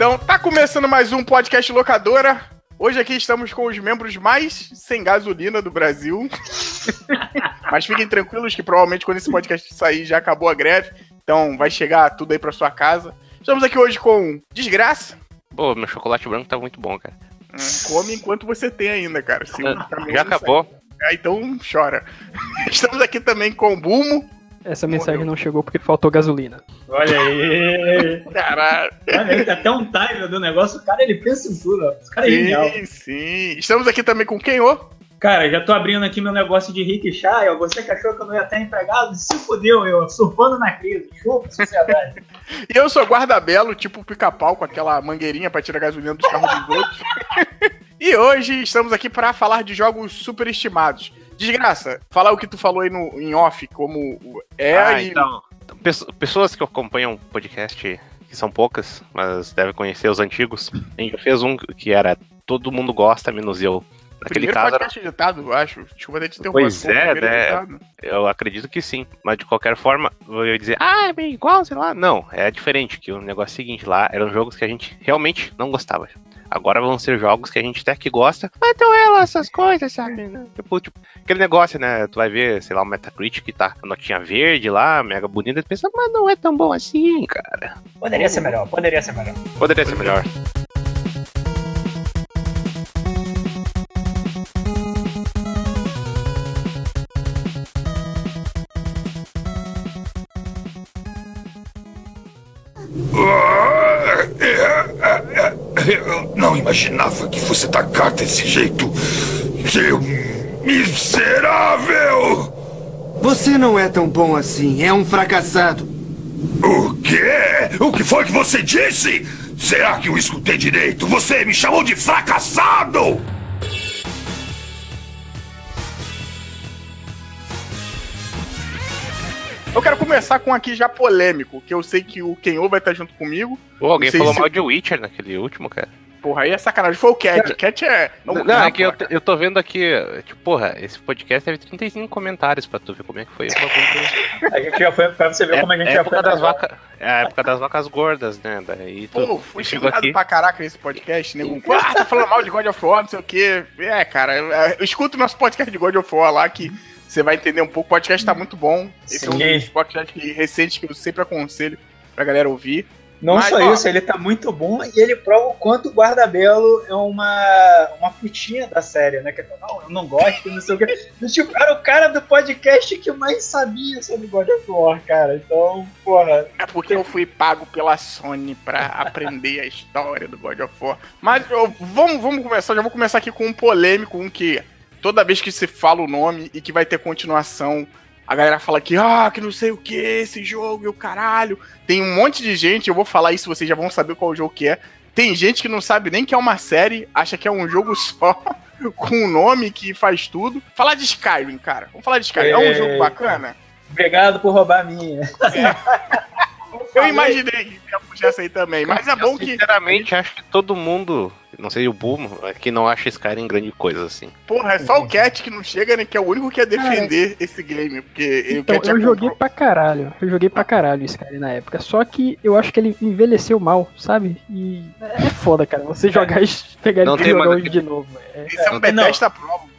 Então, tá começando mais um podcast locadora. Hoje aqui estamos com os membros mais sem gasolina do Brasil. Mas fiquem tranquilos que provavelmente quando esse podcast sair já acabou a greve. Então vai chegar tudo aí pra sua casa. Estamos aqui hoje com Desgraça. Pô, meu chocolate branco tá muito bom, cara. Hum, come enquanto você tem ainda, cara. Se já, já acabou. Ah, então chora. Estamos aqui também com o Bumo. Essa mensagem não chegou porque faltou gasolina. Olha aí! Caralho! Olha, até um timer do negócio, o cara ele pensa em tudo, ó. Esse cara é sim, genial. Sim, Estamos aqui também com quem, ô? Cara, já tô abrindo aqui meu negócio de Rick Chai, ó. Você que achou que eu não ia estar empregado, se fudeu, eu, surfando na crise. Chupa, sociedade. e eu sou guarda-belo, tipo pica-pau, com aquela mangueirinha pra tirar gasolina dos carros dos outros. e hoje estamos aqui para falar de jogos superestimados. Desgraça, falar o que tu falou aí no, em off, como é ah, e... então, pessoas que acompanham o podcast, que são poucas, mas devem conhecer os antigos, a gente já fez um que era Todo Mundo Gosta, menos eu. Naquele primeiro caso podcast era... editado, eu acho. Desculpa até te ter Pois é, né? Eu acredito que sim. Mas de qualquer forma, eu ia dizer, ah, é bem igual, sei lá. Não, é diferente, que o negócio seguinte lá eram jogos que a gente realmente não gostava. Agora vão ser jogos que a gente até que gosta, mas então ela, essas coisas, sabe? Né? Tipo, tipo, aquele negócio, né? Tu vai ver, sei lá, o Metacritic que tá notinha verde lá, mega bonita, tu pensa, mas não é tão bom assim, cara. Poderia ser melhor, poderia ser melhor. Poderia ser melhor. Eu não imaginava que fosse atacar desse jeito. Seu miserável! Você não é tão bom assim. É um fracassado. O quê? O que foi que você disse? Será que eu escutei direito? Você me chamou de fracassado! Eu quero começar com aqui já polêmico, que eu sei que o Kenô vai estar junto comigo. Pô, alguém falou se... mal de Witcher naquele último, cara. Porra, aí é sacanagem. Foi o Cat. Cat é. Não, não, não é que eu, eu tô vendo aqui. Tipo, porra, esse podcast teve 35 comentários pra tu ver como é que foi. a gente já foi pra você ver é, como a gente é já foi. Das vaca, é a época das vacas gordas, né? Daí tu, Pô, fui xingado aqui... pra caraca nesse podcast, nego. Ah, tá falando mal de God of War, não sei o quê. É, cara, eu escuto o nosso podcast de God of War lá que você vai entender um pouco. O podcast tá muito bom. Esse Sim. é um dos podcasts recentes que eu sempre aconselho pra galera ouvir. Não Mas, só ó, isso, ele tá muito bom e ele prova o quanto o Guarda-Belo é uma, uma putinha da série, né? Que não, eu não gosto, não sei o que. Tipo, era o cara do podcast que mais sabia sobre God of War, cara. Então, porra. É porque eu fui pago pela Sony pra aprender a história do God of War. Mas eu, vamos, vamos começar, já vou começar aqui com um polêmico, um que toda vez que se fala o nome e que vai ter continuação, a galera fala que, ah, que não sei o que, esse jogo e o caralho. Tem um monte de gente, eu vou falar isso, vocês já vão saber qual jogo que é. Tem gente que não sabe nem que é uma série, acha que é um jogo só, com um nome que faz tudo. Falar de Skyrim, cara. Vamos falar de Skyrim. É, é um jogo bacana? Obrigado por roubar a minha. É. Eu imaginei que ia puxar essa aí também, mas é bom que. Sinceramente, acho que todo mundo não sei o Boom, é que não acha Skyrim grande coisa, assim. Porra, é só o Cat que não chega, né? Que é o único que ia defender é. esse game. Porque então, eu é joguei pra caralho. Eu joguei pra caralho Skyrim na época. Só que eu acho que ele envelheceu mal, sabe? E é foda, cara. Você jogar e pegar ele e jogar hoje de novo. É, Isso é um Bethesda Pro.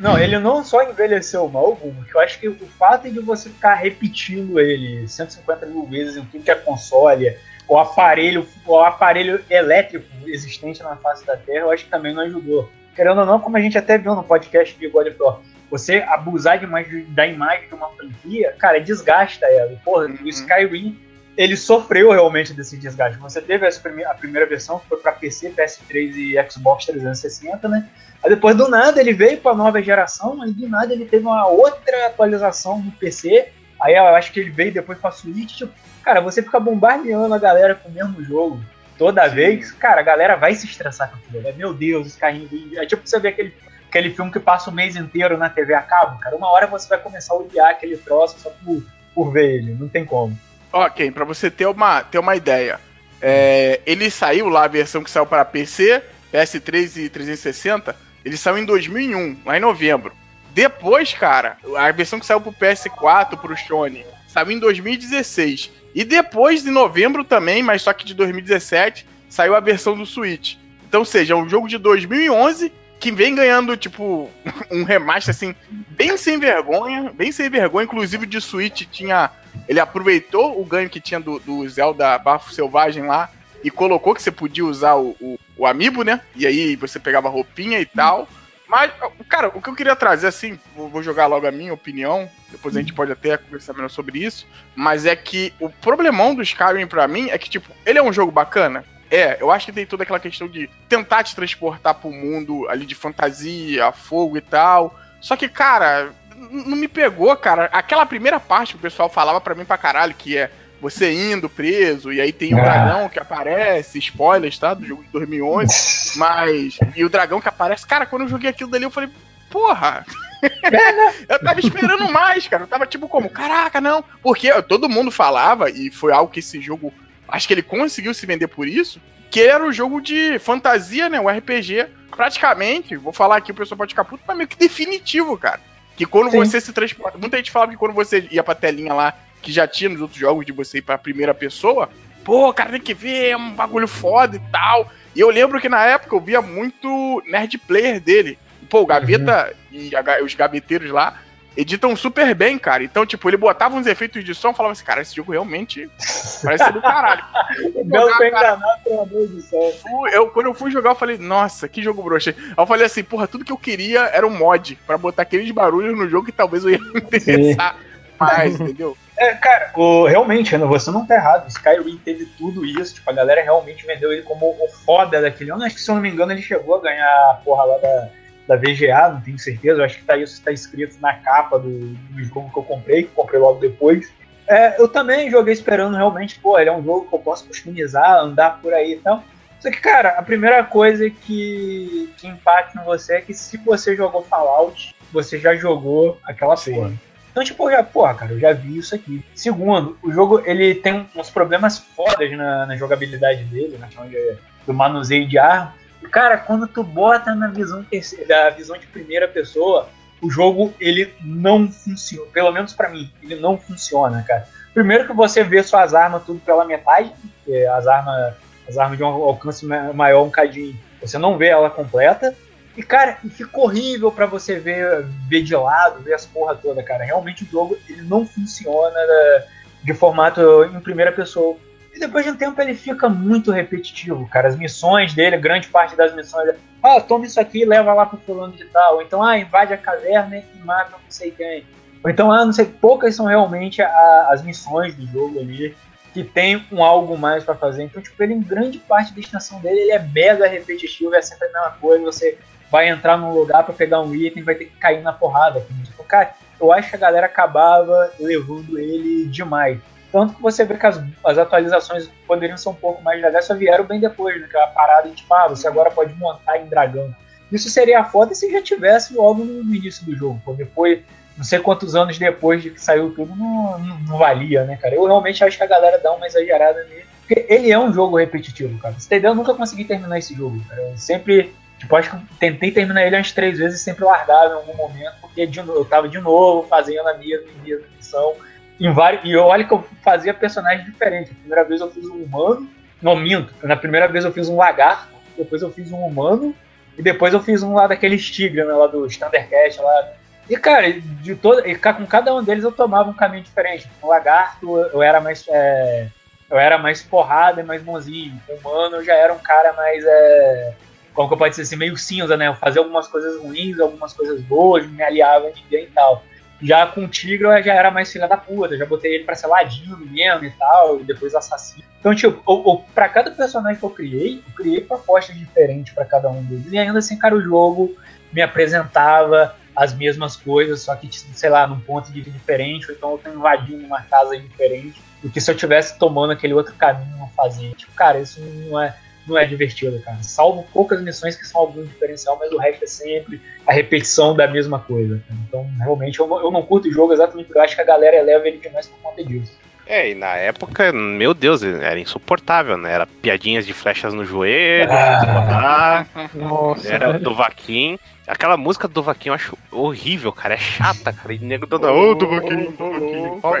Não, ele não só envelheceu mal, Boom, eu acho que o fato de você ficar repetindo ele 150 mil vezes em tudo que é console, o aparelho, o aparelho elétrico existente na face da Terra, eu acho que também não ajudou. Querendo ou não, como a gente até viu no podcast de God of War, você abusar demais da imagem de uma franquia, cara, desgasta ela. Porra, uhum. o Skyrim, ele sofreu realmente desse desgaste. Você teve a primeira versão, que foi para PC, PS3 e Xbox 360, né? Aí depois do nada ele veio para a nova geração, e do nada ele teve uma outra atualização no PC. Aí eu acho que ele veio depois para Switch, tipo, Cara, você fica bombardeando a galera com o mesmo jogo toda Sim. vez, cara, a galera vai se estressar com aquilo. Né? Meu Deus, esse carrinho. É tipo você ver aquele, aquele filme que passa o mês inteiro na TV a cabo, cara. Uma hora você vai começar a odiar aquele troço só por, por ver ele. Não tem como. Ok, para você ter uma, ter uma ideia. É, ele saiu lá, a versão que saiu para PC, PS3 e 360, ele saiu em 2001, lá em novembro. Depois, cara, a versão que saiu pro PS4, pro Sony, saiu em 2016. E depois, de novembro também, mas só que de 2017, saiu a versão do Switch. Então, seja, é um jogo de 2011 que vem ganhando, tipo, um remaster, assim, bem sem vergonha, bem sem vergonha. Inclusive, de Switch tinha. Ele aproveitou o ganho que tinha do, do Zelda Bafo Selvagem lá e colocou que você podia usar o, o, o Amiibo, né? E aí você pegava roupinha e tal. Mas, cara, o que eu queria trazer, assim, vou jogar logo a minha opinião, depois a gente pode até conversar melhor sobre isso, mas é que o problemão do Skyrim pra mim é que, tipo, ele é um jogo bacana, é, eu acho que tem toda aquela questão de tentar te transportar pro mundo ali de fantasia, fogo e tal. Só que, cara, não me pegou, cara. Aquela primeira parte que o pessoal falava para mim pra caralho, que é você indo preso, e aí tem o um dragão que aparece, spoilers, tá? Do jogo de 2011. mas. E o dragão que aparece. Cara, quando eu joguei aquilo dali, eu falei, porra. eu tava esperando mais, cara. Eu tava tipo como, caraca, não. Porque todo mundo falava, e foi algo que esse jogo. Acho que ele conseguiu se vender por isso. Que era o um jogo de fantasia, né? O um RPG. Praticamente, vou falar aqui, o pessoal pode ficar puto, mas meio que definitivo, cara. Que quando Sim. você se transporta. Muita gente falava que quando você ia pra telinha lá que já tinha nos outros jogos de você ir pra primeira pessoa, pô, cara, tem que ver, é um bagulho foda e tal. E eu lembro que na época eu via muito nerd player dele. Pô, o Gaveta uhum. e a, os gaveteiros lá editam super bem, cara. Então, tipo, ele botava uns efeitos de som e falava assim, cara, esse jogo realmente parece ser do caralho. Não amor do céu. Eu, quando eu fui jogar, eu falei, nossa, que jogo broxa. Aí eu falei assim, porra, tudo que eu queria era um mod pra botar aqueles barulhos no jogo que talvez eu ia me interessar Sim. mais, entendeu? É, cara, o, realmente, você não tá errado. Skyrim teve tudo isso. Tipo, a galera realmente vendeu ele como o foda daquele ano. Acho que, se eu não me engano, ele chegou a ganhar a porra lá da, da VGA, não tenho certeza. Eu acho que tá isso tá escrito na capa do, do jogo que eu comprei, que eu comprei logo depois. É, eu também joguei esperando realmente, pô, ele é um jogo que eu posso customizar, andar por aí e tal. Só que, cara, a primeira coisa que, que impacta em você é que se você jogou Fallout, você já jogou aquela Sim. porra. Então, tipo, já, porra, cara, eu já vi isso aqui. Segundo, o jogo, ele tem uns problemas fodas na, na jogabilidade dele, na questão do manuseio de arma. Cara, quando tu bota na visão, da visão de primeira pessoa, o jogo, ele não funciona. Pelo menos para mim, ele não funciona, cara. Primeiro que você vê suas armas tudo pela metade, as armas, as armas de um alcance maior um cadinho, você não vê ela completa. E, cara, fica horrível para você ver, ver de lado, ver as porra toda, cara. Realmente o jogo ele não funciona né, de formato em primeira pessoa. E depois de um tempo ele fica muito repetitivo, cara. As missões dele, grande parte das missões ah, toma isso aqui e leva lá pro fulano de tal. Ou então, ah, invade a caverna e mata não sei quem. Ou então, ah, não sei, poucas são realmente a, as missões do jogo ali que tem um algo mais para fazer. Então, tipo, ele em grande parte da extensão dele, ele é mega repetitivo, é sempre a mesma coisa, você vai entrar num lugar para pegar um item vai ter que cair na porrada. Tipo, cara, eu acho que a galera acabava levando ele demais. Tanto que você vê que as, as atualizações poderiam ser um pouco mais legais, só vieram bem depois, né? Aquela parada de tipo, ah, você agora pode montar em dragão. Isso seria foda se já tivesse logo no início do jogo, porque depois, não sei quantos anos depois de que saiu tudo, não, não, não valia, né, cara? Eu realmente acho que a galera dá uma exagerada nele. Porque ele é um jogo repetitivo, cara. Você entendeu? Eu nunca consegui terminar esse jogo, cara. Eu sempre Tipo, acho que tentei terminar ele umas três vezes e sempre largava em algum momento, porque de, eu tava de novo fazendo a mesma, mesma missão. Em vários, e olha que eu fazia personagens diferentes. A primeira vez eu fiz um humano, não minto. Na primeira vez eu fiz um lagarto, depois eu fiz um humano, e depois eu fiz um lá daqueles tigres, né, lá do Thundercat lá. E, cara, de todo, e com cada um deles eu tomava um caminho diferente. O lagarto eu era mais. É, eu era mais porrada e mais bonzinho. O humano eu já era um cara mais. É, como que eu posso assim, meio cinza, né? Fazia algumas coisas ruins, algumas coisas boas, me aliava a ninguém e tal. Já com o Tigre eu já era mais filha da puta, já botei ele pra ser ladinho mesmo e tal, e depois assassino. Então, tipo, eu, eu, pra cada personagem que eu criei, eu criei propostas diferentes para cada um deles. E ainda assim, cara, o jogo me apresentava as mesmas coisas, só que, sei lá, num ponto de diferente, ou então eu tô invadindo uma casa diferente, do que se eu tivesse tomando aquele outro caminho não fazia. Tipo, cara, isso não é não é divertido, cara. Salvo poucas missões que são algum diferencial, mas o resto é sempre a repetição da mesma coisa. Cara. Então, realmente, eu não, eu não curto o jogo exatamente porque eu acho que a galera eleva ele demais por conta disso. É, e na época, meu Deus, era insuportável, né? Era piadinhas de flechas no joelho, ah, Nossa, era do Vaquim. Aquela música do Vaquinho eu acho horrível, cara. É chata, cara. E nego toda. Ô, oh, do Vaquinho,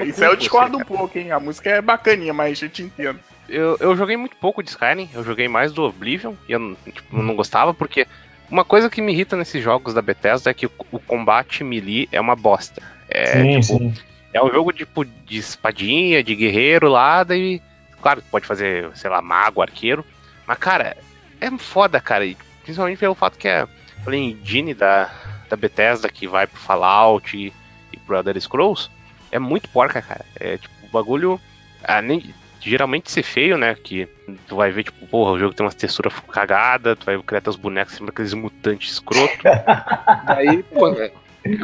Isso aí eu discordo um pouco, hein? A música é bacaninha, mas eu te entendo. Eu, eu joguei muito pouco de Skyrim, eu joguei mais do Oblivion, e eu tipo, não gostava porque uma coisa que me irrita nesses jogos da Bethesda é que o, o combate melee é uma bosta. É, sim, tipo, sim. é um jogo tipo de espadinha, de guerreiro lá, daí. Claro, pode fazer, sei lá, mago, arqueiro. Mas, cara, é foda, cara. E, principalmente pelo fato que é a engine da, da Bethesda que vai pro Fallout e, e pro Elder Scrolls é muito porca, cara. É tipo, o bagulho. Ah, nem, geralmente ser feio, né? Que tu vai ver, tipo, porra, o jogo tem uma textura cagada, tu vai criar teus bonecos sempre aqueles mutantes escroto. Daí, pô, é,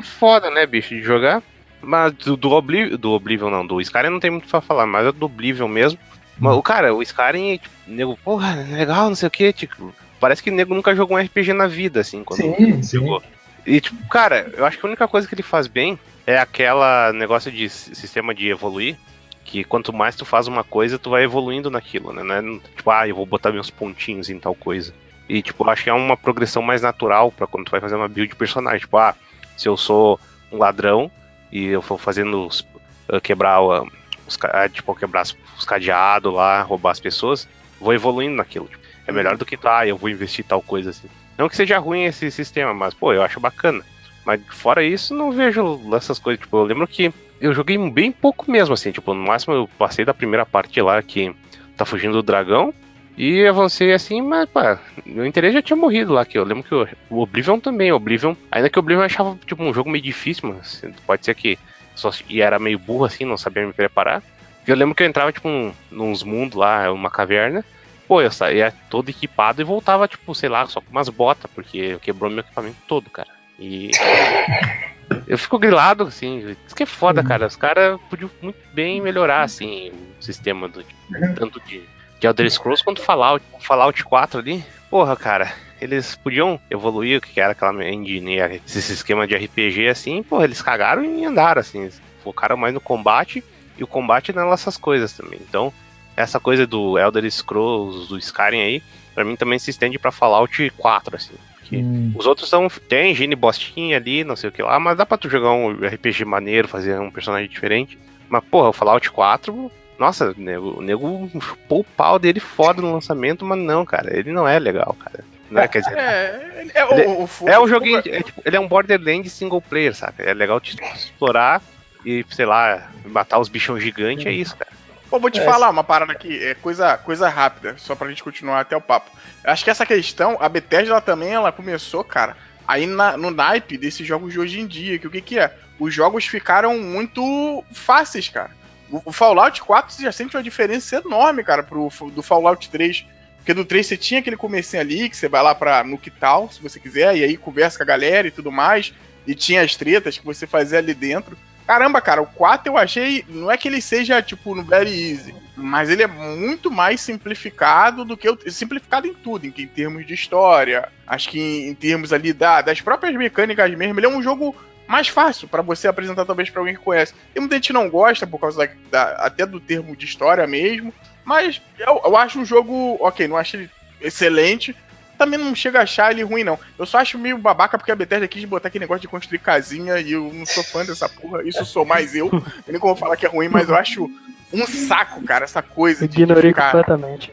foda, né, bicho, de jogar. Mas do, do, Obliv do Oblivion, não, do Skyrim não tem muito pra falar, mas é do Oblivion mesmo. Mas, o cara, o Skyrim, tipo, nego, porra, legal, não sei o que, tipo, parece que o nego nunca jogou um RPG na vida, assim, quando Sim, jogou. E, tipo, cara, eu acho que a única coisa que ele faz bem é aquela negócio de sistema de evoluir, que quanto mais tu faz uma coisa, tu vai evoluindo naquilo, né? Não é, tipo, ah, eu vou botar meus pontinhos em tal coisa. E, tipo, acho que é uma progressão mais natural pra quando tu vai fazer uma build de personagem. Tipo, ah, se eu sou um ladrão e eu for fazendo os, uh, quebrar o- os, ah, tipo, quebrar os cadeados lá, roubar as pessoas, vou evoluindo naquilo. tipo. é melhor do que, ah, eu vou investir tal coisa assim. Não que seja ruim esse sistema, mas, pô, eu acho bacana. Mas fora isso, não vejo essas coisas. Tipo, eu lembro que eu joguei bem pouco mesmo, assim. Tipo, no máximo eu passei da primeira parte lá que tá fugindo do dragão. E avancei assim, mas, pá, meu interesse já tinha morrido lá. Que eu lembro que o, Oblivion também. O Oblivion, ainda que o Oblivion achava, tipo, um jogo meio difícil, mas pode ser que só e era meio burro assim, não sabia me preparar. Eu lembro que eu entrava, tipo, num, nos mundos lá, uma caverna. Pô, eu saía todo equipado e voltava, tipo, sei lá, só com umas botas, porque quebrou meu equipamento todo, cara. E. Eu fico grilado, assim. Isso que é foda, cara. Os caras podiam muito bem melhorar, assim, o sistema do. Tanto de, de Elder Scrolls quanto Fallout. Fallout 4 ali. Porra, cara. Eles podiam evoluir o que era aquela engine, esse esquema de RPG assim, porra, eles cagaram e andaram, assim. Focaram mais no combate e o combate nessas coisas também. Então, essa coisa do Elder Scrolls, do Skyrim aí, pra mim também se estende pra Fallout 4, assim. Porque Hum. os outros são. Tem engine bostinha ali, não sei o que lá, mas dá pra tu jogar um RPG maneiro, fazer um personagem diferente. Mas, porra, o Fallout 4, nossa, o nego, o nego chupou o pau dele foda no lançamento, mas não, cara, ele não é legal, cara. Não é, quer dizer, É, é, Ele- o, o, é um joguinho. é, tipo, ele é um Borderlands single player, sabe? É legal te explorar e, sei lá, matar os bichão gigantes, é isso, cara. Pô, vou te É. falar uma parada aqui, é coisa, coisa rápida, só pra gente continuar até o papo. Acho que essa questão, a Bethesda ela também, ela começou, cara, aí na- no naipe desses jogos de hoje em dia, que o que que é? Os jogos ficaram muito fáceis, cara. O, o Fallout 4 você já sente uma diferença enorme, cara, pro, do Fallout 3. Porque do 3 você tinha aquele comecinho ali, que você vai lá pra no tal, se você quiser, e aí conversa com a galera e tudo mais. E tinha as tretas que você fazia ali dentro. Caramba, cara, o 4 eu achei. Não é que ele seja, tipo, no Very Easy, mas ele é muito mais simplificado do que o. Simplificado em tudo, em, em termos de história. Acho que em, em termos ali da, das próprias mecânicas mesmo, ele é um jogo mais fácil pra você apresentar talvez pra alguém que conhece. Tem muita gente que não gosta por causa da, da- até do termo de história mesmo, mas eu, eu acho um jogo, ok, não acho ele excelente, também não chega a achar ele ruim não. Eu só acho meio babaca porque a Bethesda quis botar aquele negócio de construir casinha e eu não sou fã dessa porra, isso sou mais eu. Eu nem como falar que é ruim, mas eu acho um saco, cara, essa coisa de, Ignorei ficar... completamente.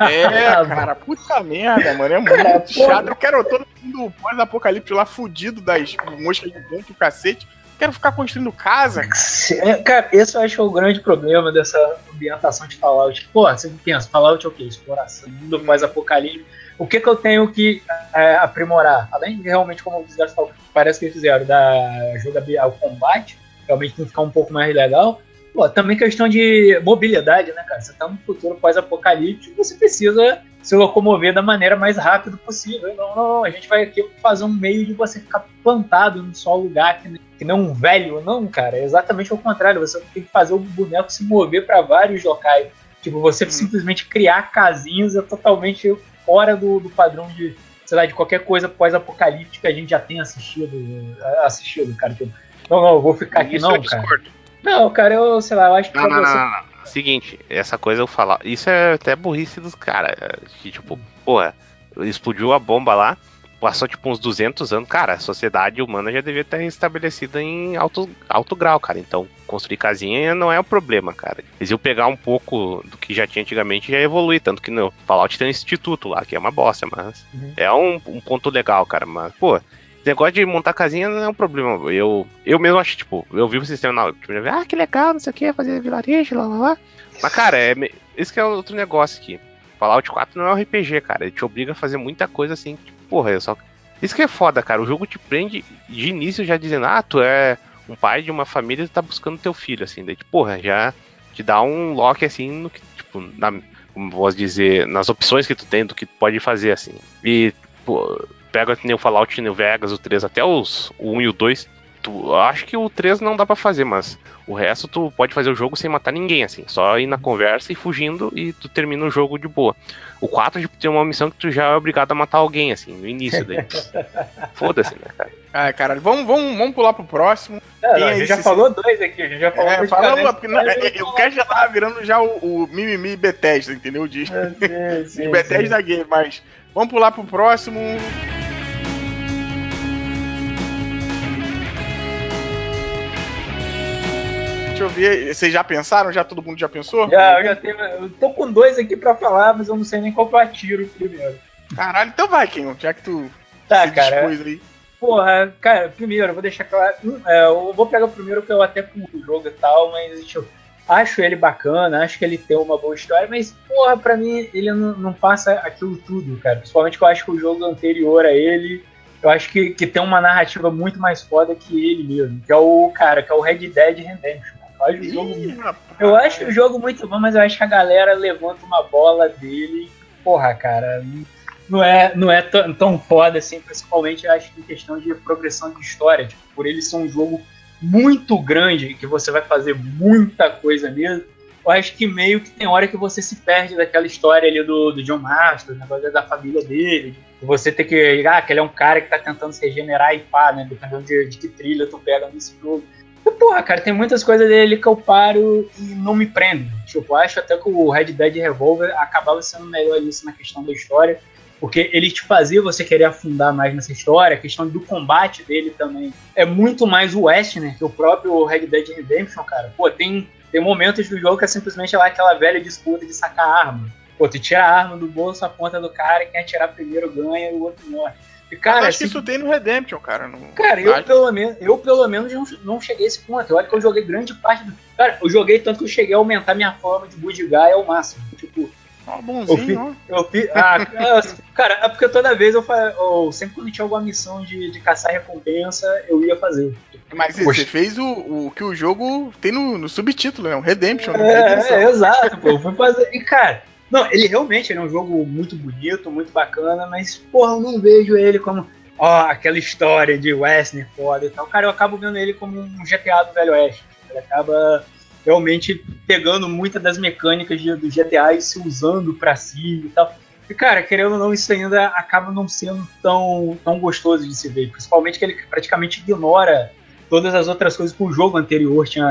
É, cara, puta merda, mano. É muito chato. Eu quero todo mundo pós-apocalipse lá fudido das moscas de dentro, o cacete. Quero ficar construindo casa, cara. É, Cara, esse eu acho é o grande problema dessa ambientação de Fallout. Pô, você pensa, Fallout é o quê? Exploração, mundo mais apocalíptico. O que que eu tenho que é, aprimorar? Além de realmente, como o Desgaste falou, parece que eles fizeram, da jogabilidade, o combate, realmente tem que ficar um pouco mais legal. Pô, também questão de mobilidade, né, cara? Você tá num futuro pós-apocalíptico, você precisa se locomover da maneira mais rápida possível. Não, não, a gente vai aqui fazer um meio de você ficar plantado num só lugar que, que não um velho, não, cara. É exatamente o contrário. Você tem que fazer o boneco se mover para vários locais. Tipo, você Uhum. simplesmente criar casinhas é totalmente fora do, do padrão de, sei lá, de qualquer coisa pós-apocalíptica que a gente já tem assistido, assistido, cara. Tipo, não, não, eu vou ficar aqui Isso não, eu cara. discordo. Não, cara, eu, sei lá, eu acho que não, não, você... não, não. Seguinte, essa coisa eu falar. Isso é até burrice dos caras. Que tipo, porra, explodiu a bomba lá. Passou tipo uns 200 anos, cara, a sociedade humana já devia estar estabelecida em alto, alto grau, cara. Então, construir casinha não é o problema, cara. Eles iam pegar um pouco do que já tinha antigamente e já evoluir, tanto que no Fallout tem um instituto lá, que é uma bosta, mas uhum. é um, um ponto legal, cara. Mas, pô, negócio de montar casinha não é um problema. Eu, eu mesmo acho, tipo, eu vi o sistema na tipo, ah, que legal, não sei o que, fazer vilarejo, lá, lá, lá. Mas, cara, é, esse que é outro negócio aqui. Fallout 4 não é um RPG, cara. Ele te obriga a fazer muita coisa assim, tipo, porra, eu só. Isso que é foda, cara. O jogo te prende de início já dizendo, ah, tu é um pai de uma família e tá buscando teu filho, assim. Daí, tipo, porra, já te dá um lock assim no que, tipo, na, como posso dizer, nas opções que tu tem do que tu pode fazer, assim. E, pô, pega o Fallout New Vegas, o 3, até os o 1 e o 2. Tu, acho que o 3 não dá para fazer, mas o resto tu pode fazer o jogo sem matar ninguém, assim. Só ir na conversa e fugindo e tu termina o jogo de boa. O 4 tipo, tem uma missão que tu já é obrigado a matar alguém, assim, no início dele. Foda-se, né, cara? Ah, caralho, vamos, vamos, vamos pular pro próximo. É, não, a gente já falou dois aqui, a gente já falou é, falamos, porque, não, é, é, O Cash já tava virando já o, o Mimimi Bethesda, entendeu? De, é, sim, sim, de Bethesda sim. Game, mas vamos pular pro próximo. Deixa eu ver. Vocês já pensaram? Já todo mundo já pensou? Já, eu já tenho. Eu tô com dois aqui pra falar, mas eu não sei nem qual que eu atiro primeiro. Caralho, então vai, Ken, já que tu tá, cara, aí. Porra, cara, primeiro, eu vou deixar claro. Hum, é, eu vou pegar o primeiro que eu até curto o jogo e tal, mas acho ele bacana, acho que ele tem uma boa história, mas, porra, pra mim ele não, não passa aquilo tudo, cara. Principalmente que eu acho que o jogo anterior a ele, eu acho que, que tem uma narrativa muito mais foda que ele mesmo, que é o, cara, que é o Red Dead Redemption. Eu acho, o jogo, eu acho o jogo muito bom, mas eu acho que a galera levanta uma bola dele. Porra, cara, não é, não é tão, foda assim, principalmente eu acho que em questão de progressão de história. Tipo, por ele ser um jogo muito grande, que você vai fazer muita coisa mesmo, eu acho que meio que tem hora que você se perde daquela história ali do, do John Master, negócio da família dele. Você tem que. Ah, que ele é um cara que tá tentando se regenerar e pá, né? Dependendo de, de que trilha tu pega nesse jogo. Porra, cara, tem muitas coisas dele que eu paro e não me prendo. Tipo, acho até que o Red Dead Revolver acabava sendo melhor nisso na questão da história, porque ele te fazia você querer afundar mais nessa história, a questão do combate dele também é muito mais o Westner que o próprio Red Dead Redemption, cara. Pô, tem, tem momentos do jogo que é simplesmente lá aquela velha disputa de sacar arma. Pô, tu tira a arma do bolso, a ponta do cara, quem atirar primeiro ganha e o outro morre. Cara, Mas acho assim, que isso tem no Redemption, cara. No... Cara, eu pelo, menos, eu pelo menos não, não cheguei a esse ponto. Olha que eu joguei grande parte do. Cara, eu joguei tanto que eu cheguei a aumentar minha forma de Budigai ao máximo. Tipo. Ah, bonzinho, eu fi, eu fi, ah, cara, é porque toda vez eu, eu sempre quando tinha alguma missão de, de caçar recompensa, eu ia fazer. Mas Poxa. você fez o, o que o jogo tem no, no subtítulo, né? O Redemption. É, né? é, exato, pô. Eu fui fazer. E, cara, não, ele realmente ele é um jogo muito bonito, muito bacana, mas, porra, eu não vejo ele como, ó, aquela história de Wesley foda e tal. Cara, eu acabo vendo ele como um GTA do Velho Oeste. Ele acaba realmente pegando muitas das mecânicas do GTA e se usando pra si e tal. E, cara, querendo ou não, isso ainda acaba não sendo tão, tão gostoso de se ver. Principalmente que ele praticamente ignora todas as outras coisas que o jogo anterior tinha,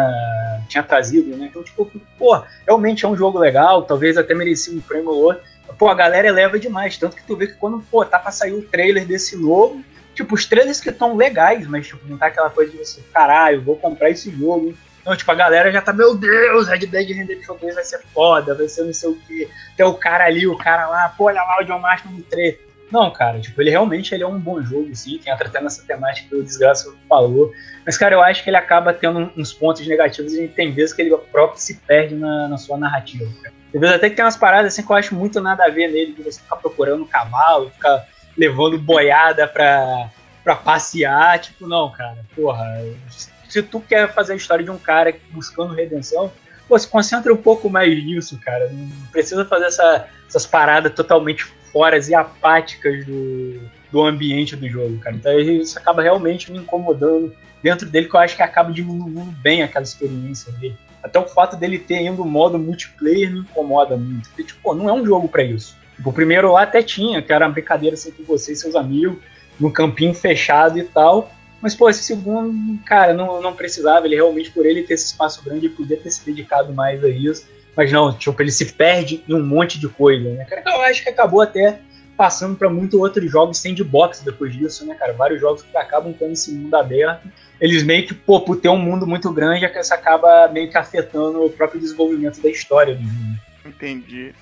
tinha trazido, né? Então, tipo, pô, realmente é um jogo legal, talvez até merecia um prêmio ou outro. Pô, a galera eleva demais, tanto que tu vê que quando, pô, tá pra sair o trailer desse novo, tipo, os trailers que estão legais, mas, tipo, não tá aquela coisa de você, caralho, vou comprar esse jogo. Então, tipo, a galera já tá, meu Deus, Red Dead Redemption 2 vai ser foda, vai ser não sei o que. Tem o cara ali, o cara lá, pô, olha lá o John Marston no 3. Não, cara, tipo, ele realmente ele é um bom jogo, sim, tem até nessa temática que o Desgraça falou. Mas, cara, eu acho que ele acaba tendo uns pontos negativos e tem vezes que ele próprio se perde na, na sua narrativa. Tem vezes até que tem umas paradas assim que eu acho muito nada a ver nele, de você ficar procurando cavalo, ficar levando boiada pra, pra passear. Tipo, não, cara, porra. Se tu quer fazer a história de um cara buscando redenção, pô, se concentra um pouco mais nisso, cara. Não precisa fazer essa, essas paradas totalmente foras e apáticas do, do ambiente do jogo, cara. Então isso acaba realmente me incomodando dentro dele, que eu acho que acaba diminuindo bem aquela experiência dele. Até o fato dele ter ainda o modo multiplayer me incomoda muito. Porque, tipo, não é um jogo para isso. Tipo, o primeiro lá até tinha, que era uma brincadeira assim com você e seus amigos, num campinho fechado e tal. Mas, pô, esse segundo, cara, não, não precisava. Ele realmente, por ele ter esse espaço grande, ele podia ter se dedicado mais a isso. Mas não, tipo, ele se perde em um monte de coisa, né? Cara, eu acho que acabou até passando para muito outros jogos sandbox depois disso, né, cara? Vários jogos que acabam tendo esse mundo aberto. Eles meio que, pô, por ter um mundo muito grande, isso acaba meio que afetando o próprio desenvolvimento da história do jogo. Entendi.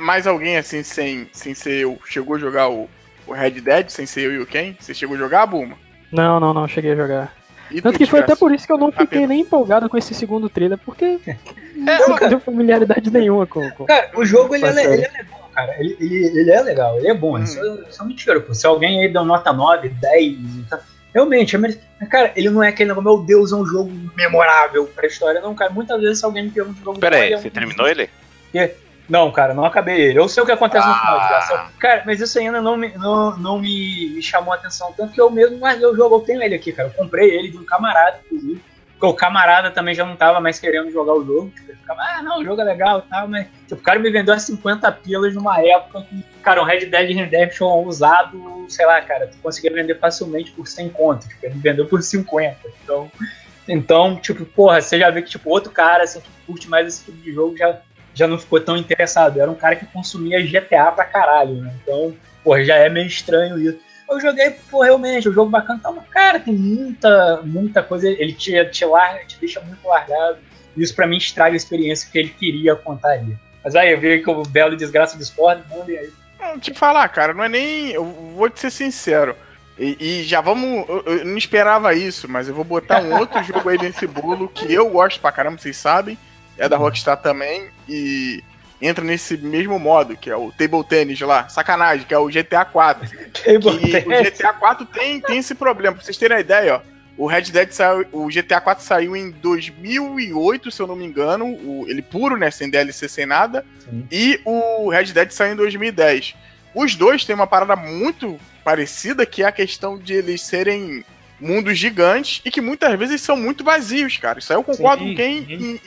Mais alguém assim, sem, sem ser eu, chegou a jogar o, o Red Dead, sem ser eu e o Ken? Você chegou a jogar, Buma? Não, não, não, cheguei a jogar. E Tanto que foi até por isso que eu não fiquei nem empolgado com esse segundo trailer, porque é, não tenho familiaridade nenhuma com, com Cara, o jogo ele é, ele é, legal, cara. Ele, ele, ele, é legal, ele é bom. Hum. Isso, é, isso é mentira, pô. Se alguém aí deu nota 9, 10, tá, realmente, é, cara, ele não é aquele negócio, meu Deus, é um jogo memorável pra história, não, cara. Muitas vezes se alguém me pergunta um jogo. Pera aí, você terminou ele? Que? Não, cara, não acabei ele. Eu sei o que acontece ah. no final de Cara, mas isso ainda não me, não, não me, me chamou a atenção. Tanto que eu mesmo guardei o jogo. Eu tenho ele aqui, cara. Eu comprei ele de um camarada, inclusive. Porque o camarada também já não tava mais querendo jogar o jogo. Tipo, ele ficava, ah, não, o jogo é legal e tal, mas. Tipo, o cara me vendeu a 50 pilas numa época que, cara, um Red Dead Redemption usado, sei lá, cara, tu conseguia vender facilmente por 100 conto. Tipo, ele me vendeu por 50. Então. Então, tipo, porra, você já vê que, tipo, outro cara, assim, que curte mais esse tipo de jogo já já não ficou tão interessado. Era um cara que consumia GTA pra caralho, né? Então, pô, já é meio estranho isso. Eu joguei, pô, realmente, o jogo bacana, tá, cara, tem muita, muita coisa, ele te, te, larga, te deixa muito largado. Isso para mim estraga a experiência que ele queria contar ali. Mas aí, eu vi que o belo desgraça discorda, manda aí. Não, te falar, cara, não é nem. Eu vou te ser sincero. E, e, já vamos. Eu, eu, não esperava isso, mas eu vou botar um outro jogo aí nesse bolo que eu gosto pra caramba, vocês sabem é da Rockstar também e entra nesse mesmo modo, que é o Table Tennis lá, sacanagem, que é o GTA 4. que o GTA 4 tem, tem esse problema, pra vocês terem a ideia, ó. O Red Dead saiu, o GTA 4 saiu em 2008, se eu não me engano, o, ele puro, né, sem DLC, sem nada, Sim. e o Red Dead saiu em 2010. Os dois têm uma parada muito parecida, que é a questão de eles serem mundos gigantes e que muitas vezes são muito vazios, cara. Isso aí eu concordo sim, com quem em, em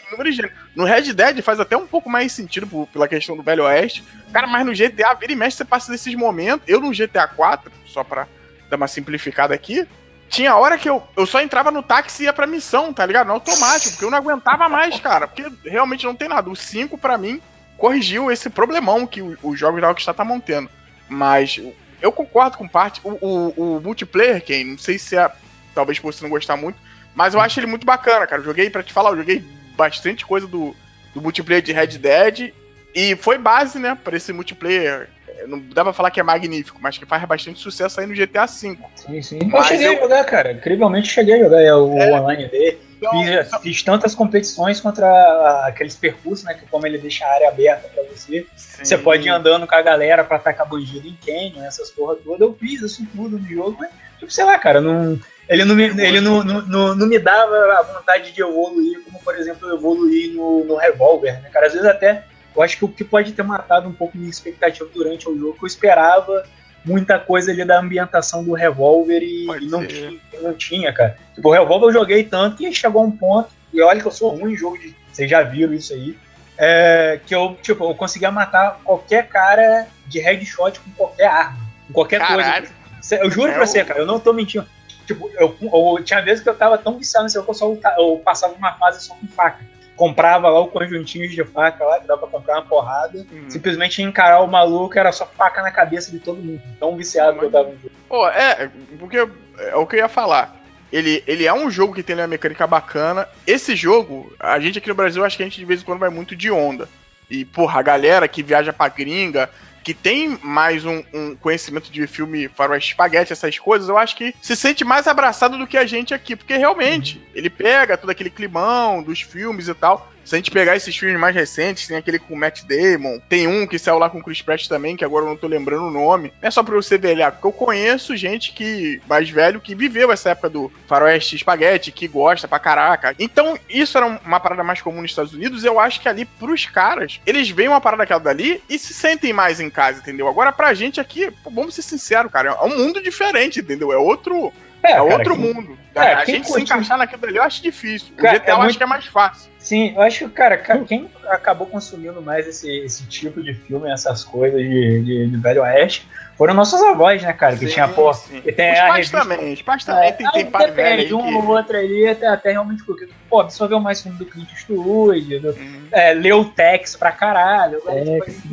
No Red Dead faz até um pouco mais sentido por, pela questão do Velho Oeste. Cara, mas no GTA, vira e mexe, você passa desses momentos. Eu no GTA 4, só pra dar uma simplificada aqui, tinha hora que eu, eu só entrava no táxi e ia pra missão, tá ligado? No automático, porque eu não aguentava mais, cara. Porque realmente não tem nada. O 5, pra mim, corrigiu esse problemão que os jogos da Rockstar tá montando. Mas eu concordo com parte. O, o, o multiplayer, quem não sei se é talvez por você não gostar muito. Mas eu acho ele muito bacana, cara. Eu joguei, pra te falar, eu joguei bastante coisa do, do multiplayer de Red Dead. E foi base, né, pra esse multiplayer. Não dá pra falar que é magnífico, mas que faz bastante sucesso aí no GTA V. Sim, sim. eu cheguei eu... a jogar, cara. Incrivelmente cheguei a jogar é, o é, online dele. Então, fiz, então... fiz, tantas competições contra aqueles percursos, né? Que como ele deixa a área aberta pra você. Sim. Você pode ir andando com a galera pra atacar bandido em Canyon, essas porra toda. Eu fiz isso tudo no jogo, mas, tipo, sei lá, cara, não ele não me, ele não, não, não, não, me dava a vontade de evoluir, como por exemplo eu evoluí no, no revólver, né, cara? Às vezes até eu acho que o que pode ter matado um pouco minha expectativa durante o jogo, eu esperava muita coisa ali da ambientação do revólver e, e não, tinha, não tinha, cara. Tipo, o revólver eu joguei tanto que chegou a um ponto, e olha que eu sou ruim em jogo de. Vocês já viram isso aí. É, que eu, tipo, eu conseguia matar qualquer cara de headshot com qualquer arma. Com qualquer Caralho. coisa. Eu juro é pra você, cara, eu não tô mentindo. Tipo, eu, eu, tinha vezes que eu tava tão viciado nesse jogo que eu só eu passava uma fase só com faca. Comprava lá o conjuntinho de faca lá, que dá pra comprar uma porrada. Uhum. Simplesmente encarar o maluco era só faca na cabeça de todo mundo. Tão viciado que eu tava. Pô, é, porque é o que eu ia falar. Ele, ele é um jogo que tem uma mecânica bacana. Esse jogo, a gente aqui no Brasil, acho que a gente de vez em quando vai muito de onda. E, porra, a galera que viaja pra gringa, que tem mais um, um conhecimento de filme faroeste espaguete, essas coisas, eu acho que se sente mais abraçado do que a gente aqui, porque realmente ele pega todo aquele climão dos filmes e tal. Se a gente pegar esses filmes mais recentes, tem aquele com o Matt Damon, tem um que saiu lá com o Chris Pratt também, que agora eu não tô lembrando o nome. Não é só pra você velhar, porque eu conheço gente que mais velho que viveu essa época do faroeste espaguete, que gosta pra caraca. Então, isso era uma parada mais comum nos Estados Unidos, eu acho que ali pros caras, eles veem uma parada aquela dali e se sentem mais em casa, entendeu? Agora pra gente aqui, pô, vamos ser sinceros, cara, é um mundo diferente, entendeu? É outro é, é cara, outro mundo. É, a gente se encaixar naquilo ali eu acho difícil. O GTA é eu muito... acho que é mais fácil. Sim, eu acho que, cara, quem acabou consumindo mais esse, esse tipo de filme, essas coisas de, de, de Velho Oeste, foram nossos avós, né, cara? Que sim, tinha, pô. Que tem os a pais revista... também, os pais também é, tem, tem pai velho. um ou outro ali, até, até realmente porque, pô, absorveu mais filme do Clint Eastwood, do, hum. é, leu Tex pra caralho. Tex.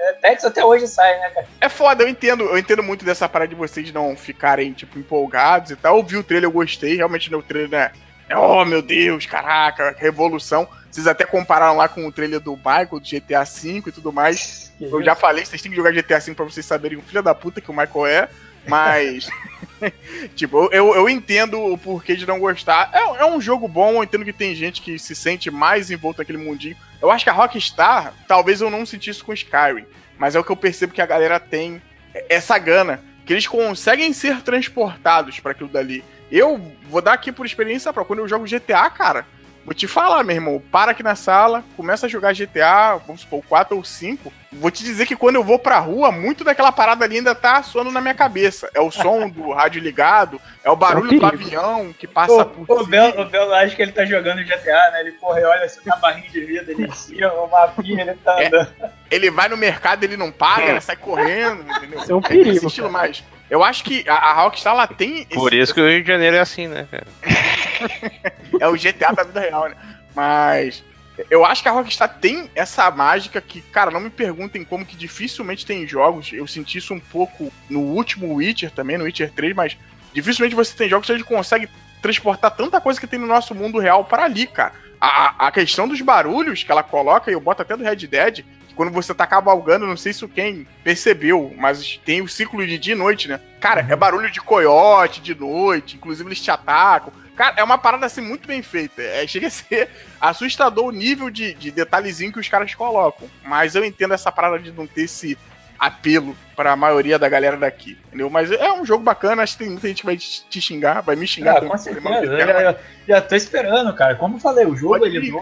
É, Tex até hoje sai, né, cara? É foda, eu entendo, eu entendo muito dessa parada de vocês não ficarem, tipo, empolgados e tal. Eu vi o trailer, eu gostei, realmente no trailer, né? É, oh, meu Deus, caraca, revolução. Vocês até compararam lá com o trailer do Michael, do GTA V e tudo mais. Eu já falei, vocês têm que jogar GTA V pra vocês saberem o filho da puta que o Michael é. Mas. tipo, eu, eu entendo o porquê de não gostar. É, é, um jogo bom, eu entendo que tem gente que se sente mais envolto naquele mundinho. Eu acho que a Rockstar, talvez eu não sentisse com Skyrim. Mas é o que eu percebo que a galera tem essa gana. Que eles conseguem ser transportados para aquilo dali. Eu vou dar aqui por experiência para quando eu jogo GTA, cara. Vou te falar, meu irmão. Para aqui na sala, começa a jogar GTA, vamos supor, 4 ou 5. Vou te dizer que quando eu vou pra rua, muito daquela parada ali ainda tá soando na minha cabeça. É o som do rádio ligado, é o barulho é do avião que passa o, por. O Belo, o Belo acha que ele tá jogando GTA, né? Ele corre, olha assim na barrinha de vida, ele ensina o mapinha, ele tá é, andando. Ele vai no mercado, ele não paga, ele sai correndo, entendeu? Isso é um perigo. É esse estilo mais. Eu acho que a, a Rockstar ela tem. Esse... Por isso que o Rio de Janeiro é assim, né, cara? é o GTA da vida real, né? Mas eu acho que a Rockstar tem essa mágica que, cara, não me perguntem como que dificilmente tem jogos. Eu senti isso um pouco no último Witcher também, no Witcher 3, mas dificilmente você tem jogos que a gente consegue transportar tanta coisa que tem no nosso mundo real para ali, cara. A, a questão dos barulhos que ela coloca, e eu boto até do Red Dead, quando você tá cavalgando, não sei se quem percebeu, mas tem o ciclo de dia e noite, né? Cara, é barulho de coiote de noite, inclusive eles te atacam. Cara, é uma parada assim muito bem feita. É, chega a ser assustador o nível de, de detalhezinho que os caras colocam. Mas eu entendo essa parada de não ter esse apelo para a maioria da galera daqui, entendeu? Mas é um jogo bacana, acho que tem muita gente que vai te xingar, vai me xingar. Ah, com certeza, eu já, já tô esperando, cara. Como eu falei, o jogo pode ele...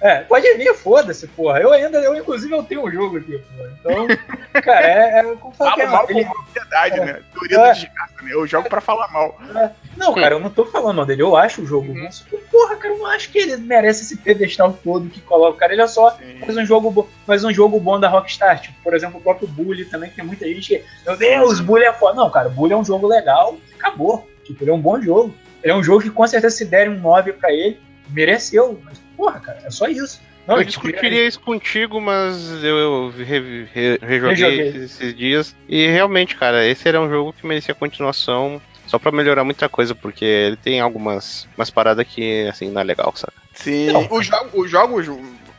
É, pode vir, foda-se, porra. Eu ainda, eu inclusive eu tenho um jogo aqui, porra. Então, cara, é... é como Fala é, mal ele... com propriedade, é, né? Teoria é, do desgaste, né? Eu jogo pra falar mal. É. Não, cara, eu não tô falando mal dele. Eu acho o jogo bom. Só que, porra, cara, eu não acho que ele merece esse pedestal todo que coloca. Cara, ele é só faz um jogo bom, faz um jogo bom da Rockstar. Tipo, por exemplo, o próprio Bully também, que tem muita gente que. Meu Deus, Bully é foda. Não, cara, Bully é um jogo legal, acabou. Tipo, ele é um bom jogo. Ele é um jogo que com certeza se derem um 9 pra ele, mereceu. Mas, porra, cara, é só isso. Não, eu discutiria isso contigo, mas eu, eu re, re, rejoguei esses, esses, dias. E realmente, cara, esse era um jogo que merecia continuação. Só pra melhorar muita coisa, porque ele tem algumas umas paradas que, assim, não é legal, sabe? Sim, os, os jogos,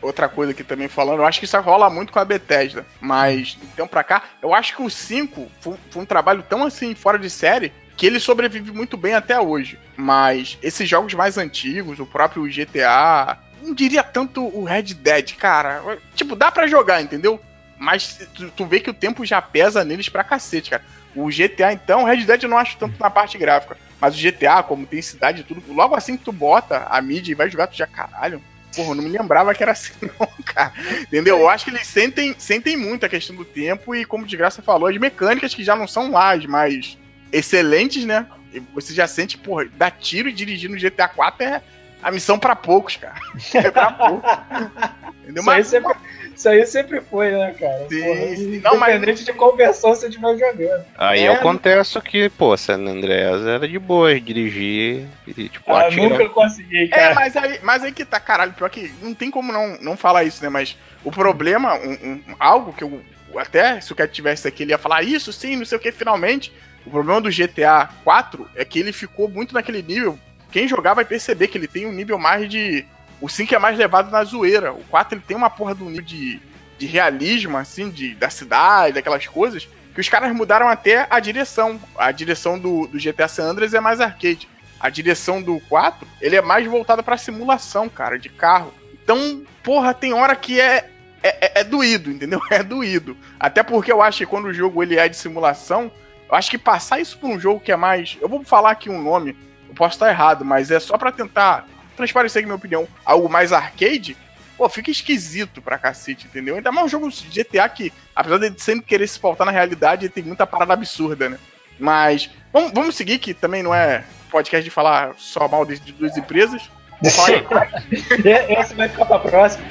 outra coisa aqui também falando, eu acho que isso rola muito com a Bethesda. Mas, então pra cá, eu acho que o 5 foi, foi um trabalho tão assim, fora de série, que ele sobrevive muito bem até hoje. Mas esses jogos mais antigos, o próprio GTA, não diria tanto o Red Dead, cara. Tipo, dá para jogar, entendeu? Mas tu, tu, vê que o tempo já pesa neles pra cacete, cara. O GTA, então, o Red Dead eu não acho tanto na parte gráfica. Mas o GTA, como tem cidade e tudo, logo assim que tu bota a mídia e vai jogar, tu já, caralho. Porra, eu não me lembrava que era assim, não, cara. Entendeu? Eu acho que eles sentem, sentem muito a questão do tempo e, como de graça falou, as mecânicas que já não são lá as mais excelentes, né? Você já sente, porra, dar tiro e dirigir no GTA 4 é a missão para poucos, cara. É pra poucos. Entendeu? Mas, isso aí sempre foi, né, cara? Sim, Porra, sim. Não, independente mas... de qual versão você estiver jogando. Aí é, eu contesto que, pô, San Andreas era de boa dirigir e, tipo, ah, atirar. nunca consegui, é, cara. É, mas aí, mas aí que tá, caralho, pior que não tem como não, não falar isso, né? Mas o problema, um, um algo que eu, até se o Cat tivesse aqui, ele ia falar isso, sim, não sei o que, finalmente. O problema do GTA 4 é que ele ficou muito naquele nível. Quem jogar vai perceber que ele tem um nível mais de o 5 é mais levado na zoeira. O 4 ele tem uma porra do nível de, de realismo, assim, de, da cidade, daquelas coisas, que os caras mudaram até a direção. A direção do, do GTA San Andreas é mais arcade. A direção do 4, ele é mais voltada pra simulação, cara, de carro. Então, porra, tem hora que é, é, é, é doído, entendeu? É doído. Até porque eu acho que quando o jogo ele é de simulação, eu acho que passar isso pra um jogo que é mais. Eu vou falar aqui um nome, eu posso estar errado, mas é só para tentar transparecer aqui minha opinião, algo mais arcade, pô, fica esquisito pra cacete, entendeu? Ainda mais um jogo de GTA que, apesar de sempre querer se pautar na realidade, tem muita parada absurda, né? Mas vamos, vamos seguir, que também não é podcast de falar só mal de, de duas empresas. Essa vai ficar pra próxima.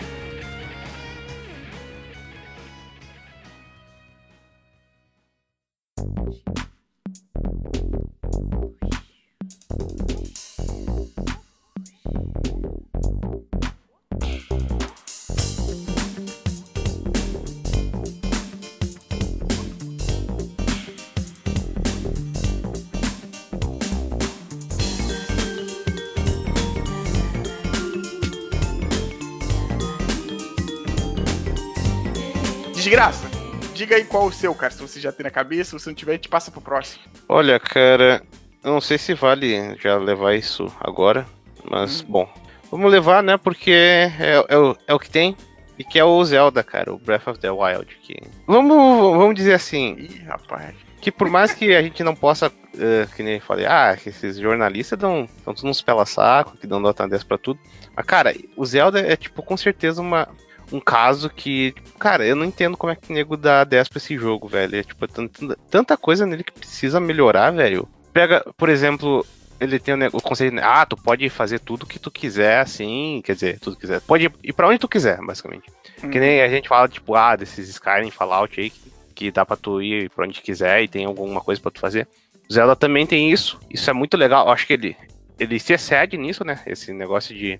Desgraça, diga aí qual o seu, cara. Se você já tem na cabeça, se não tiver, a gente passa pro próximo. Olha, cara, eu não sei se vale já levar isso agora, mas Hum. bom. Vamos levar, né? Porque é, é, o- é o que tem. E que é o Zelda, cara, o Breath of the Wild. Que... Vamos, vamos dizer assim, Ih, rapaz. que por mais que a gente não possa, eh, que nem eu falei, ah, que esses jornalistas dão, dão tudo uns pela-saco, que dão nota 10 pra tudo. Mas, cara, o Zelda é, tipo, com certeza uma, um caso que, tipo, cara, eu não entendo como é que o nego dá 10 pra esse jogo, velho. É, tipo, tanta, tanta coisa nele que precisa melhorar, velho. Pega, por exemplo, ele tem o, conceito, ah, tu pode fazer tudo que tu quiser, assim, quer dizer, tudo que quiser. Pode ir pra onde tu quiser, basicamente. Que nem a gente fala, tipo, ah, desses Skyrim, Fallout aí, que, que dá pra tu ir pra onde quiser e tem alguma coisa pra tu fazer. Zelda também tem isso. Isso é muito legal. Eu acho que ele, ele se excede nisso, né? Esse negócio de,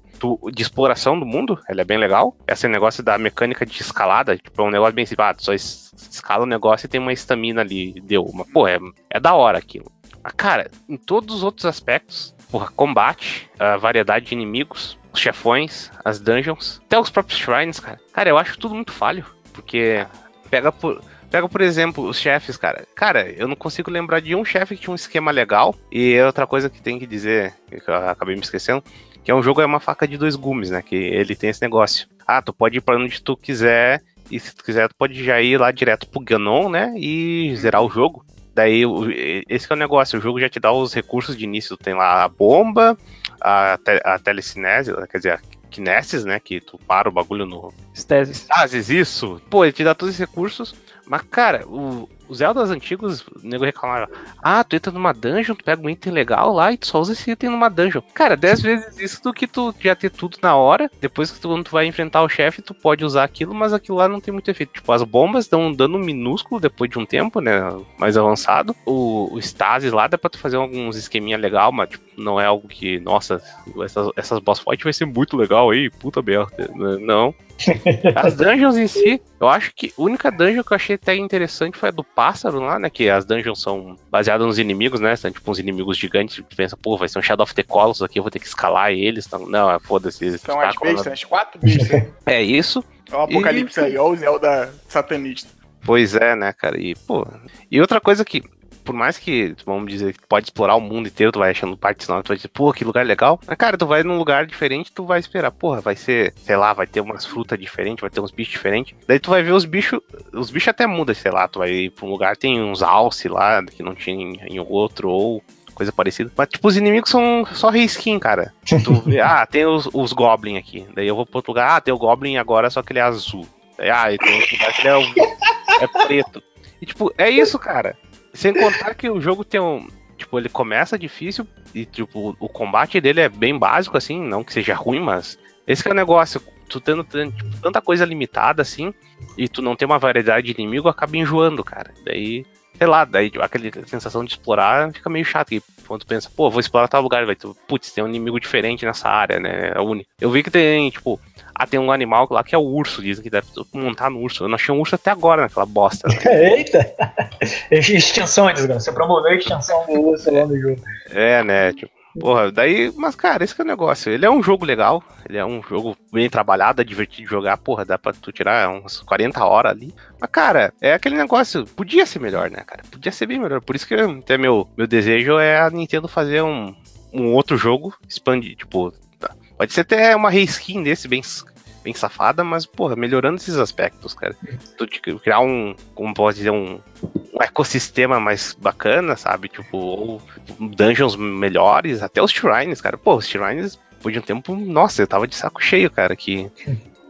de exploração do mundo, ele é bem legal. Esse negócio da mecânica de escalada, tipo, é um negócio bem simples. Ah, só es- escala o negócio e tem uma estamina ali, deu. Mas, pô, é, é da hora aquilo. Mas, cara, em todos os outros aspectos, porra, combate, a variedade de inimigos, os chefões, as dungeons, até os próprios shrines, cara. Cara, eu acho tudo muito falho. Porque pega por. Pega, por exemplo, os chefes, cara. Cara, eu não consigo lembrar de um chefe que tinha um esquema legal. E é outra coisa que tem que dizer, que eu acabei me esquecendo, que é um jogo é uma faca de dois gumes, né? Que ele tem esse negócio. Ah, tu pode ir pra onde tu quiser. E se tu quiser, tu pode já ir lá direto pro Ganon, né? E zerar o jogo. Daí, esse que é o negócio, o jogo já te dá os recursos de início. Tem lá a bomba, a, te, a telecinese, quer dizer, a kinesis, né? Que tu para o bagulho no, Stesis. Stasis, isso. Pô, ele te dá todos esses recursos. Mas, cara, o, os Zeldas antigos, o nego reclamava. Ah, tu entra numa dungeon, tu pega um item legal lá e tu só usa esse item numa dungeon. Cara, 10 vezes isso do que tu já ter tudo na hora. Depois que tu, quando tu vai enfrentar o chefe, tu pode usar aquilo, mas aquilo lá não tem muito efeito. Tipo, as bombas dão um dano minúsculo depois de um tempo, né? Mais avançado. O, o Stasis lá dá pra tu fazer alguns esqueminha legal, mas tipo, não é algo que, nossa, essas, essas boss fight vai ser muito legal aí, puta merda. Não. As dungeons em si, eu acho que a única dungeon que eu achei até interessante foi a do pássaro lá, né? Que as dungeons são baseadas nos inimigos, né? São tipo uns inimigos gigantes. Tu pensa, pô, vai ser um Shadow of the Colossus aqui, eu vou ter que escalar eles. Não, não é foda-se. São as bestas, as quatro bestas. É isso. Olha o apocalipse aí, olha o Zelda satanista. Pois é, né, cara? E, pô. E outra coisa que, por mais que, vamos dizer, que tu pode explorar o mundo inteiro, tu vai achando partes novas, tu vai dizer, pô, que lugar legal. Mas, cara, tu vai num lugar diferente, tu vai esperar, porra, vai ser, sei lá, vai ter umas frutas diferentes, vai ter uns bichos diferentes. Daí tu vai ver os bichos, os bichos até mudam, sei lá, tu vai ir pra um lugar, tem uns alce lá, que não tinha em, em outro, ou coisa parecida. Mas, tipo, os inimigos são só reskin, cara. Tu vê, ah, tem os, os Goblin aqui. Daí eu vou pro outro lugar, ah, tem o Goblin agora, só que ele é azul. Daí, ah, e tem outro lugar que ele é, é preto. E, tipo, é isso, cara. Sem contar que o jogo tem um. Tipo, ele começa difícil e, tipo, o combate dele é bem básico, assim. Não que seja ruim, mas. Esse é o negócio. Tu tendo, tipo, tanta coisa limitada, assim, e tu não tem uma variedade de inimigo, acaba enjoando, cara. Daí. Sei lá, daí aquela sensação de explorar fica meio chato. E quando tu pensa, pô, vou explorar tal lugar, vai tu, putz, tem um inimigo diferente nessa área, né? É único. Eu vi que tem, tipo, ah, tem um animal lá que é o urso, dizem que deve montar no urso. Eu não achei um urso até agora naquela bosta. né? Eita! Extinção, desgraça. Você promoveu a extinção do urso lá no jogo. É, né? Tipo, porra, daí. Mas, cara, esse que é o negócio. Ele é um jogo legal. Ele é um jogo bem trabalhado, é divertido de jogar. Porra, dá pra tu tirar uns 40 horas ali. Mas, cara, é aquele negócio. Podia ser melhor, né, cara? Podia ser bem melhor. Por isso que até meu, meu desejo é a Nintendo fazer um, um outro jogo. Expandir, tipo. Pode ser até uma reskin desse bem. Bem safada, mas, porra, melhorando esses aspectos, cara. Tu te- criar um, como pode dizer, um, um ecossistema mais bacana, sabe? Tipo, ou dungeons melhores, até os shrines, cara. Pô, os shrines, por de um tempo, nossa, eu tava de saco cheio, cara, que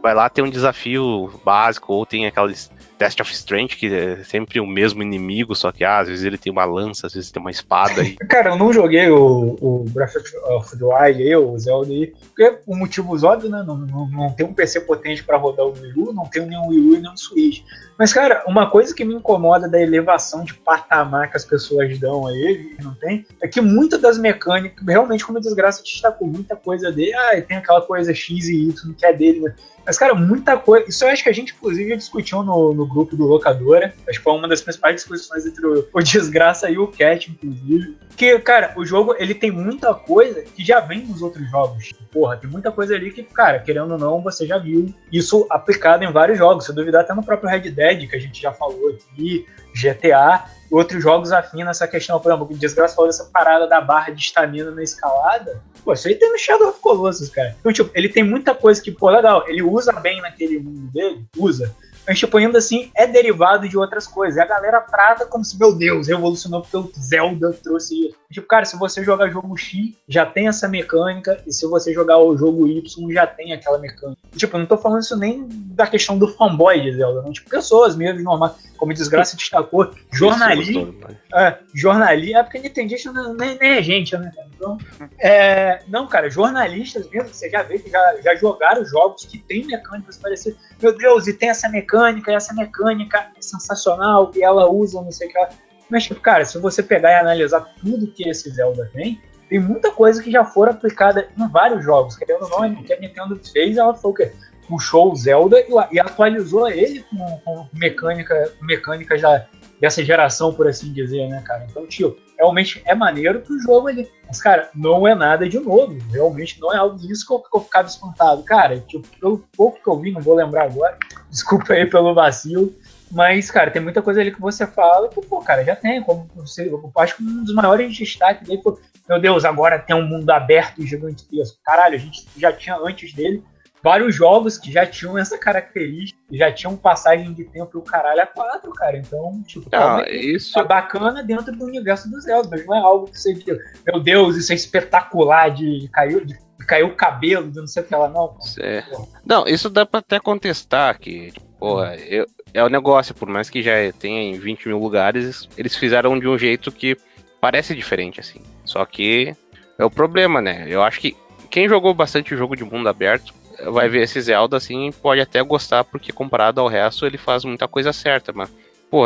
vai lá ter um desafio básico, ou tem aquelas Test of Strength, que é sempre o mesmo inimigo, só que ah, às vezes ele tem uma lança, às vezes tem uma espada. E... Cara, eu não joguei o, o Breath of the Wild aí, o Zelda aí, porque por motivos óbvios, né? Não, não, não tem um PC potente para rodar o Wii U, não tem nenhum Wii U e nenhum Switch. Mas, cara, uma coisa que me incomoda da elevação de patamar que as pessoas dão a ele, não tem, é que muitas das mecânicas, realmente, como a desgraça destacou, muita coisa dele, ah, tem aquela coisa X e Y que é dele, né? Mas, cara, muita coisa. Isso eu acho que a gente, inclusive, discutiu no, no grupo do Locadora. Acho que foi uma das principais discussões entre o, Desgraça e o Cat, inclusive. Que, cara, o jogo ele tem muita coisa que já vem nos outros jogos. Porra, tem muita coisa ali que, cara, querendo ou não, você já viu isso aplicado em vários jogos. Se duvidar, até no próprio Red Dead, que a gente já falou aqui, GTA outros jogos afinam essa questão, por exemplo, o Desgraça falou dessa parada da barra de estamina na escalada. Pô, isso aí tem no Shadow of Colossus, cara. Então, tipo, ele tem muita coisa que, pô, legal, ele usa bem naquele mundo dele, usa. Mas, tipo, ainda assim, é derivado de outras coisas. E a galera trata como se, meu Deus, revolucionou porque o Zelda trouxe isso. Tipo, cara, se você jogar jogo X, já tem essa mecânica. E se você jogar o jogo Y, já tem aquela mecânica. Tipo, eu não tô falando isso nem da questão do fanboy de Zelda, não. Tipo, pessoas mesmo, normais. Como Desgraça destacou, jornalismo. É, jornalista. É porque Nintendista nem, nem é gente, né? Então, é, não, cara, jornalistas mesmo, você já vê que já, já jogaram jogos que tem mecânicas parecidas. Meu Deus, e tem essa mecânica, e essa mecânica é sensacional, e ela usa, não sei o que. Ela... Mas, tipo, cara, se você pegar e analisar tudo que esse Zelda tem, tem muita coisa que já foram aplicada em vários jogos. Querendo ou não, o que a Nintendo fez, ela foi o quê? Puxou o Zelda e, e atualizou ele com, com mecânica, mecânica já dessa geração, por assim dizer, né, cara? Então, tio, realmente é maneiro pro jogo ali. Mas, cara, não é nada de novo. Realmente não é algo disso que eu, ficava espantado. Cara, tipo, pelo pouco que eu vi, não vou lembrar agora. Desculpa aí pelo vacilo. Mas, cara, tem muita coisa ali que você fala que, pô, cara, já tem. Como você, eu acho que um dos maiores destaques dele foi, meu Deus, agora tem um mundo aberto e gigantesco. Caralho, a gente já tinha antes dele vários jogos que já tinham essa característica, já tinham passagem de tempo e o caralho a quatro, cara. Então, tipo, ah, isso... é bacana dentro do universo dos Zelda, mas não é algo que você diga, meu Deus, isso é espetacular de cair, de caiu o cabelo, de não sei o que lá, não. É. Não, isso dá pra até contestar que, porra, eu, é o negócio, por mais que já tenha em 20 mil lugares, eles fizeram de um jeito que parece diferente, assim. Só que é o problema, né? Eu acho que quem jogou bastante jogo de mundo aberto vai ver esse Zelda assim pode até gostar, porque comparado ao resto ele faz muita coisa certa, mas,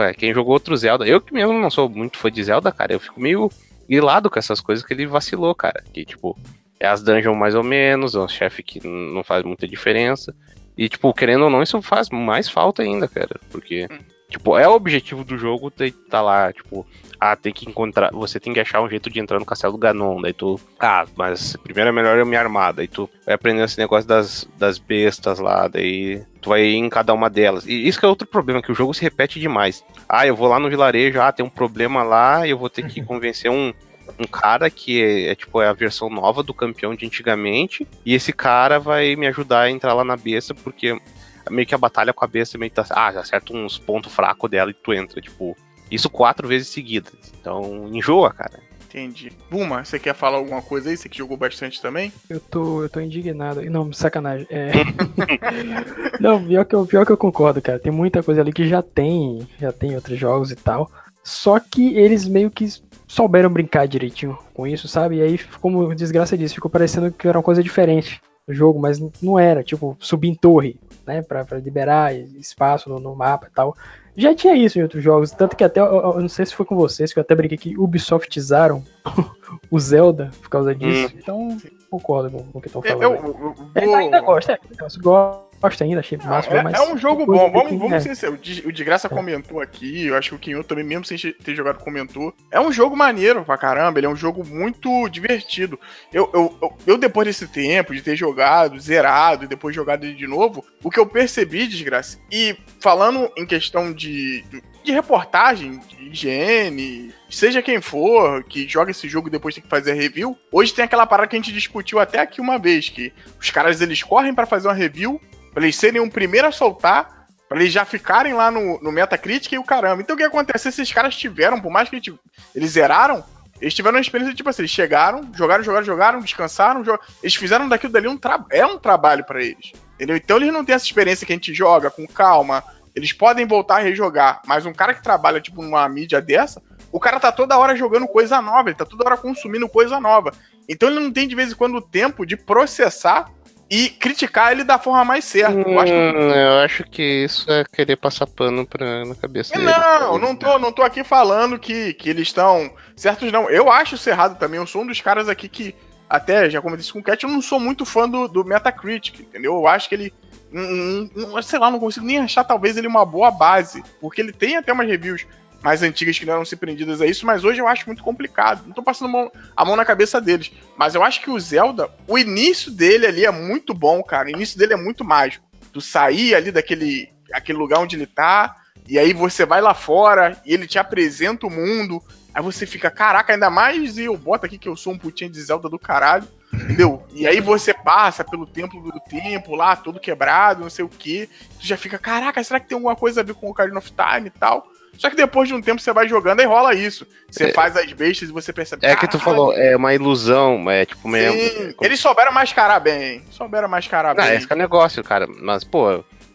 é, quem jogou outro Zelda, eu que mesmo não sou muito fã de Zelda, cara, eu fico meio grilado com essas coisas que ele vacilou, cara. Que, tipo, é as dungeons mais ou menos, é um chefe que não faz muita diferença. E, tipo, querendo ou não, isso faz mais falta ainda, cara. Porque, hum. Tipo, é o objetivo do jogo tá lá, tipo, ah, tem que encontrar, você tem que achar um jeito de entrar no castelo do Ganon, daí tu, ah, mas primeiro é melhor eu me armar, daí tu vai aprendendo esse negócio das, das bestas lá, daí tu vai em cada uma delas. E isso que é outro problema, que o jogo se repete demais. Ah, eu vou lá no vilarejo, ah, tem um problema lá, eu vou ter que convencer um, um cara que é, é, tipo é a versão nova do campeão de antigamente, e esse cara vai me ajudar a entrar lá na besta, porque meio que a batalha com a besta meio que tá, ah, acerta uns pontos fracos dela e tu entra, tipo, isso quatro vezes seguidas. Então, enjoa, cara. Entendi. Buma, você quer falar alguma coisa aí? Você que jogou bastante também? Eu tô, eu tô indignado. Não, sacanagem. É... não, pior que, eu, pior que eu concordo, cara. Tem muita coisa ali que já tem, já tem outros jogos e tal. Só que eles meio que souberam brincar direitinho com isso, sabe? E aí, como Desgraça disse, ficou parecendo que era uma coisa diferente no jogo, mas não era. Tipo, subir em torre, né? Pra, pra liberar espaço no, no mapa e tal. Já tinha isso em outros jogos, tanto que até, eu, eu, não sei se foi com vocês, que eu até brinquei que Ubisoftizaram o Zelda por causa disso. Hum. Então, concordo com, com o que estão falando. Eu, eu, eu, ainda gosto, é, gosto gosto ainda, achei massa. É, é um jogo bom, vamos, vamos é. ser O de, o de Graça é. comentou aqui, eu acho que o Kinho também, mesmo sem ter jogado, comentou. É um jogo maneiro pra caramba, ele é um jogo muito divertido. Eu, eu, eu, eu depois desse tempo, de ter jogado, zerado e depois jogado ele de novo, o que eu percebi, Desgraça, e falando em questão de, de reportagem, de higiene, seja quem for que joga esse jogo e depois tem que fazer review, hoje tem aquela parada que a gente discutiu até aqui uma vez, que os caras eles correm para fazer uma review, Pra eles serem o primeiro a soltar, pra eles já ficarem lá no, no Metacritic e o caramba. Então o que acontece? Esses caras tiveram, por mais que eles, eles zeraram, eles tiveram uma experiência tipo assim, eles chegaram, jogaram, jogaram, jogaram, descansaram, eles fizeram daquilo dali um trabalho. É um trabalho para eles. Entendeu? Então eles não têm essa experiência que a gente joga com calma. Eles podem voltar a rejogar, mas um cara que trabalha, tipo, numa mídia dessa, o cara tá toda hora jogando coisa nova, ele tá toda hora consumindo coisa nova. Então ele não tem de vez em quando o tempo de processar e criticar ele da forma mais certa. Hum, eu, acho que... eu, acho que... isso é querer passar pano pra, na cabeça dele. Não, não tô, não tô aqui falando que, que eles estão certos, não. Eu acho isso errado também. Eu sou um dos caras aqui que, até já comentei isso com o Cat, eu não sou muito fã do, do Metacritic, entendeu? Eu acho que ele. Sei lá, não consigo nem achar talvez ele uma boa base. Porque ele tem até umas reviews mais antigas que não eram surpreendidas a isso, mas hoje eu acho muito complicado. Não tô passando a mão, a mão na cabeça deles. Mas eu acho que o Zelda, o início dele ali é muito bom, cara. O início dele é muito mágico. Tu sair ali daquele aquele lugar onde ele tá, e aí você vai lá fora e ele te apresenta o mundo. Aí você fica, caraca, ainda mais e eu boto aqui que eu sou um putinho de Zelda do caralho. Entendeu? E aí você passa pelo templo do tempo lá, todo quebrado, não sei o que. Tu já fica, caraca, será que tem alguma coisa a ver com o Ocarina of Time e tal? Só que depois de um tempo você vai jogando e rola isso. Você é, faz as bestas e você percebe. É que tu falou, é uma ilusão, é tipo meio. Sim, eles souberam mascarar bem. Souberam mascarar Não, bem. Esse é o negócio, cara. Mas, pô,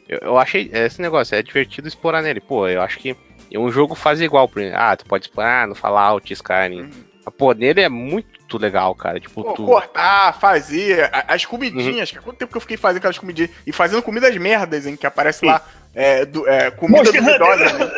eu, eu achei. Esse negócio, é divertido explorar nele. Pô, eu acho que um jogo faz igual. Ah, tu pode explorar no Fallout, Skyrim. Uhum. Pô, nele é muito legal, cara. Tipo, Pô, tu... cortar, fazer, as comidinhas. Uhum. Quanto tempo que eu fiquei fazendo aquelas comidinhas? E fazendo comidas merdas, hein? Que aparece Sim. lá. É, do, é, comida duvidosa. Né?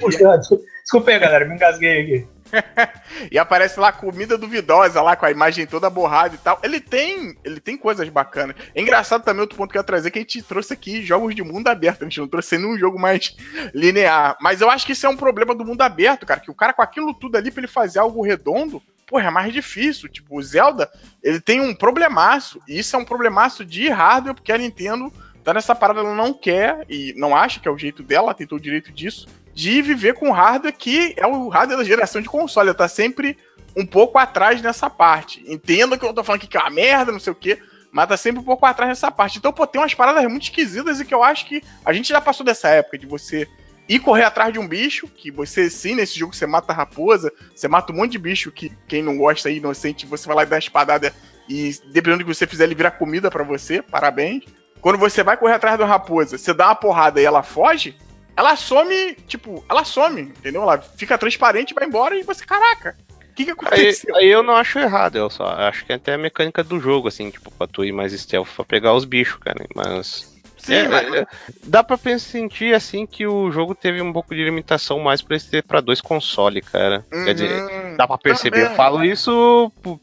Desculpa aí, galera, me engasguei aqui. e aparece lá comida duvidosa, lá com a imagem toda borrada e tal. Ele tem, ele tem coisas bacanas. É engraçado também outro ponto que eu ia trazer que a gente trouxe aqui jogos de mundo aberto. A gente não trouxe nenhum jogo mais linear. Mas eu acho que isso é um problema do mundo aberto, cara. Que o cara com aquilo tudo ali pra ele fazer algo redondo, porra, é mais difícil. Tipo, o Zelda, ele tem um problemaço. E isso é um problemaço de hardware, porque a Nintendo tá nessa parada, ela não quer e não acha que é o jeito dela, todo o direito disso, de viver com hardware que é o hardware da geração de console. Ela tá sempre um pouco atrás nessa parte. Entenda que eu tô falando aqui que é uma merda, não sei o quê, mas tá sempre um pouco atrás nessa parte. Então, pô, tem umas paradas muito esquisitas e que eu acho que a gente já passou dessa época de você ir correr atrás de um bicho, que você sim, nesse jogo você mata a raposa, você mata um monte de bicho que quem não gosta aí, inocente, você vai lá e dá uma espadada e dependendo do que você fizer, ele vira comida para você, parabéns. Quando você vai correr atrás da raposa, você dá uma porrada e ela foge, ela some, tipo, ela some, entendeu? Ela fica transparente, vai embora e você, caraca, o que, que aconteceu? Aí, aí, eu não acho errado, eu só acho que é até a mecânica do jogo, assim, tipo, pra tu ir mais stealth pra pegar os bichos, cara, mas... Sim, é, mas... É, dá pra sentir, assim, que o jogo teve um pouco de limitação mais pra ser pra dois consoles, cara. Uhum, Quer dizer, uhum. dá pra perceber. Eu falo isso por,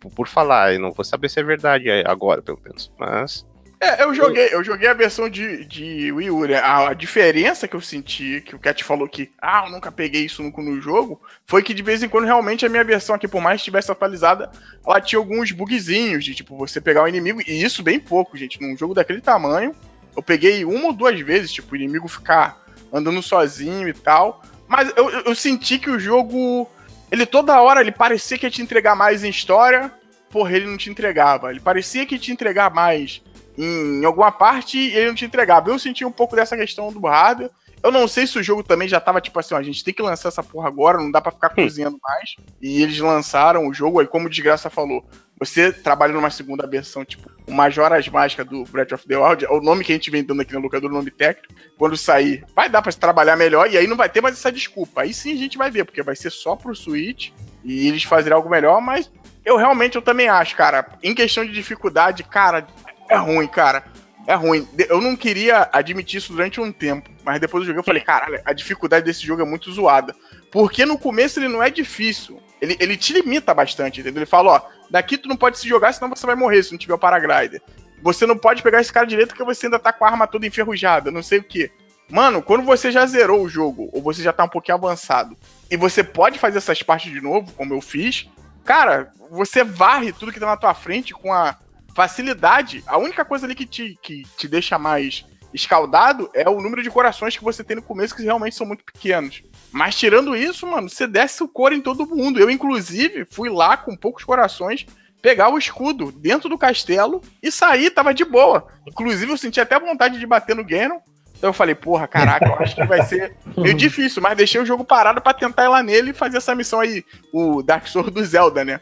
por, por falar, e não vou saber se é verdade agora, pelo menos, mas... É, eu joguei, eu joguei a versão de, de Wii U, né? A, a, diferença que eu senti, que o Cat falou que, ah, eu nunca peguei isso no, no jogo, foi que de vez em quando realmente a minha versão aqui, por mais que estivesse atualizada, ela tinha alguns bugzinhos de, tipo, você pegar o inimigo, e isso bem pouco, gente. Num jogo daquele tamanho, eu peguei uma ou duas vezes, tipo, o inimigo ficar andando sozinho e tal. Mas eu, eu senti que o jogo, ele toda hora, ele parecia que ia te entregar mais em história, porra, ele não te entregava. Ele parecia que ia te entregar mais em alguma parte e ele não te entregava. Eu senti um pouco dessa questão do hardware. Eu não sei se o jogo também já tava tipo assim, ó, a gente tem que lançar essa porra agora, não dá para ficar cozinhando mais. E eles lançaram o jogo, aí como o Desgraça falou, você trabalha numa segunda versão, tipo, o Majora's Mágica do Breath of the Wild, é o nome que a gente vem dando aqui no locador, o nome técnico. Quando sair, vai dar para se trabalhar melhor e aí não vai ter mais essa desculpa. Aí sim a gente vai ver, porque vai ser só pro Switch e eles fazerem algo melhor, mas eu realmente eu também acho, cara, em questão de dificuldade, cara, é ruim, cara. É ruim. Eu não queria admitir isso durante um tempo, mas depois do jogo eu falei, caralho, a dificuldade desse jogo é muito zoada. Porque no começo ele não é difícil. Ele, ele te limita bastante, entendeu? Ele fala, ó, daqui tu não pode se jogar, senão você vai morrer se não tiver o paraglider. Você não pode pegar esse cara direito porque você ainda tá com a arma toda enferrujada, não sei o que. Mano, quando você já zerou o jogo, ou você já tá um pouquinho avançado, e você pode fazer essas partes de novo, como eu fiz, cara, você varre tudo que tá na tua frente com a facilidade, a única coisa ali que te, que te deixa mais escaldado é o número de corações que você tem no começo, que realmente são muito pequenos. Mas tirando isso, mano, você desce o couro em todo mundo. Eu, inclusive, fui lá com poucos corações pegar o escudo dentro do castelo e sair, tava de boa. Inclusive, eu senti até vontade de bater no Ganon. Então eu falei, porra, caraca, eu acho que vai ser meio difícil, mas deixei o jogo parado para tentar ir lá nele e fazer essa missão aí, o Dark Souls do Zelda, né?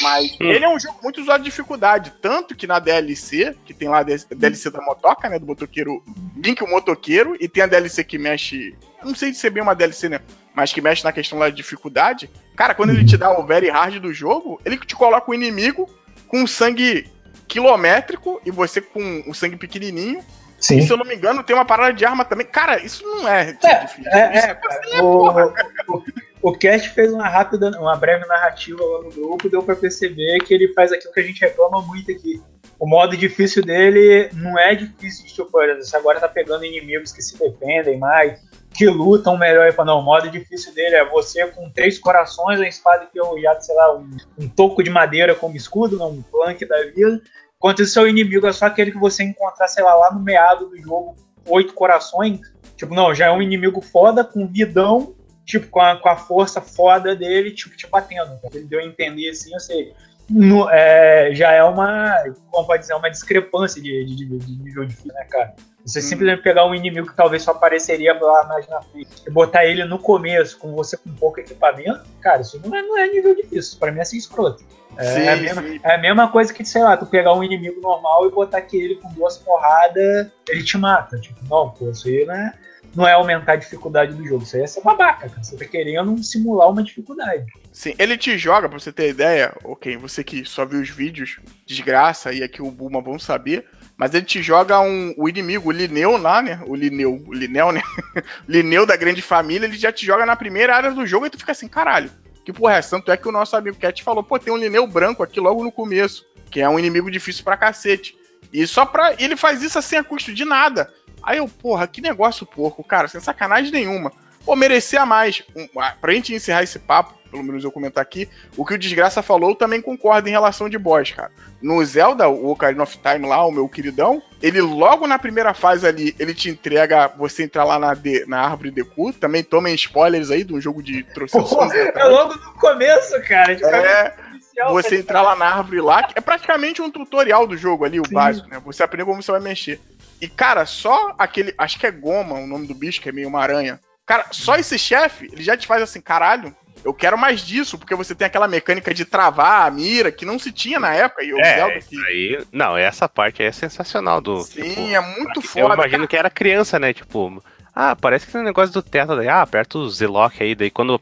Mas hum. ele é um jogo muito usado de dificuldade, tanto que na DLC, que tem lá a DLC da motoca, né, do motoqueiro, Link o motoqueiro, e tem a DLC que mexe, não sei se é bem uma DLC, né, mas que mexe na questão da dificuldade. Cara, quando ele te dá o very hard do jogo, ele te coloca o inimigo com sangue quilométrico e você com o sangue pequenininho Sim. E se eu não me engano, tem uma parada de arma também. Cara, isso não é, é difícil. É, é, é cara, o, o, o Cast fez uma rápida, uma breve narrativa lá no grupo, deu para perceber que ele faz aquilo que a gente reclama muito aqui. O modo difícil dele não é difícil de tipo, você agora tá pegando inimigos que se defendem mais, que lutam melhor. Não, o modo difícil dele é você com três corações, uma espada que eu já, sei lá, um, um toco de madeira como escudo, um plank da vida, Enquanto o seu inimigo é só aquele que você encontrar, sei lá, lá no meado do jogo, oito corações. Tipo, não, já é um inimigo foda, com vidão, tipo, com a, com a força foda dele, tipo, te batendo. Ele deu a entender assim, eu sei. No, é, já é uma, como pode dizer, uma discrepância de, de, de, de nível difícil, né, cara? Você hum. simplesmente pegar um inimigo que talvez só apareceria lá mais na frente e botar ele no começo, com você com pouco equipamento, cara, isso não é, não é nível difícil. Pra mim é ser escroto. É, sim, é, a mesma, é, a mesma, coisa que, sei lá, tu pegar um inimigo normal e botar que ele com duas porradas, ele te mata. Tipo, não, pô, isso aí não é, não é aumentar a dificuldade do jogo. Isso aí é ser babaca, cara. Você tá querendo simular uma dificuldade. Sim, ele te joga, pra você ter ideia, ok, você que só viu os vídeos, desgraça, e aqui o Buma vão saber, mas ele te joga um, o inimigo, o Lineu lá, né? O Lineu, o Lineu, né? Lineu da grande família, ele já te joga na primeira área do jogo e tu fica assim, caralho que porra é Tanto é que o nosso amigo Cat falou, pô, tem um Lineu branco aqui logo no começo, que é um inimigo difícil pra cacete. E só pra. Ele faz isso assim a custo de nada. Aí eu, porra, que negócio porco, cara, sem sacanagem nenhuma. Pô, merecia mais. Um, pra gente encerrar esse papo, pelo menos eu comentar aqui, o que o Desgraça falou, eu também concordo em relação de boss, cara. No Zelda, o Ocarina of Time lá, o meu queridão, ele logo na primeira fase ali, ele te entrega você entrar lá na, de, na árvore Deku. Também tomem spoilers aí de um jogo de trocenções. É logo no começo, cara. É, você entrar lá na árvore lá, é praticamente um tutorial do jogo ali, o Sim. básico, né? Você aprende como você vai mexer. E, cara, só aquele. Acho que é Goma o nome do bicho, que é meio uma aranha. Cara, só esse chefe, ele já te faz assim, caralho, eu quero mais disso, porque você tem aquela mecânica de travar a mira que não se tinha na época. E o é, Zelda que... aí, não, essa parte aí é sensacional do. Sim, tipo, é muito foda. Eu imagino cara. que era criança, né? Tipo, ah, parece que tem um negócio do teto daí, ah, aperta o Z-Lock aí, daí quando.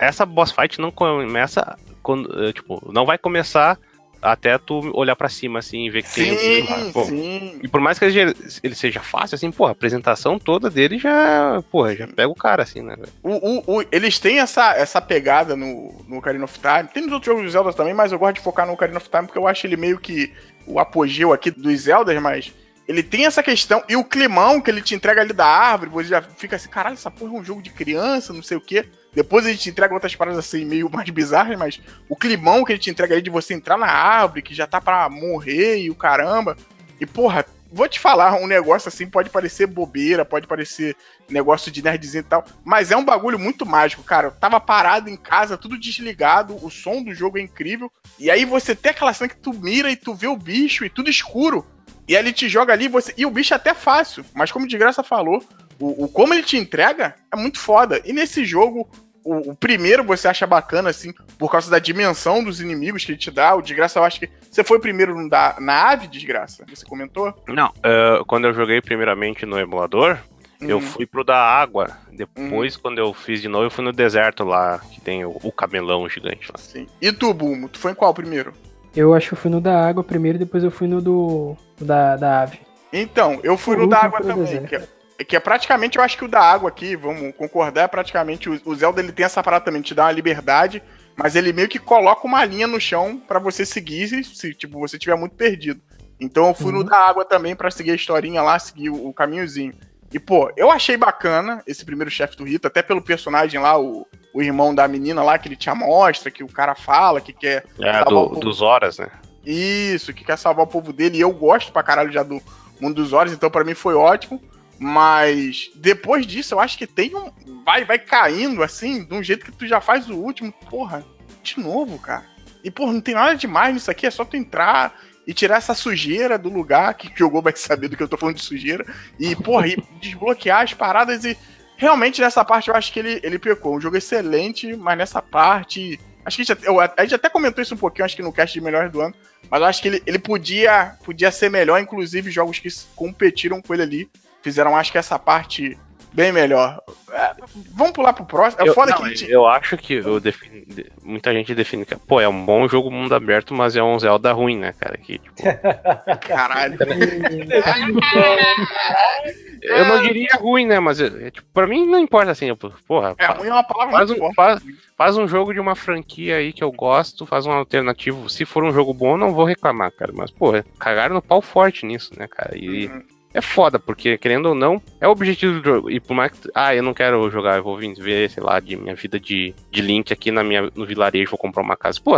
essa boss fight não começa. Quando, eh, tipo, não vai começar até tu olhar para cima, assim, e ver que sim, tem um sim. E por mais que ele, seja fácil, assim, pô, a apresentação toda dele já, porra, já pega o cara, assim, né? O, o, o, eles têm essa, essa pegada no, no Ocarina of Time. Tem nos outros jogos de Zelda também, mas eu gosto de focar no Ocarina of Time porque eu acho ele meio que o apogeu aqui dos Zeldas, mas ele tem essa questão, e o climão que ele te entrega ali da árvore, você já fica assim, caralho, essa porra é um jogo de criança, não sei o quê. Depois a gente entrega outras paradas assim, meio mais bizarras, mas o climão que ele te entrega aí de você entrar na árvore, que já tá pra morrer e o caramba. E, porra, vou te falar, um negócio assim pode parecer bobeira, pode parecer negócio de nerdzinho e tal, mas é um bagulho muito mágico, cara. Eu tava parado em casa, tudo desligado, o som do jogo é incrível. E aí você tem aquela cena que tu mira e tu vê o bicho e tudo escuro. E aí ele te joga ali, você. E o bicho é até fácil, mas como de graça falou, o, o, como ele te entrega é muito foda. E nesse jogo, o, o, primeiro você acha bacana, assim, por causa da dimensão dos inimigos que ele te dá. O Desgraça, eu acho que. Você foi primeiro da, na ave, Desgraça? Você comentou? Não, uh, quando eu joguei primeiramente no emulador, uhum. eu fui pro da água. Depois, uhum. quando eu fiz de novo, eu fui no deserto lá, que tem o, o camelão gigante lá. Sim. E tu, Bumo? Tu foi em qual primeiro? Eu acho que eu fui no da água primeiro, depois eu fui no do. da, da ave. Então, eu fui o no da água também. Que é, que é praticamente, eu acho que o da água aqui, vamos concordar, é praticamente. O, o Zelda ele tem essa parada também, te dá uma liberdade, mas ele meio que coloca uma linha no chão para você seguir se, se, tipo, você tiver muito perdido. Então eu fui uhum. no da água também para seguir a historinha lá, seguir o, o, caminhozinho. E, pô, eu achei bacana esse primeiro chefe do Rito, até pelo personagem lá, o, o irmão da menina lá, que ele te amostra, que o cara fala, que quer. É, do, dos horas, né? Isso, que quer salvar o povo dele. E eu gosto pra caralho já do Mundo dos Horas, então para mim foi ótimo. Mas depois disso, eu acho que tem um. Vai, vai caindo assim, de um jeito que tu já faz o último. Porra, de novo, cara. E, porra, não tem nada demais nisso aqui, é só tu entrar e tirar essa sujeira do lugar. Quem jogou vai saber do que eu tô falando de sujeira. E, porra, e desbloquear as paradas e. Realmente nessa parte eu acho que ele, ele pecou. Um jogo excelente, mas nessa parte. Acho que a gente, até comentou isso um pouquinho, acho que no cast de melhores do ano. Mas eu acho que ele, ele podia, podia ser melhor, inclusive jogos que competiram com ele ali. Fizeram, acho que essa parte bem melhor. É, vamos pular pro próximo. É eu, foda não, que a gente. Eu acho que eu defini, muita gente define que, pô, é um bom jogo mundo aberto, mas é um Zelda ruim, né, cara? Que, tipo, Caralho. eu não diria ruim, né? Mas é, tipo, pra mim não importa assim, eu, porra. É, fa- ruim é uma palavra Faz muito um, faz, faz um jogo de uma franquia aí que eu gosto, faz um alternativo. Se for um jogo bom, eu não vou reclamar, cara. Mas, pô, cagaram no pau forte nisso, né, cara? E Uhum. É foda, porque, querendo ou não, é o objetivo do jogo. E por mais que. Ah, eu não quero jogar, eu vou vir ver, sei lá, de minha vida de, de Link aqui na minha, no vilarejo, vou comprar uma casa. Pô,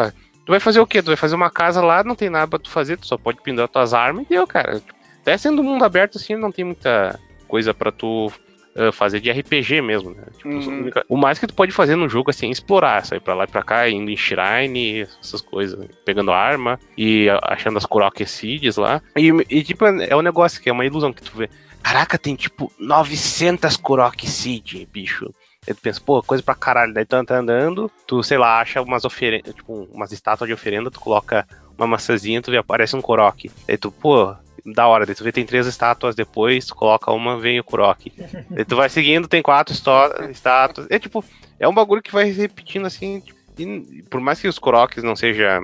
tu vai fazer o quê? Tu vai fazer uma casa lá, não tem nada pra tu fazer, tu só pode pendurar tuas armas e deu, cara. Até sendo mundo aberto assim, não tem muita coisa pra tu ah, fazer de RPG mesmo, né? Tipo, Uhum. o mais que tu pode fazer no jogo assim, é explorar, sair pra lá e pra cá, indo em shrine, essas coisas, pegando arma e achando as Kurok Seeds lá. E, e, tipo, é um negócio que é uma ilusão que tu vê. Caraca, tem tipo 900 Kurok Seed, bicho. Aí tu pensa, pô, coisa pra caralho. Daí tu tá andando, tu, sei lá, acha umas oferendas, tipo, umas estátuas de oferenda, tu coloca uma maçãzinha, tu vê, aparece um Korok. Aí tu, pô, da hora. Daí tu vê, tem três estátuas depois, tu coloca uma, vem o Kurok. Daí tu vai seguindo, tem quatro estátuas. É tipo, é um bagulho que vai repetindo assim. tipo, e por mais que os Kuroks não seja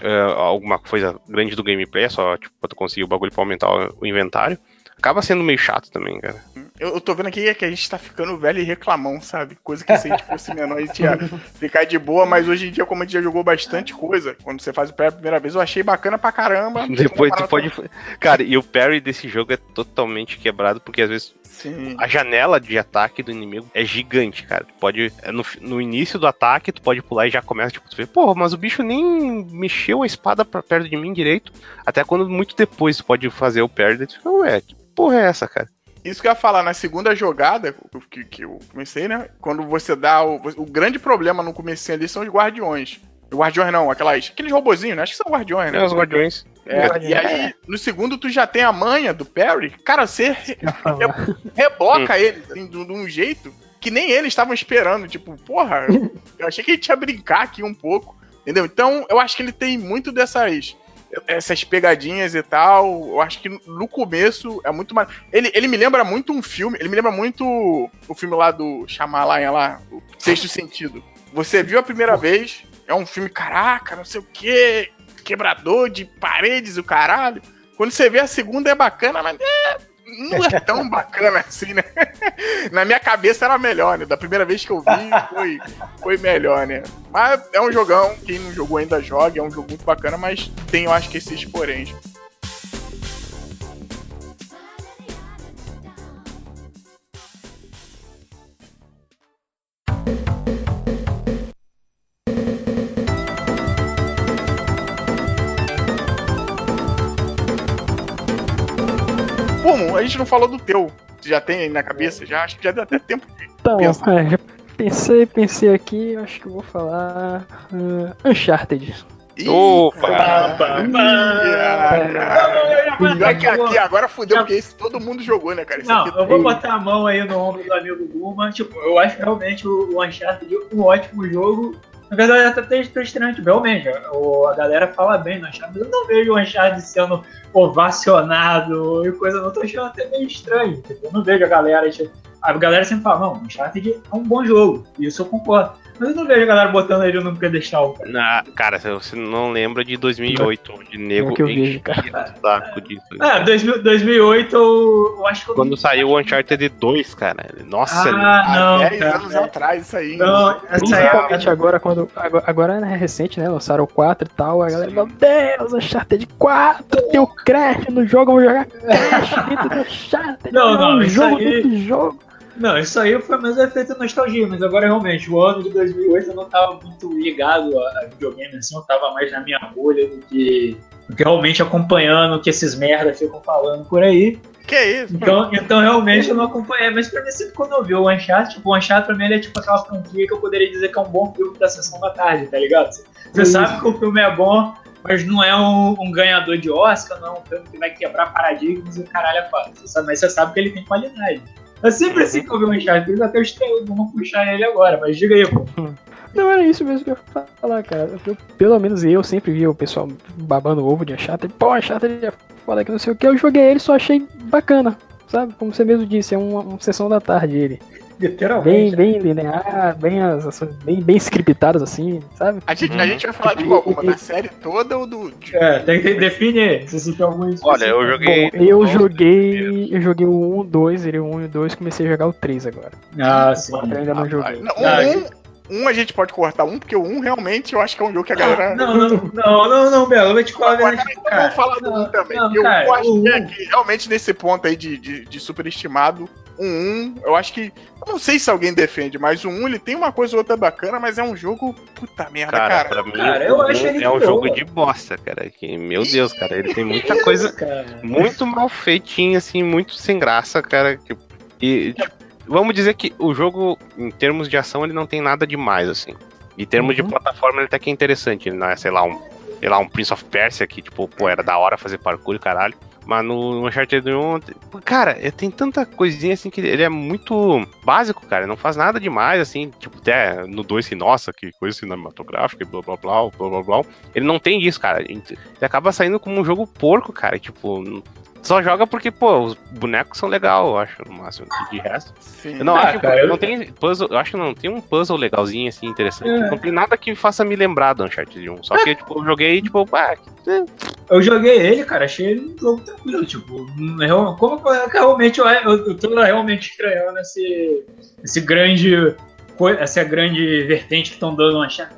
é, alguma coisa grande do gameplay, é só tipo, pra tu conseguir o bagulho pra aumentar o, o inventário, acaba sendo meio chato também, cara. Eu, eu tô vendo aqui que a gente tá ficando velho e reclamão, sabe? Coisa que se a gente fosse menor, a gente ia ficar de boa, mas hoje em dia, como a gente já jogou bastante coisa, quando você faz o pé a primeira vez, eu achei bacana pra caramba. Depois tu pode. Cara, e o parry desse jogo é totalmente quebrado, porque às vezes Sim. a janela de ataque do inimigo é gigante, cara. Tu pode. é No, no início do ataque, tu pode pular e já começa, tipo, tu vê, porra, mas o bicho nem mexeu a espada pra perto de mim direito. Até quando muito depois tu pode fazer o parry, tu fica, ué, que porra é essa, cara? Isso que eu ia falar, na segunda jogada que, que eu comecei, né? Quando você dá. O, o grande problema no começo ali são os guardiões. Os guardiões não, aquelas, aqueles robozinhos, né? Acho que são guardiões, né? É, os guardiões. É, e aí, no segundo, tu já tem a manha do Perry. Cara, você re- re- reboca eles assim, de, de um jeito que nem eles estavam esperando. Tipo, porra, eu achei que a gente ia brincar aqui um pouco. Entendeu? Então, eu acho que ele tem muito dessas. Essas pegadinhas e tal. Eu acho que no começo é muito mais. Ele, ele me lembra muito um filme. Ele me lembra muito o filme lá do Shyamalan lá, o Sexto Sentido. Você viu a primeira vez, é um filme, caraca, não sei o quê, quebrador de paredes, o caralho. Quando você vê a segunda é bacana, mas é, não é tão bacana assim, né? Na minha cabeça era melhor, né? Da primeira vez que eu vi, foi, foi melhor, né? Mas é um jogão, quem não jogou ainda joga, é um jogo muito bacana, mas tem, eu acho que esses poréns. Pum, a gente não falou do teu. Você já tem aí na cabeça? Já acho que já deu até tempo de Então, é, pensei, pensei aqui, acho que eu vou falar uh, Uncharted. Ih, Opa! Pior que aqui agora fudeu, porque esse todo mundo jogou, né, cara? Esse Não, aqui eu vou botar a mão aí no ombro do amigo Guma. Tipo, eu acho realmente o o Uncharted um ótimo jogo. Na verdade, até estranho, tipo, realmente, o- a galera fala bem no Uncharted, mas eu não vejo o Uncharted sendo ovacionado e coisa, eu tô achando até meio estranho. Eu não vejo a galera, tipo, a galera sempre fala, não, o Uncharted é um bom jogo, isso eu concordo. Mas eu não vejo a galera botando ele num pedestal, cara. Na, cara, você não lembra de 2008, onde nego É que eu enche vejo, cara. o saco disso. É, 2000, 2008 eu, eu acho que eu Quando saiu o Uncharted 2, cara. Nossa, Ah, Há não, 10 cara. anos atrás, isso aí. Não, essa é Principalmente agora, quando. Agora, agora é recente, né? Lançaram o 4 e tal. A galera, meu Deus, Uncharted 4, tem o Crash no jogo, eu vou jogar Crash dentro do Uncharted. Não, é não, um isso jogo aí- dentro do jogo. Não, isso aí foi mais um efeito nostalgia, mas agora realmente, o ano de 2008 eu não tava muito ligado a videogame assim, eu tava mais na minha bolha do que, do que realmente acompanhando o que esses merda ficam falando por aí. Que isso? Então, então realmente eu não acompanhei, mas pra mim sempre quando eu vi o Uncharted, tipo, o Uncharted pra mim ele é tipo aquela franquia que eu poderia dizer que é um bom filme da sessão da tarde, tá ligado? Você, você sabe que o filme é bom, mas não é um, um, ganhador de Oscar, não é um filme que vai quebrar paradigmas e o caralho é fácil. Mas você sabe que ele tem qualidade. É sempre assim que eu vi um Uncharted, até os teus vamos puxar ele agora, mas diga aí, pô. Não, era isso mesmo que eu ia falar, cara. Eu, pelo menos eu sempre vi o pessoal babando ovo de Uncharted. Pô, Uncharted é foda que não sei o que. Eu joguei ele só achei bacana, sabe? Como você mesmo disse, é uma, uma sessão da tarde ele. Literalmente. Bem, bem linear, bem, as, bem, bem scriptadas assim, sabe? A gente, a gente vai falar de qual? Da série toda ou do. De... É, tem que definir se você tem algum Olha, eu joguei. Bom, eu joguei. Eu joguei o 1, o 2, ele o 1 e o 2, comecei a jogar o 3 agora. Ah, sim. Eu ainda não joguei. Não, um, um a gente pode cortar um, porque o um realmente eu acho que é um jogo que a galera. Não, não, não, não, não, Belo, eu vou te falar. Vamos falar do um também. Não, eu, acho é que realmente nesse ponto aí de, de, de superestimado, um 1, eu acho que. Eu não sei se alguém defende, mas o 1 ele tem uma coisa ou outra bacana, mas é um jogo. Puta merda, cara. cara. Pra mim, cara, eu acho ele é um jogo de bosta, cara. Que, meu Deus, cara. Ele tem muita coisa muito mal feitinha, assim, muito sem graça, cara. E, tipo, vamos dizer que o jogo, em termos de ação, ele não tem nada demais, assim. Em termos uhum. de plataforma, ele até que é interessante. Ele não é, sei lá, um, sei lá, um Prince of Persia que, tipo, pô, era da hora fazer parkour e caralho. Mas no Uncharted 1, cara, tem tanta coisinha assim que ele é muito básico, cara. Não faz nada demais, assim. Tipo, até no 2 que, nossa, que coisa cinematográfica blá blá blá, blá blá blá. Ele não tem isso, cara. Ele acaba saindo como um jogo porco, cara. Tipo, só joga porque, pô, os bonecos são legal, eu acho, no máximo. De resto. Sim. Eu não ah, acho cara, que não eu... tem puzzle. Eu acho que não tem um puzzle legalzinho, assim, interessante. É. Não tem nada que faça me lembrar do Uncharted 1. Só que, tipo, eu joguei, tipo, ah, eu joguei ele, cara, achei ele um jogo tranquilo, tipo, como realmente eu, eu, eu tô realmente estranhando esse, esse grande essa grande vertente que estão dando uma chata,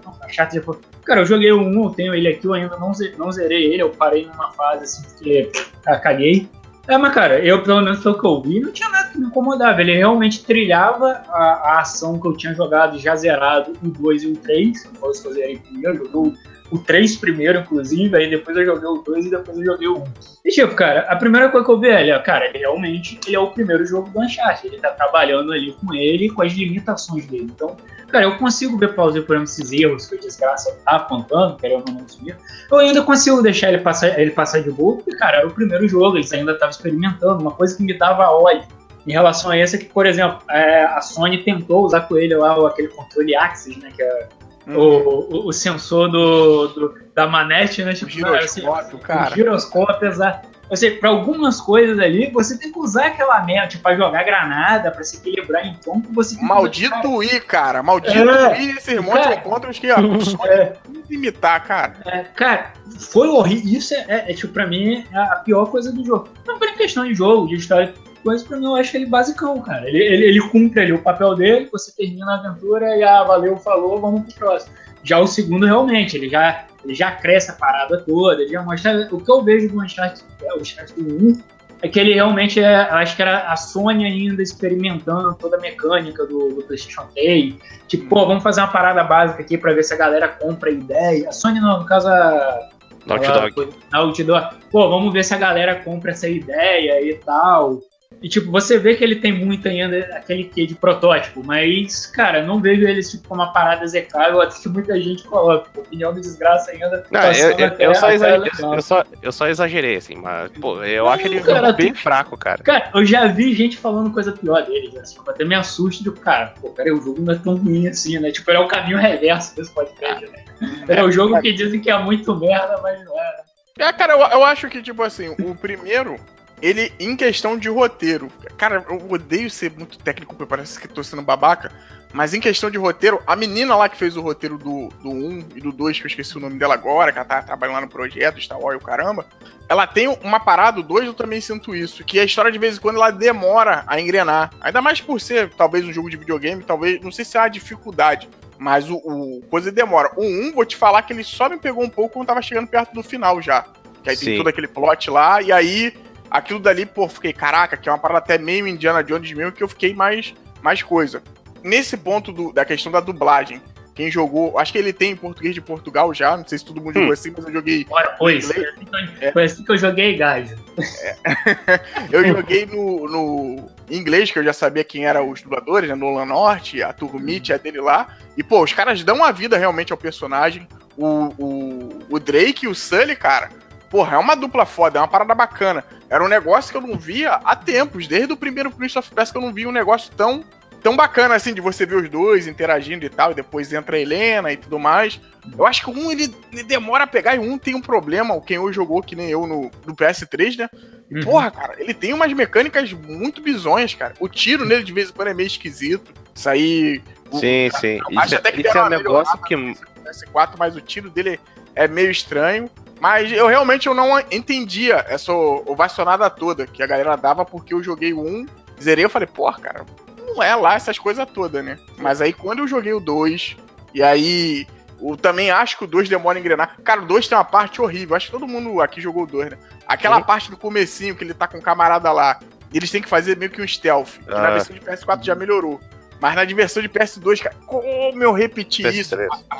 cara, eu joguei o 1, eu tenho ele aqui, eu ainda não, não zerei ele, eu parei numa fase assim, porque ah, caguei. É, mas cara, eu pelo menos pelo que eu vi, não tinha nada que me incomodava. Ele realmente trilhava a, a ação que eu tinha jogado já zerado, o 2 e o 3. Se fosse que eu zerei primeiro, jogou o 3 primeiro, inclusive, aí depois eu joguei o 2 e depois eu joguei o 1. E tipo, cara, a primeira coisa que eu vi é, cara, ele realmente ele é o primeiro jogo do Uncharted, ele tá trabalhando ali com ele com as limitações dele. Então, cara, eu consigo ver, Paulo, por exemplo, esses erros que a desgraça tá apontando, querendo ou não assumir. Eu ainda consigo deixar ele passar, ele passar de boa, porque, cara, era o primeiro jogo, eles ainda estavam experimentando, uma coisa que me dava ódio em relação a esse é que, por exemplo, é, a Sony tentou usar com ele lá aquele controle Axis, né, que é O, o, sensor do, do, da manete, né? Tipo, o giroscópio, cara. O giroscópio, exato. Ou seja, para algumas coisas ali, você tem que usar aquela merda, tipo, pra jogar granada, pra se equilibrar em tronco, você Maldito que I, cara. Maldito é, I, esse monte de encontros que a é, imitar, cara. É, cara, foi horrível. Isso é, é, é, tipo, pra mim, é a pior coisa do jogo. Não foi questão de jogo, de história mas pra mim eu acho ele basicão, cara. Ele, ele, ele cumpre ali o papel dele, você termina a aventura e ah, valeu, falou, vamos pro próximo. Já o segundo, realmente, ele já, ele já cresce a parada toda, ele já mostra. O que eu vejo do Uncharted, é, o Uncharted 1 é que ele realmente é. Acho que era a Sony ainda experimentando toda a mecânica do, do PlayStation 3. Tipo, pô, vamos fazer uma parada básica aqui pra ver se a galera compra a ideia. A Sony, não, no caso, a. Naughty Dog. Naughty Dog. Pô, vamos ver se a galera compra essa ideia e tal. E, tipo, você vê que ele tem muito ainda aquele quê de protótipo, mas, cara, não vejo ele tipo, como uma parada execrável, até que muita gente coloca. Opinião de desgraça ainda. Não, eu, eu, eu, só exagerei, eu, só, eu só exagerei, assim, mas, pô, eu não, acho ele cara, bem tem... fraco, cara. Cara, eu já vi gente falando coisa pior dele, assim, até me assusta de, cara, pô, cara, o jogo não é tão ruim assim, né? Tipo, ele é o caminho reverso desse podcast, né? É o jogo que dizem que é muito merda, mas não é. É, cara, eu, eu acho que, tipo assim, o primeiro ele, em questão de roteiro, cara, eu odeio ser muito técnico, porque parece que tô sendo babaca, mas em questão de roteiro, a menina lá que fez o roteiro do, do 1 e do 2, que eu esqueci o nome dela agora, que ela tá trabalhando lá no projeto, Star Wars e o caramba, ela tem uma parada, o 2 eu também sinto isso, que a história de vez em quando ela demora a engrenar. Ainda mais por ser, talvez, um jogo de videogame, talvez, não sei se há dificuldade, mas o, o coisa demora. O 1, vou te falar que ele só me pegou um pouco quando tava chegando perto do final já. Que aí Sim. tem todo aquele plot lá, e aí aquilo dali, pô, fiquei, caraca, que é uma parada até meio Indiana Jones mesmo, que eu fiquei mais, mais coisa. Nesse ponto do, da questão da dublagem, quem jogou, acho que ele tem em português de Portugal já, não sei se todo mundo hum. jogou assim, mas eu joguei. Pois, foi assim, é. foi assim que eu joguei, gajo. É. eu joguei no, no inglês, que eu já sabia quem eram os dubladores, né? Nolan Norte, a Turmite, a dele lá. E, pô, os caras dão a vida realmente ao personagem. O, o, o Drake e o Sully, cara, porra, é uma dupla foda, é uma parada bacana. Era um negócio que eu não via há tempos, desde o primeiro Prince of Persia que eu não via um negócio tão tão bacana assim de você ver os dois interagindo e tal, e depois entra a Helena e tudo mais. Eu acho que um ele, ele demora a pegar e um tem um problema, quem hoje jogou que nem eu no, no PS3, né? E, uhum. porra, cara, ele tem umas mecânicas muito bizonhas, cara. O tiro nele de vez em quando é meio esquisito. Isso aí. Sim, o, sim. Acho isso, até que isso é um negócio que. PS4, mas o tiro dele é meio estranho. Mas eu realmente eu não entendia essa ovacionada toda que a galera dava porque eu joguei o 1, zerei, eu falei, porra, cara, não é lá essas coisas todas, né? Mas aí quando eu joguei o 2, e aí eu também acho que o 2 demora a engrenar. Cara, o 2 tem uma parte horrível. Acho que todo mundo aqui jogou o 2, né? Aquela parte do comecinho que ele tá com o camarada lá. Eles têm que fazer meio que um stealth. Que ah. na versão de PS4 já melhorou. Mas na diversão de PS2, cara, como eu repeti PS3. isso?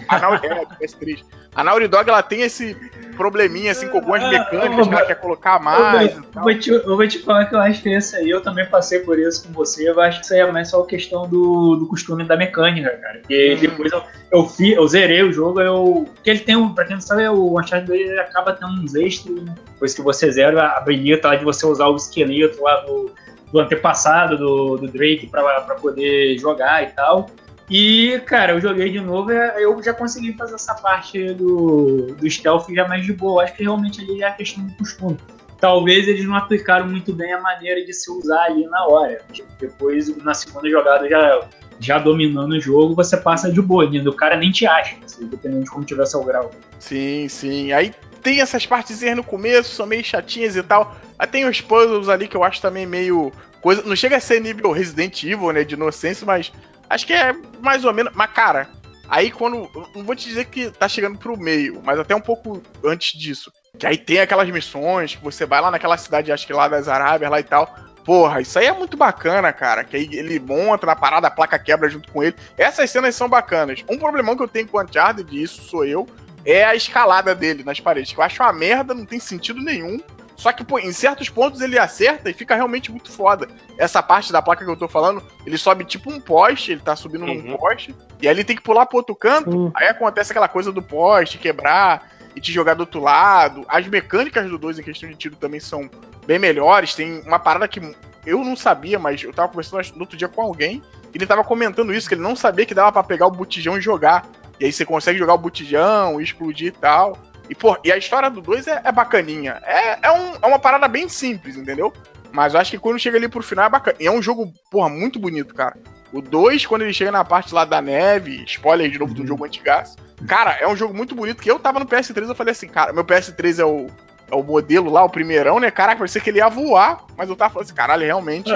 A, a, Naughty, é, PS3. A Naughty Dog, ela tem esse probleminha, assim, com algumas ah, mecânicas que ela quer colocar mais. Eu, eu, vou te, eu vou te falar que eu acho que isso aí, eu também passei por isso com você, eu acho que isso aí é mais só questão do, do costume da mecânica, cara. Porque hum. depois eu, eu, fi, eu zerei o jogo, eu. Porque ele tem um, pra quem não sabe, o Uncharted 2 ele acaba tendo uns extras, né? Depois que você zera, habilita lá de você usar o esqueleto lá do do antepassado do, do Drake para poder jogar e tal. E, cara, eu joguei de novo e eu já consegui fazer essa parte do, do stealth já mais de boa. Acho que realmente ali é a questão do costume. Talvez eles não aplicaram muito bem a maneira de se usar ali na hora. Depois, na segunda jogada, já, já dominando o jogo, você passa de boa. O cara nem te acha, assim, dependendo de como tiver seu grau. Sim, sim. Aí tem essas partezinhas no começo, são meio chatinhas e tal. Aí tem os puzzles ali que eu acho também meio. coisa Não chega a ser nível Resident Evil, né? De inocência, mas acho que é mais ou menos. Mas, cara, aí quando. Não vou te dizer que tá chegando pro meio, mas até um pouco antes disso. Que aí tem aquelas missões que você vai lá naquela cidade, acho que lá das Arábias lá e tal. Porra, isso aí é muito bacana, cara. Que aí ele monta na parada, a placa quebra junto com ele. Essas cenas são bacanas. Um problemão que eu tenho com o Uncharted, isso sou eu, é a escalada dele nas paredes, que eu acho uma merda, não tem sentido nenhum. Só que, pô, em certos pontos ele acerta e fica realmente muito foda. Essa parte da placa que eu tô falando, ele sobe tipo um poste, ele tá subindo uhum. num poste, e aí ele tem que pular pro outro canto, uhum. aí acontece aquela coisa do poste quebrar e te jogar do outro lado. As mecânicas do 2 em questão de tiro também são bem melhores. Tem uma parada que eu não sabia, mas eu tava conversando no outro dia com alguém, e ele tava comentando isso, que ele não sabia que dava para pegar o botijão e jogar. E aí você consegue jogar o botijão, explodir e tal. E, pô, e a história do 2 é, é, bacaninha. É, é, um, é uma parada bem simples, entendeu? Mas eu acho que quando chega ali pro final é bacana. E é um jogo, porra, muito bonito, cara. O 2, quando ele chega na parte lá da neve, spoiler de novo do uhum. jogo antigaço. Cara, é um jogo muito bonito que eu tava no PS3, eu falei assim, cara, meu PS3 é o o modelo lá, o primeirão, né? Caraca, parecia que ele ia voar, mas eu tava falando assim, caralho, realmente.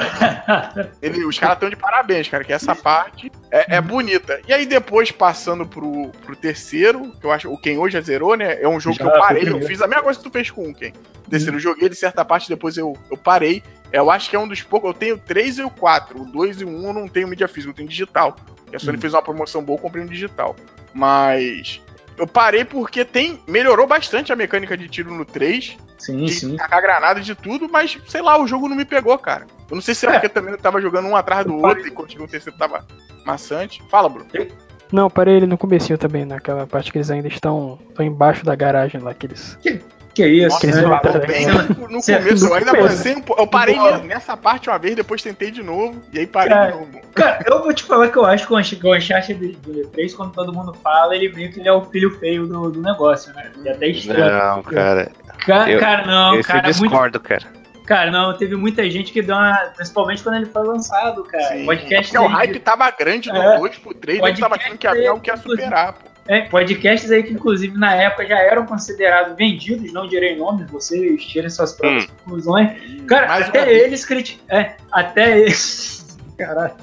ele, os caras estão de parabéns, cara, que essa parte é, é, bonita. E aí, depois, passando pro, pro terceiro, que eu acho, o Ken hoje já zerou, né? É um jogo já, que eu parei, eu fiz a mesma coisa que tu fez com o Ken. Terceiro, eu joguei de certa parte, depois eu, eu parei. Eu acho que é um dos poucos. Eu tenho o 3 e o 4. O 2 e o 1 eu não tenho mídia física, eu tenho digital. E a Sony hum. fez uma promoção boa, eu comprei um digital. Mas eu parei porque tem. Melhorou bastante a mecânica de tiro no 3. Sim, de sim. Tacar granada de tudo, mas sei lá, o jogo não me pegou, cara. Eu não sei se é, é. porque também eu tava jogando um atrás do eu outro parei. e chegou o terceiro tava maçante. Fala, Bruno. Não, parei ele no comecinho também, naquela parte que eles ainda estão, estão embaixo da garagem lá, aqueles. Que, que isso? Nossa, né? bem no, no começo, eu ainda passei, eu parei nessa parte uma vez, depois tentei de novo, e aí parei cara, de novo. Cara, eu vou te falar que eu acho que o Uncharted do 3, quando todo mundo fala, ele meio que ele é o filho feio do, do negócio, né? E até estranho. Não, cara. Cara, eu, cara não, cara. Eu discordo, muito... cara. Cara, não, teve muita gente que deu uma. Principalmente quando ele foi lançado, cara. Sim, podcast. Porque o hype tava grande do é, 2 pro 3, ele tava achando que havia algo que ia superar, pô. É, podcasts aí que, inclusive, na época já eram considerados vendidos, não direi nomes, vocês tirem suas próprias hum. conclusões. Cara, Mais até eles criticam. É, até eles. Caralho.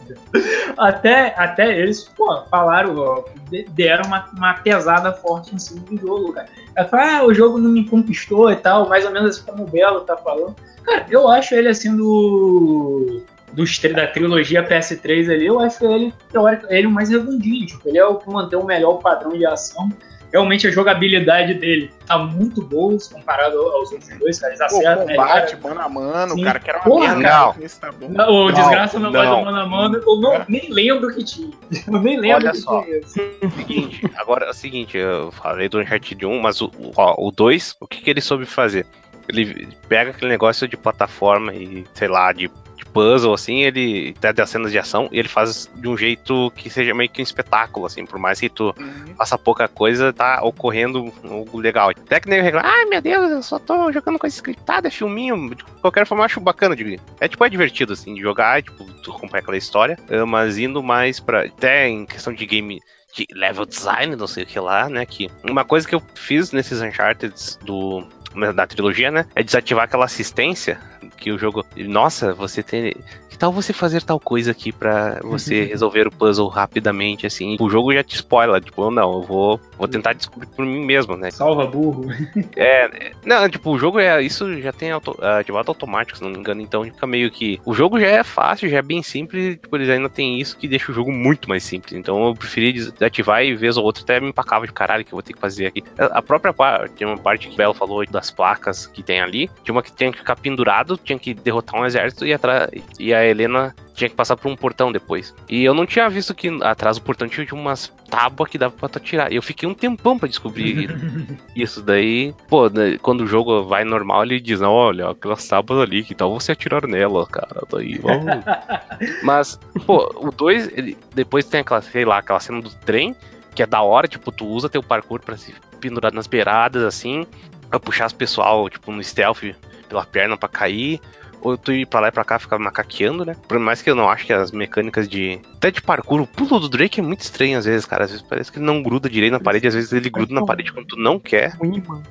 Até, até eles, pô, falaram, ó, deram uma, uma pesada forte em cima do jogo, cara. Ela fala, ah, o jogo não me conquistou e tal, mais ou menos assim como o Belo tá falando. Cara, eu acho ele assim do dos, da trilogia PS3 ali, eu acho ele, teórico, ele o mais redondinho. Tipo, ele é o que mantém o melhor padrão de ação. realmente a jogabilidade dele tá muito boa comparado aos outros dois, cara. Eles acertam, Pô, combate, mano a mano, Sim. cara, que era uma Porra, merda. cara. Tá bom. Não, o Não, Desgraça não gosta não. do mano a mano. Eu não, É. nem lembro que tinha. Eu nem lembro Olha que só. tinha seguinte, agora é o seguinte, eu falei do Uncharted 1, mas o, o, ó, o 2, o que, que ele soube fazer? Ele pega aquele negócio de plataforma e, sei lá, de puzzle, assim, ele até das cenas de ação, e ele faz de um jeito que seja meio que um espetáculo, assim, por mais que tu Uhum. faça pouca coisa, tá ocorrendo algo legal. Até que nem reclama, ai meu Deus, eu só tô jogando coisa scriptada, é filminho. De qualquer forma, eu acho bacana. De, é tipo, é divertido, assim, de jogar, tipo, tu acompanha aquela história, eh, mas indo mais pra. Até em questão de game. De level design, não sei o que lá, né? Que uma coisa que eu fiz nesses Uncharted do. Da trilogia, né? É desativar aquela assistência que o jogo. Nossa, você tem. Que tal você fazer tal coisa aqui pra você resolver o puzzle rapidamente, assim? O jogo já te spoila, tipo, não, eu vou, vou tentar descobrir por mim mesmo, né? Salva burro. É, não, tipo, o jogo é. Isso já tem auto, ativado automático, se não me engano. Então fica meio que. O jogo já é fácil, já é bem simples. Tipo, eles ainda tem isso que deixa o jogo muito mais simples. Então eu preferi desativar e vez ou outra até me empacava de caralho que eu vou ter que fazer aqui. A a própria parte, tem uma parte que o Belo falou das placas que tem ali. Tinha uma que tinha que ficar pendurado, tinha que derrotar um exército e, atra- e a Helena tinha que passar por um portão depois. E eu não tinha visto que atrás do portão tinha umas tábuas que dava pra tu atirar. E eu fiquei um tempão pra descobrir isso daí. Pô, né, quando o jogo vai normal, ele diz: Olha, aquelas tábuas ali, que tal você atirar nela, cara? Daí, vamos. Mas, pô, o 2, depois tem aquela, sei lá, aquela cena do trem, que é da hora, tipo, tu usa teu parkour pra se pendurar nas beiradas, assim, pra puxar as pessoal, tipo, no stealth pela perna pra cair. Ou tu ir pra lá e pra cá ficar macaqueando, né? Por mais que eu não acho que as mecânicas de. Até de parkour, o pulo do Drake é muito estranho às vezes, cara. Às vezes parece que ele não gruda direito na parede, às vezes ele gruda na parede quando tu não quer. Um imã.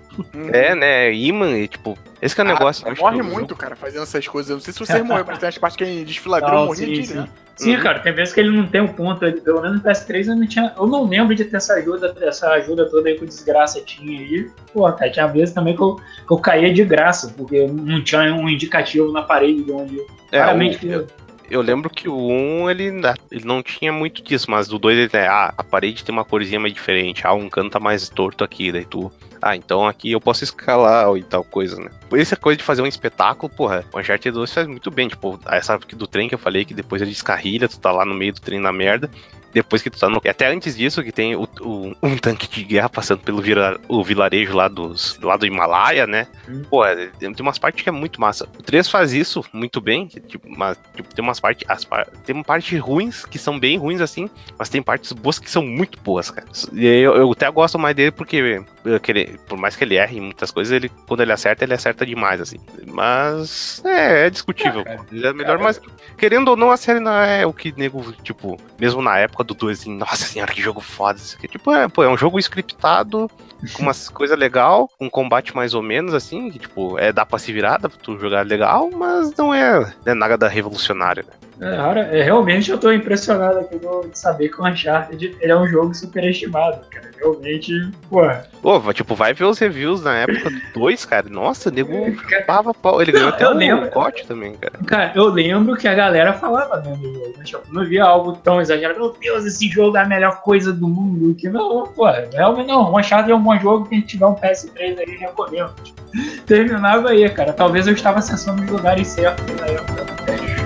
É, né? Imã e tipo. Esse que é o negócio. eu acho morre que o muito, jogo- cara, fazendo essas coisas. Eu não sei se você morreu, mas tem as partes que desfilagrou, morria sim, direto. sim. Sim, Uhum. cara, tem vezes que ele não tem um ponto, ele- pelo menos no PS3 eu não tinha. Eu não lembro de ter essa ajuda, essa ajuda toda aí que o desgraça tinha aí. Pô, cara, tinha vezes também que eu, que eu caía de graça, porque não tinha um indicativo na parede de onde. É, claramente o- eu, eu lembro que o 1 ele, ele não tinha muito disso, mas do 2 ele é, ah, a parede tem uma corzinha mais diferente, ah, um canto tá mais torto aqui, daí tu. Ah, então aqui eu posso escalar e tal coisa, né? Por isso a coisa de fazer um espetáculo, porra, o Uncharted 2 faz muito bem, tipo, essa do trem que eu falei, que depois ele descarrilha, tu tá lá no meio do trem na merda, depois que tu tá no. e Até antes disso, que tem o, o- um tanque de guerra passando pelo vira- o vilarejo lá, dos, lá do Himalaia, né? Hum. Pô, é, tem umas partes que é muito massa. O 3 faz isso muito bem, tipo, mas tipo, tem umas partes. As, tem partes ruins que são bem ruins assim, mas tem partes boas que são muito boas, cara. E eu, eu até gosto mais dele porque, eu querer- por mais que ele erre em muitas coisas, ele, quando ele acerta, ele acerta demais, assim. Mas é, é discutível. É, cara. Ele é melhor, mas querendo ou não, a série não é o que nego, tipo, mesmo na época do 2, assim, nossa senhora, que jogo foda. Isso aqui. Tipo, é, pô, é um jogo scriptado, com umas coisas legal, com combate mais ou menos, assim, que, tipo, é, dá pra se virar, dá pra tu jogar legal, mas não é, não é nada revolucionário, né? É, cara, é, realmente eu tô impressionado aqui do- de saber que o Uncharted ele é um jogo superestimado, cara. Realmente, pô. Pô, tipo, vai ver os reviews na época do 2, cara. Nossa, o nego Cara, chupava pau. Ele ganhou até um lembro. gote também, cara. Cara, eu lembro que a galera falava mesmo do jogo. Tipo, não via algo tão exagerado. Meu Deus, esse jogo é a melhor coisa do mundo. Que não, pô, realmente não. O Uncharted é um bom jogo. Quem tiver um PS3 aí, recomendo. Terminava aí, cara. Talvez eu estava acessando os lugares certos na época do teste.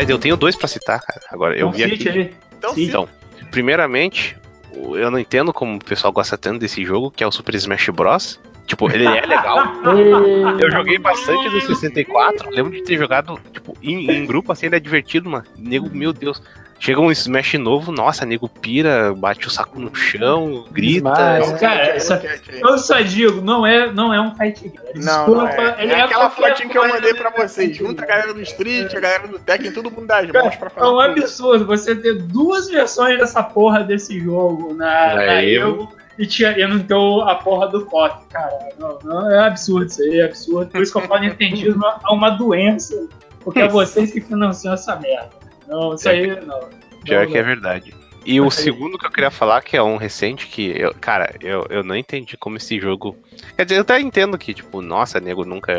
A mais, eu tenho dois pra citar, cara. Agora, eu Um vi aqui. aí. Então. Então, primeiramente, eu não entendo como o pessoal gosta tanto desse jogo, que é o Super Smash Bros. Tipo, ele é legal. Eu joguei bastante no 64. Lembro de ter jogado, tipo, em, em grupo, assim, ele é divertido, mano. Nego, meu Deus. Chega um Smash novo, nossa, nego pira, bate o saco no chão, grita. Demais. Cara, essa- Eu só digo, não é, não é um fight game. Não, não Desculpa, é. ele é aquela qualquer fotinha que eu mandei pra vocês. Junta a game. galera do Street, a galera do Tekken, todo mundo das Cara, mãos pra É falar. um tudo. absurdo você ter duas versões dessa porra desse jogo na, Na Evo. E, tinha, e não ter a porra do COF, cara. Não, não, é absurdo isso aí, é absurdo. Por isso que eu falo entendido é uma doença, porque é vocês que financiam essa merda. Não, isso aí não. Pior Não, que é verdade. E o segundo que eu queria falar, que é um recente, que, eu, cara, eu, eu não entendi como esse jogo. Quer dizer, eu até entendo que, tipo, nossa, nego nunca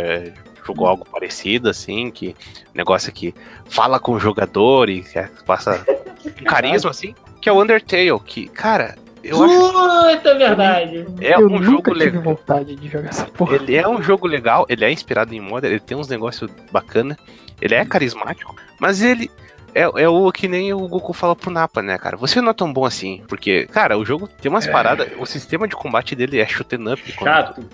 jogou algo parecido, assim, que negócio que fala com o jogador e que passa um carisma, assim, que é o Undertale, que, cara, eu acho. Puta, é verdade. É eu um nunca jogo tive legal. vontade de jogar essa porra. Ele é um jogo legal, ele é inspirado em moda, ele tem uns negócios bacana, ele é carismático, mas ele é, é o que nem o Goku fala pro Napa, né, cara? Você não é tão bom assim, porque, cara, o jogo tem umas É. paradas, o sistema de combate dele é shoot 'em up. quando- Chato.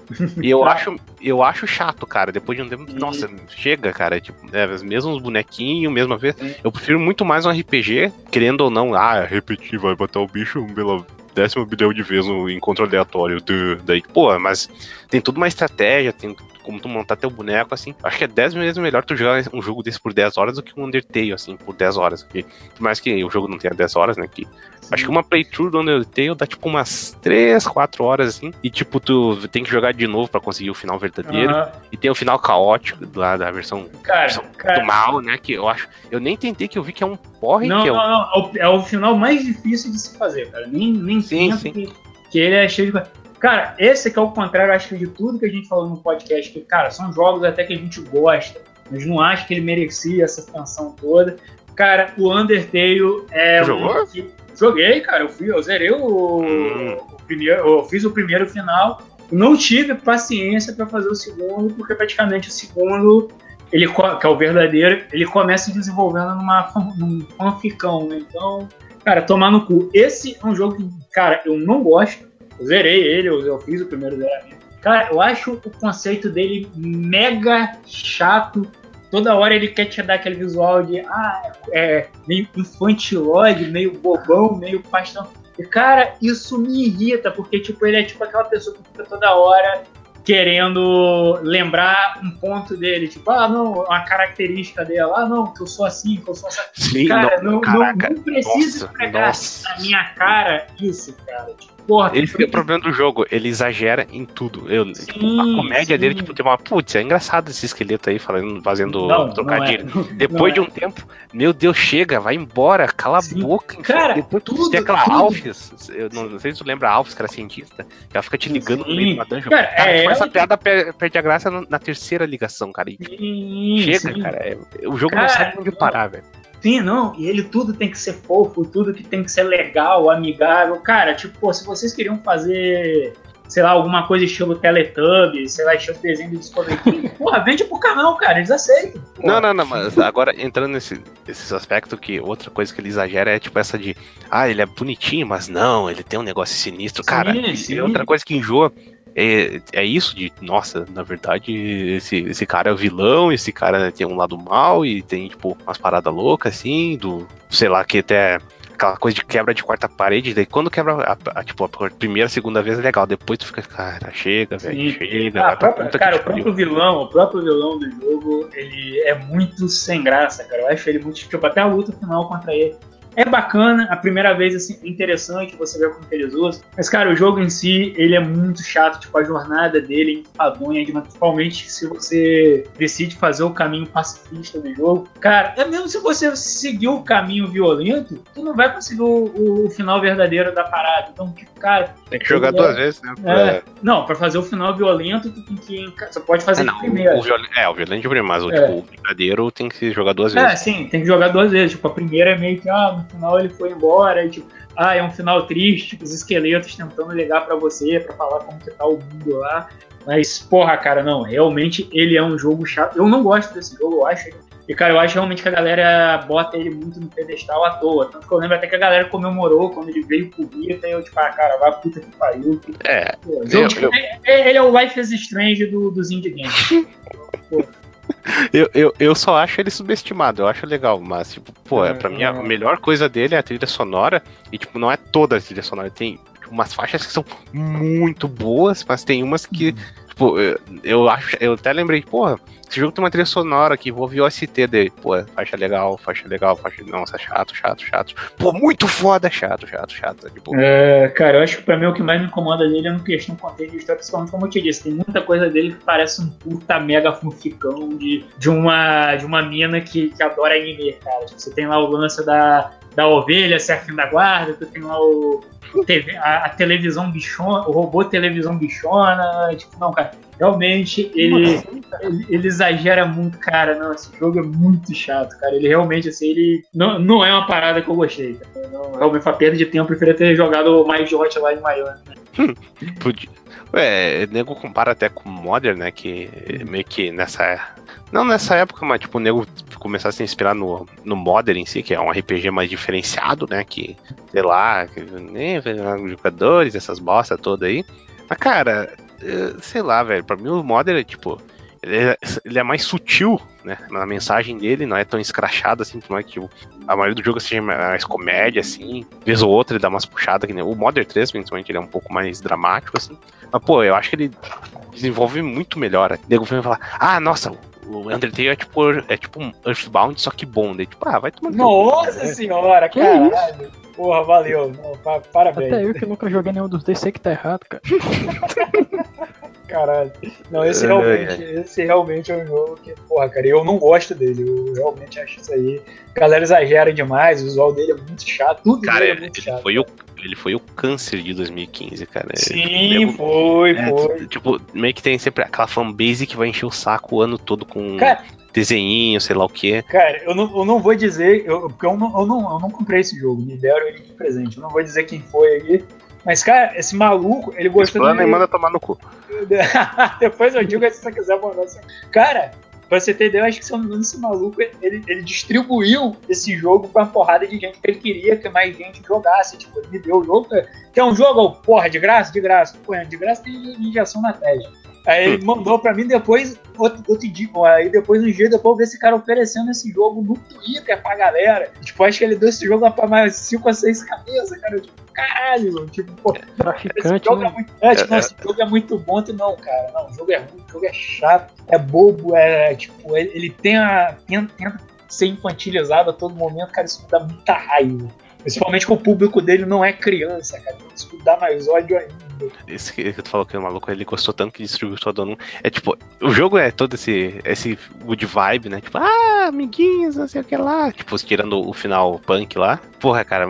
E eu acho, eu acho chato, cara. Depois de um tempo, nossa, chega, cara. Tipo, é, os mesmos bonequinhos, mesma vez. Sim. Eu prefiro muito mais um RPG, querendo ou não, ah, repetir, vai botar o bicho pela décima bilhão de vezes no encontro aleatório. duh. Daí, pô, mas tem tudo uma estratégia, tem como tu montar teu boneco, assim. Acho que é 10 vezes melhor tu jogar um jogo desse por 10 horas do que um Undertale, assim, por 10 horas. Porque, por mais que o jogo não tenha 10 horas, né? Que Acho que uma playthrough do Undertale dá tipo umas 3, 4 horas assim. E tipo, tu tem que jogar de novo pra conseguir o final verdadeiro. Aham. E tem o final caótico lá da versão Cara, do cara. mal, né? Que eu acho. Eu nem tentei que eu vi que é um porre Não, que é não, não. É o- É o final mais difícil de se fazer, cara. Nem, nem Sim, sim. Que, que ele é cheio de. Cara, esse que é o contrário, acho que de tudo que a gente falou no podcast, que, cara, são jogos até que a gente gosta, mas não acho que ele merecia essa expansão toda. Cara, o Undertale é. Um jogou? que- Joguei, cara. Eu, fui, eu zerei o, Hum. o primeiro. Eu fiz o primeiro final. Não tive paciência pra fazer o segundo, porque praticamente o segundo ele, que é o verdadeiro, ele começa desenvolvendo numa, num fanficão, né? Então, cara, tomar no cu. Esse é um jogo que, cara, eu não gosto. Zerei ele, eu, eu fiz o primeiro zeramento. Cara, eu acho o conceito dele mega chato. Toda hora ele quer te dar aquele visual de, ah, é meio infantilóide, meio bobão, meio pastão. E, cara, isso me irrita, porque, tipo, ele é tipo aquela pessoa que fica toda hora querendo lembrar um ponto dele, tipo, ah, não, uma característica dele, ah, não, que eu sou assim, que eu sou assim. Sim, Cara, não, não, não, caraca. não precisa nossa, esfregar nossa. na minha cara isso, cara. Tipo, porra, Esse é o problema do jogo, ele exagera em tudo. Eu, Sim, tipo, a comédia sim. dele, tipo, tem uma. Putz, é engraçado esse esqueleto aí falando, fazendo não, trocadilho. não é, Depois de não um tempo, meu Deus, chega, vai embora, cala Sim. a boca. Cara, Depois tudo, tem aquela tudo. Alphys, eu não, não sei se tu lembra a Alphys, que era cientista, que ela fica te ligando no meio de uma dungeon. Cara, Cara, é tipo, essa piada per- perde a graça na terceira ligação, cara. Chega, cara. é- o jogo Cara, não sabe onde parar, velho. Sim, não, e ele tudo tem que ser fofo, tudo que tem que ser legal, amigável. Cara, tipo, pô, se vocês queriam fazer, sei lá, alguma coisa estilo Teletubbies, sei lá, estilo desenho do Discovery Kids, porra, vende pro canal, cara, eles aceitam. Porra. Não, não, não, mas agora entrando nesse, nesses aspectos que outra coisa que ele exagera é tipo essa de ah, ele é bonitinho, mas não, ele tem um negócio sinistro, Sim, cara. e- sim. E outra coisa que enjoa é, é isso de, nossa, na verdade, esse, esse cara é o vilão, esse cara tem um lado mal e tem, tipo, umas paradas loucas, assim, do, sei lá, que até aquela coisa de quebra de quarta parede, daí quando quebra, a, a- tipo, a primeira, segunda vez é legal, depois tu fica, cara, chega, velho, chega, Ah, própria- cara, o próprio vilão, o próprio vilão do jogo, ele é muito sem graça, cara. Eu acho ele muito. Tipo, até a luta final contra ele. É bacana, a primeira vez, assim, é interessante você ver como que eles usam. Mas, cara, o jogo em si, ele é muito chato. Tipo, a jornada dele é enfadonha, principalmente se você decide fazer o caminho pacifista do jogo. Cara, é mesmo se você seguir o caminho violento, tu não vai conseguir o, o final verdadeiro da parada. Então, tipo, cara. Tem que jogar é- duas vezes, né? É, não, pra fazer o final violento, tu tem que. Você pode fazer É, não, primeira. o viol... É, o violento de primeiro, mas o, É. tipo, o verdadeiro tem que jogar duas É, vezes. sim, tem que jogar duas vezes. Tipo, a primeira é meio que, ah, final ele foi embora, e, tipo, ah, é um final triste, os esqueletos tentando ligar pra você, pra falar como que tá o mundo lá. Mas, porra, cara, não, realmente ele é um jogo chato. Eu não gosto desse jogo, eu acho. E, cara, eu acho realmente que a galera bota ele muito no pedestal à toa. Tanto que eu lembro até que a galera comemorou quando ele veio pro Vita, e eu, tipo, ah, cara, vai puta que pariu. É, Pô, Eu- eu- é- é- ele é o Life is Strange do, dos indie games. Eu, eu, eu só acho ele subestimado, eu acho legal, mas, tipo, pô, é, pra mim a É. melhor coisa dele é a trilha sonora, e, tipo, não é toda a trilha sonora, tem tipo, umas faixas que são muito boas, mas tem umas que, tipo, eu, eu acho, eu até lembrei, porra, esse jogo tem uma trilha sonora aqui, vou ouvir o ST dele, pô, faixa legal, faixa legal, faixa, nossa, chato, chato, chato, pô, muito foda, chato, chato, chato, tipo, É, cara, eu acho que pra mim o que mais me incomoda dele é no questão contexto de história, principalmente como eu te disse, tem muita coisa dele que parece um puta mega fanficão de, de, uma, de uma mina que, que adora anime, cara. Tipo, você tem lá o lance da, da ovelha, serafim da guarda, tu tem lá o TV, a, a televisão bichona, o robô televisão bichona, tipo, não, cara, realmente ele, ele, ele exagera muito, cara, não, esse jogo é muito chato, cara, ele realmente, assim, ele não, não é uma parada que eu gostei, cara. Não, realmente foi uma perda de tempo, eu preferia ter jogado mais de Hotline Miami. Podia. Ué, o nego compara até com Modern, né? Que meio que nessa. Não nessa época, mas tipo, o nego começar a se inspirar no, no Modern em si, que é um RPG mais diferenciado, né? Que, sei lá, que, né, jogadores, essas bosta toda aí. Mas, cara, sei lá, velho, pra mim o Modern é tipo. Ele é, ele é mais sutil, né? Na mensagem dele, não é tão escrachado assim, por mais que tipo, a maioria do jogo seja mais comédia, assim. Vez ou outra ele dá umas puxadas, que nem o Modern 3, principalmente, ele é um pouco mais dramático, assim. Mas, pô, eu acho que ele desenvolve muito melhor. O nego vem falar, ah, nossa, o Undertale é tipo, é tipo um Earthbound, só que bom. Daí, tipo, ah, vai tomar no teu cu. Nossa senhora, Que caralho. Porra, valeu. Não, parabéns. Até eu que nunca joguei nenhum dos dois sei que tá errado, cara. Caralho. Não, esse realmente, esse realmente é um jogo que, porra, cara, eu não gosto dele. Eu realmente acho isso aí. A galera exagera demais, o visual dele é muito chato. Tudo Cara, dele é ele, muito ele chato. foi o, ele foi o câncer de 2015, cara. Sim, Nego- foi, É, foi. Tipo, meio que tem sempre aquela fanbase que vai encher o saco o ano todo com Cara- desenhinho, sei lá o quê. Cara, eu não, eu não vou dizer, eu, porque eu não, eu, não, eu não comprei esse jogo, me deram ele de presente. Eu não vou dizer quem foi aí. Mas, cara, esse maluco, ele gostou Explana de. e manda tomar no cu. Depois eu digo se você quiser mandar. assim. Cara, pra você ter ideia, eu acho que se eu não me engano, esse maluco ele, ele distribuiu esse jogo pra uma porrada de gente que ele queria que mais gente jogasse. Tipo, ele me deu o jogo. Que é um jogo, porra, de graça? De graça. Pô, de graça tem injeção na testa. Aí ele mandou pra mim depois, outro, outro dia, aí depois, um dia depois, eu vi esse cara oferecendo esse jogo no Twitter pra galera. Tipo, acho que ele deu esse jogo pra mais 5 a 6 cabeças, cara. Eu, tipo, caralho, mano. Tipo, pô, esse Traficante, jogo é né? muito. É, tipo, não, esse jogo é muito bom. Tu, não, cara. Não, o jogo é ruim, o jogo é chato, é bobo, é tipo, ele, ele tem a. Tenta, tenta ser infantilizado a todo momento, cara. Isso me dá muita raiva. Principalmente que o público dele não é criança, cara. Isso dá mais ódio ainda. Esse que que tu falou que o maluco ele gostou tanto que distribuiu todo mundo. É tipo, o jogo é todo esse, esse good vibe, né? Tipo, ah, amiguinhos, não sei o que lá. Tipo, tirando o final punk lá. Porra, cara,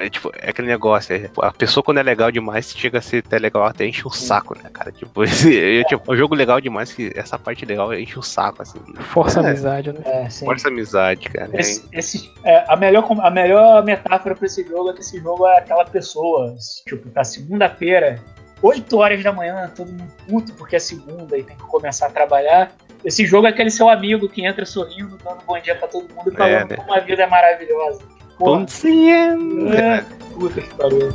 é, tipo, é aquele negócio. é, a pessoa quando é legal demais, chega a ser até legal, até enche o saco, né, cara? Tipo, esse, eu, tipo, o jogo legal demais, que essa parte legal enche o saco, assim. Força a É. amizade, né? É, sim. Força a amizade, cara. Esse, esse- é, a, melhor, a melhor metáfora pra esse jogo é que esse jogo é aquela pessoa, tipo, tá segunda-feira, 8 horas da manhã, todo mundo puto porque é segunda e tem que começar a trabalhar. Esse jogo é aquele seu amigo que entra sorrindo, dando bom dia pra todo mundo e falando né? como a vida é maravilhosa. Pontinho. é, puta que pariu.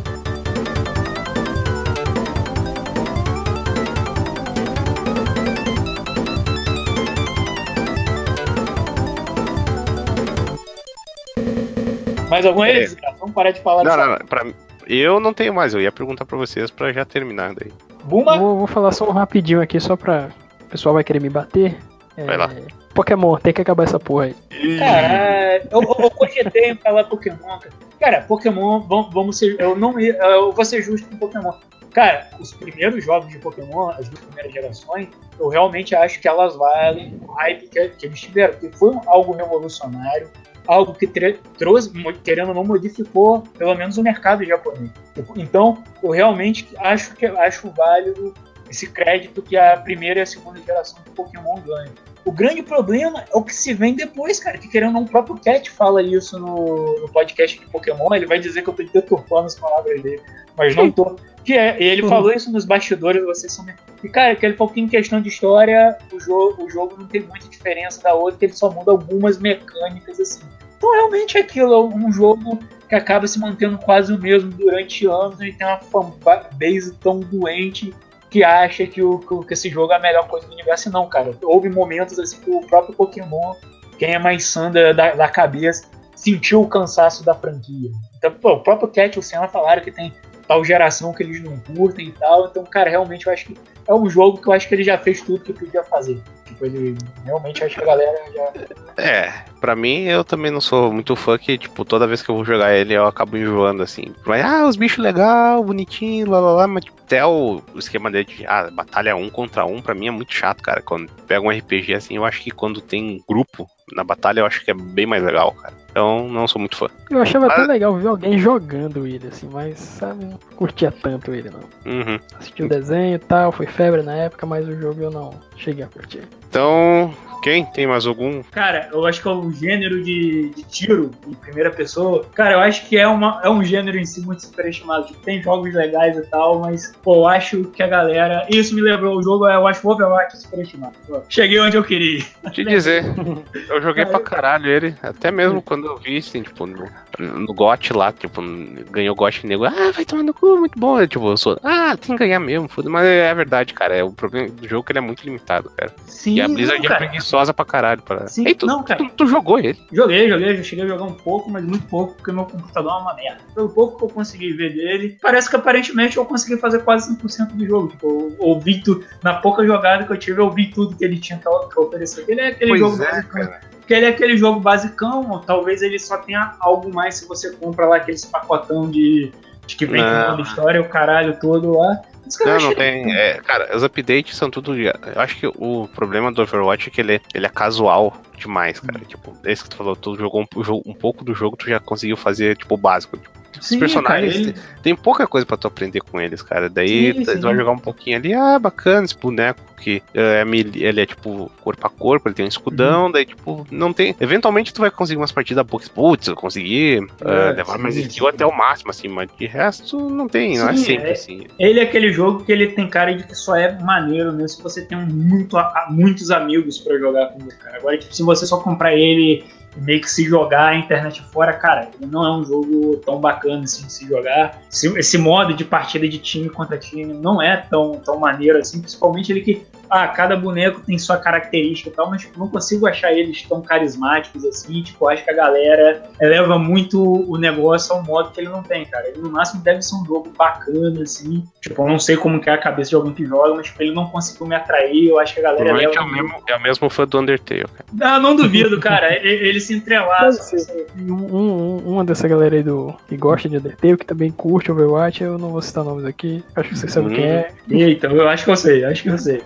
Mais algum É. eles, cara? Vamos parar de falar Não, não, não. Pra, eu não tenho mais, eu ia perguntar pra vocês pra já terminar daí. Buma. Vou, vou falar só um rapidinho aqui, só pra. O pessoal vai querer me bater. É, Vai lá. Pokémon, tem que acabar essa porra aí. Cara, eu, eu, eu cogitei em falar Pokémon, cara. Cara, Pokémon, vamos, vamos ser. Eu não ia- eu vou ser justo com Pokémon. Cara, os primeiros jogos de Pokémon, as duas primeiras gerações, eu realmente acho que elas valem o hype que, que eles tiveram, porque foi algo revolucionário, algo que trouxe, querendo ou não, modificou pelo menos o mercado japonês. Então, eu realmente acho que acho válido esse crédito que a primeira e a segunda geração de Pokémon ganham. O grande problema é o que se vem depois, cara. Que querendo ou não, o próprio Cat fala isso no, no podcast de Pokémon. Ele vai dizer que eu tô deturpando as palavras dele, mas não tô. Que é, e ele Uhum. falou isso nos bastidores, vocês são. E, cara, que ele falou que em questão de história, o jogo, o jogo não tem muita diferença da outra, que ele só muda algumas mecânicas, assim. Então, realmente, é aquilo é um jogo que acaba se mantendo quase o mesmo durante anos e tem uma fanbase tão doente que acha que, o, que esse jogo é a melhor coisa do universo. Não, cara. Houve momentos assim que o próprio Pokémon, quem é mais sã da, da cabeça, sentiu o cansaço da franquia. Então, pô, o próprio Cat e o Senna falaram que tem tal geração que eles não curtem e tal. Então, cara, realmente eu acho que é um jogo que eu acho que ele já fez tudo que podia fazer. Tipo, ele realmente acho que a galera já. É, pra mim eu também não sou muito fã que, tipo, toda vez que eu vou jogar ele eu acabo enjoando assim. Mas, ah, os bichos legal, bonitinho, lá lá lá, mas tipo, até o, esquema dele de ah, batalha um contra um, pra mim é muito chato, cara. Quando pega um RPG assim, eu acho que quando tem grupo na batalha, eu acho que é bem mais legal, cara. Então, não sou muito fã. Eu achava mas... até legal ver alguém jogando ele, assim, mas, sabe, não curtia tanto ele, não. Uhum. Assisti o desenho e tal, foi febre na época, mas o jogo eu não cheguei a curtir. Então, quem? Tem mais algum? Cara, eu acho que é o gênero de, de tiro em primeira pessoa. Cara, eu acho que é, uma, é um gênero em si muito superestimado. Tipo, tem jogos legais e tal, mas, pô, eu acho que a galera. Isso me lembrou o jogo, eu acho o Overwatch superestimado. Pô, cheguei onde eu queria. Te dizer, eu joguei pra caralho ele. Até mesmo quando eu vi, assim, tipo, no, no GOT lá, tipo, ganhou GOT nego. Ah, vai tomar no cu, muito bom. Eu, tipo, eu sou. Ah, tem que ganhar mesmo, foda Mas é verdade, cara. É, o problema do jogo é que ele é muito limitado, cara. Sim, e a Blizzard não, é preguiçosa preguiçosa pra caralho. Pra... Sim, Ei, tu, não, cara. Tu, tu, jogou ele? Joguei, joguei, já cheguei a jogar um pouco, mas muito pouco, porque meu computador é uma merda. Pelo pouco que eu consegui ver dele, parece que aparentemente eu consegui fazer quase 100% do jogo. Tipo, eu ouvi tudo, na pouca jogada que eu tive, eu ouvi tudo que ele tinha que oferecer. Ele é aquele pois jogo é. Porque ele é aquele jogo basicão, talvez ele só tenha algo mais se você compra lá aqueles pacotão de, de que vem com toda a história, o caralho todo lá. Não, não tem. É, cara, os updates são tudo. Eu acho que o problema do Overwatch é que ele, ele é casual demais, cara. Hum. Tipo, desde que tu falou, tu jogou um, um pouco do jogo, tu já conseguiu fazer, tipo, o básico. Tipo, Sim, os personagens cara, ele... tem pouca coisa para tu aprender com eles, cara. Daí sim, sim. tu vai jogar um pouquinho ali, ah, bacana esse boneco que é, ele é tipo corpo a corpo, ele tem um escudão, uhum. daí tipo, não tem. Eventualmente tu vai conseguir umas partidas poucas, putz, eu consegui é, uh, levar mais skill até o máximo, assim, mas de resto não tem, não é sempre é, assim. Ele é aquele jogo que ele tem cara de que só é maneiro mesmo se você tem muito, muitos amigos para jogar com ele, cara. Agora, tipo, se você só comprar ele meio que se jogar a internet fora, cara, não é um jogo tão bacana assim de se jogar. Esse, esse modo de partida de time contra time não é tão, tão maneiro assim, principalmente ele que ah, cada boneco tem sua característica e tal, mas tipo, não consigo achar eles tão carismáticos assim. Tipo, acho que a galera eleva muito o negócio ao modo que ele não tem, cara. Ele no máximo deve ser um jogo bacana, assim. Tipo, eu não sei como que é a cabeça de alguém que joga, mas tipo, ele não conseguiu me atrair. Eu acho que a galera eleva. É o, mesmo, é o mesmo fã do Undertale, cara. Não, não duvido, cara. ele, ele se entrelaça. Um, um, uma dessa galera aí do, que gosta de Undertale, que também curte Overwatch, eu não vou citar nomes aqui. Acho que você sabe hum. quem é. Eita, eu acho que eu sei, acho que eu sei.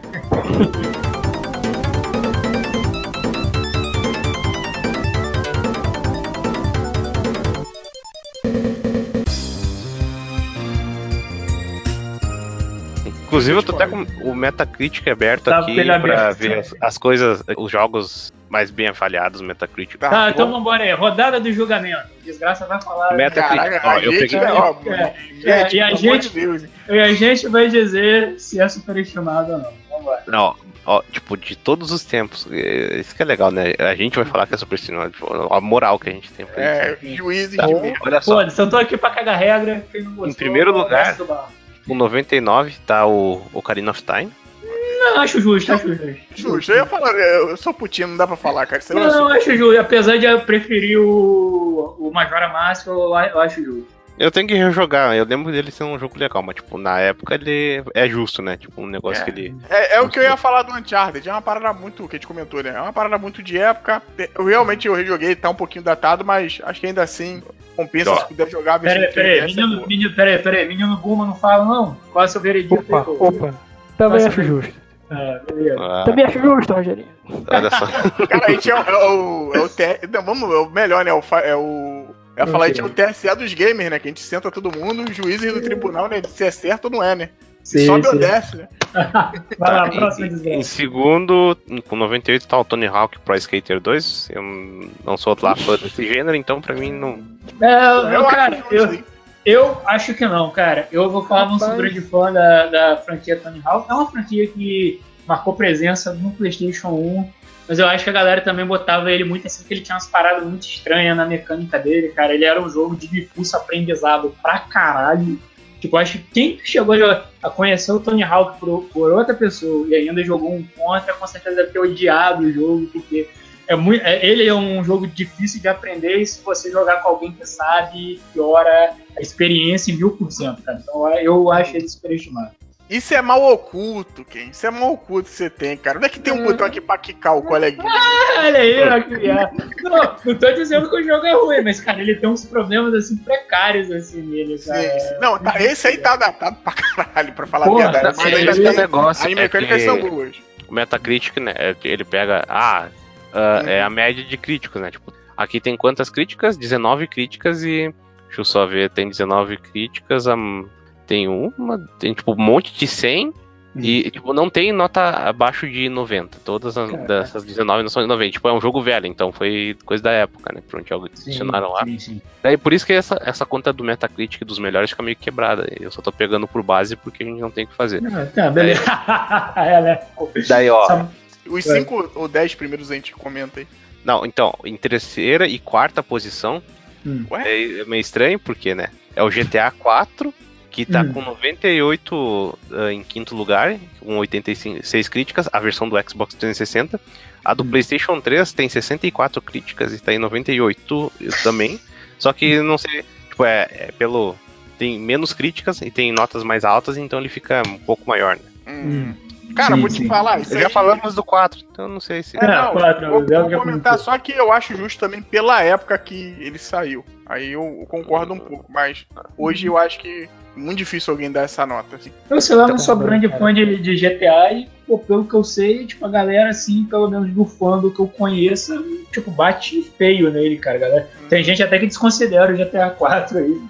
Inclusive, eu tô até com o Metacritic aberto tá aqui pra aberto. ver as, as, coisas, os jogos mais bem avaliados, Metacritic. Tá, ah, então vambora aí. Rodada do julgamento. Desgraça vai falar. Metacritic. Caraca, ó, eu peguei. É, é, e, a gente, e a gente vai dizer se é superestimado ou não. Não, ó, tipo, de todos os tempos. É, isso que é legal, né? A gente vai falar que é superestimado. Tipo, a moral que a gente tem pra É, juízes tá, de Olha só. Pô, se eu tô aqui pra cagar regra, quem não gostou, em primeiro lugar, com 99 tá o Ocarina of Time. Não, acho justo, acho justo. Justo, eu ia falar, eu sou putinho, não dá pra falar, cara. Você não, não, acho justo. Apesar de eu preferir o, o Majora Mask, eu, eu acho justo. Eu tenho que rejogar, eu lembro dele ser um jogo legal, mas, tipo, na época ele é justo, né? Tipo, um negócio é. que ele. É, é o que eu ia falar do Uncharted, é uma parada muito, que a gente comentou, né? É uma parada muito de época. Eu realmente eu rejoguei, tá um pouquinho datado, mas acho que ainda assim compensa se puder jogar. Peraí, peraí, menino, é menino, peraí, peraí, menino Buma não fala, não. Qual é o seu veredito? Opa, opa. Também acho justo. Ah, ah. Também acho justo, Rogerinho. Olha só. Cara, a gente é, é o. É o, te... não, vamos, é o melhor, né? O, é o eu ia falar, a gente é o TSE dos gamers, né? Que a gente senta todo mundo, os juízes do tribunal, né? Se é certo ou não é, né? Sim, Sobe sim. ou desce, né? Vai lá, próximo em, em segundo, com 98 tá o Tony Hawk Pro Skater 2. Eu não sou lá fã desse gênero, então pra mim não. É, eu, cara, eu, eu acho que não, cara. Eu vou falar, não sou grande fã da, da franquia Tony Hawk. É uma franquia que marcou presença no PlayStation 1 mas eu acho que a galera também botava ele muito assim, porque ele tinha umas paradas muito estranhas na mecânica dele, cara. Ele era um jogo de difuso aprendizado pra caralho. Tipo, acho que quem chegou a conhecer o Tony Hawk por, por outra pessoa e ainda jogou um contra, com certeza deve ter odiado o jogo, porque é muito, é, ele é um jogo difícil de aprender e se você jogar com alguém que sabe, piora a experiência em mil por cento, cara. Então eu acho ele superestimado. Isso é mal oculto, Ken. Isso é mal oculto que você tem, cara. Onde é que tem um botão aqui pra quicar o coleguinha? Ah, olha aí, é. não, não tô dizendo que o jogo é ruim, mas, cara, ele tem uns problemas, assim, precários, assim, nele, cara. Sim, sim. Não, tá, esse aí tá adaptado pra caralho, pra falar Porra, a verdade. Mas ainda tem negócio. As mecânicas é são boas. O Metacritic, né, é ele pega... Ah, uh, uhum. é a média de críticos, né? Tipo, aqui tem quantas críticas? 19 críticas e... Deixa eu só ver, tem 19 críticas, a tem uma, tem tipo um monte de 100 e, tipo, não tem nota abaixo de 90. Todas as, dessas 19 não são de 90. Tipo, é um jogo velho, então foi coisa da época, né? Pronto, algo adicionaram lá. Sim, sim. Daí por isso que essa, essa conta do Metacritic dos melhores fica meio quebrada. Eu só tô pegando por base porque a gente não tem o que fazer. Ah, tá, beleza. é, né? Daí, ó. Os 5 ou 10 primeiros a gente comenta aí. Não, então, em terceira e quarta posição. Hum. É, é meio estranho, porque, né? É o GTA 4 que tá hum. com 98 uh, ah, em quinto lugar, com 86 críticas, a versão do Xbox 360. A do hum. PlayStation 3 tem 64 críticas e tá em 98 também. Só que não sei, tipo, é, é pelo. Tem menos críticas e tem notas mais altas, então ele fica um pouco maior, né? Hum. Cara, sim, vou te sim. falar. Isso já falamos do 4, então não sei se. É, não, 4, vou, vou comentar só que eu acho justo também pela época que ele saiu. Aí eu concordo um pouco, mas hoje eu acho que muito difícil alguém dar essa nota. Assim. Eu sei lá, não tá sou grande fã de, de GTA e, pô, pelo que eu sei, tipo, a galera, assim, pelo menos do fã do que eu conheço, tipo, bate feio nele, cara. Galera. Hum. Tem gente até que desconsidera o GTA 4 aí.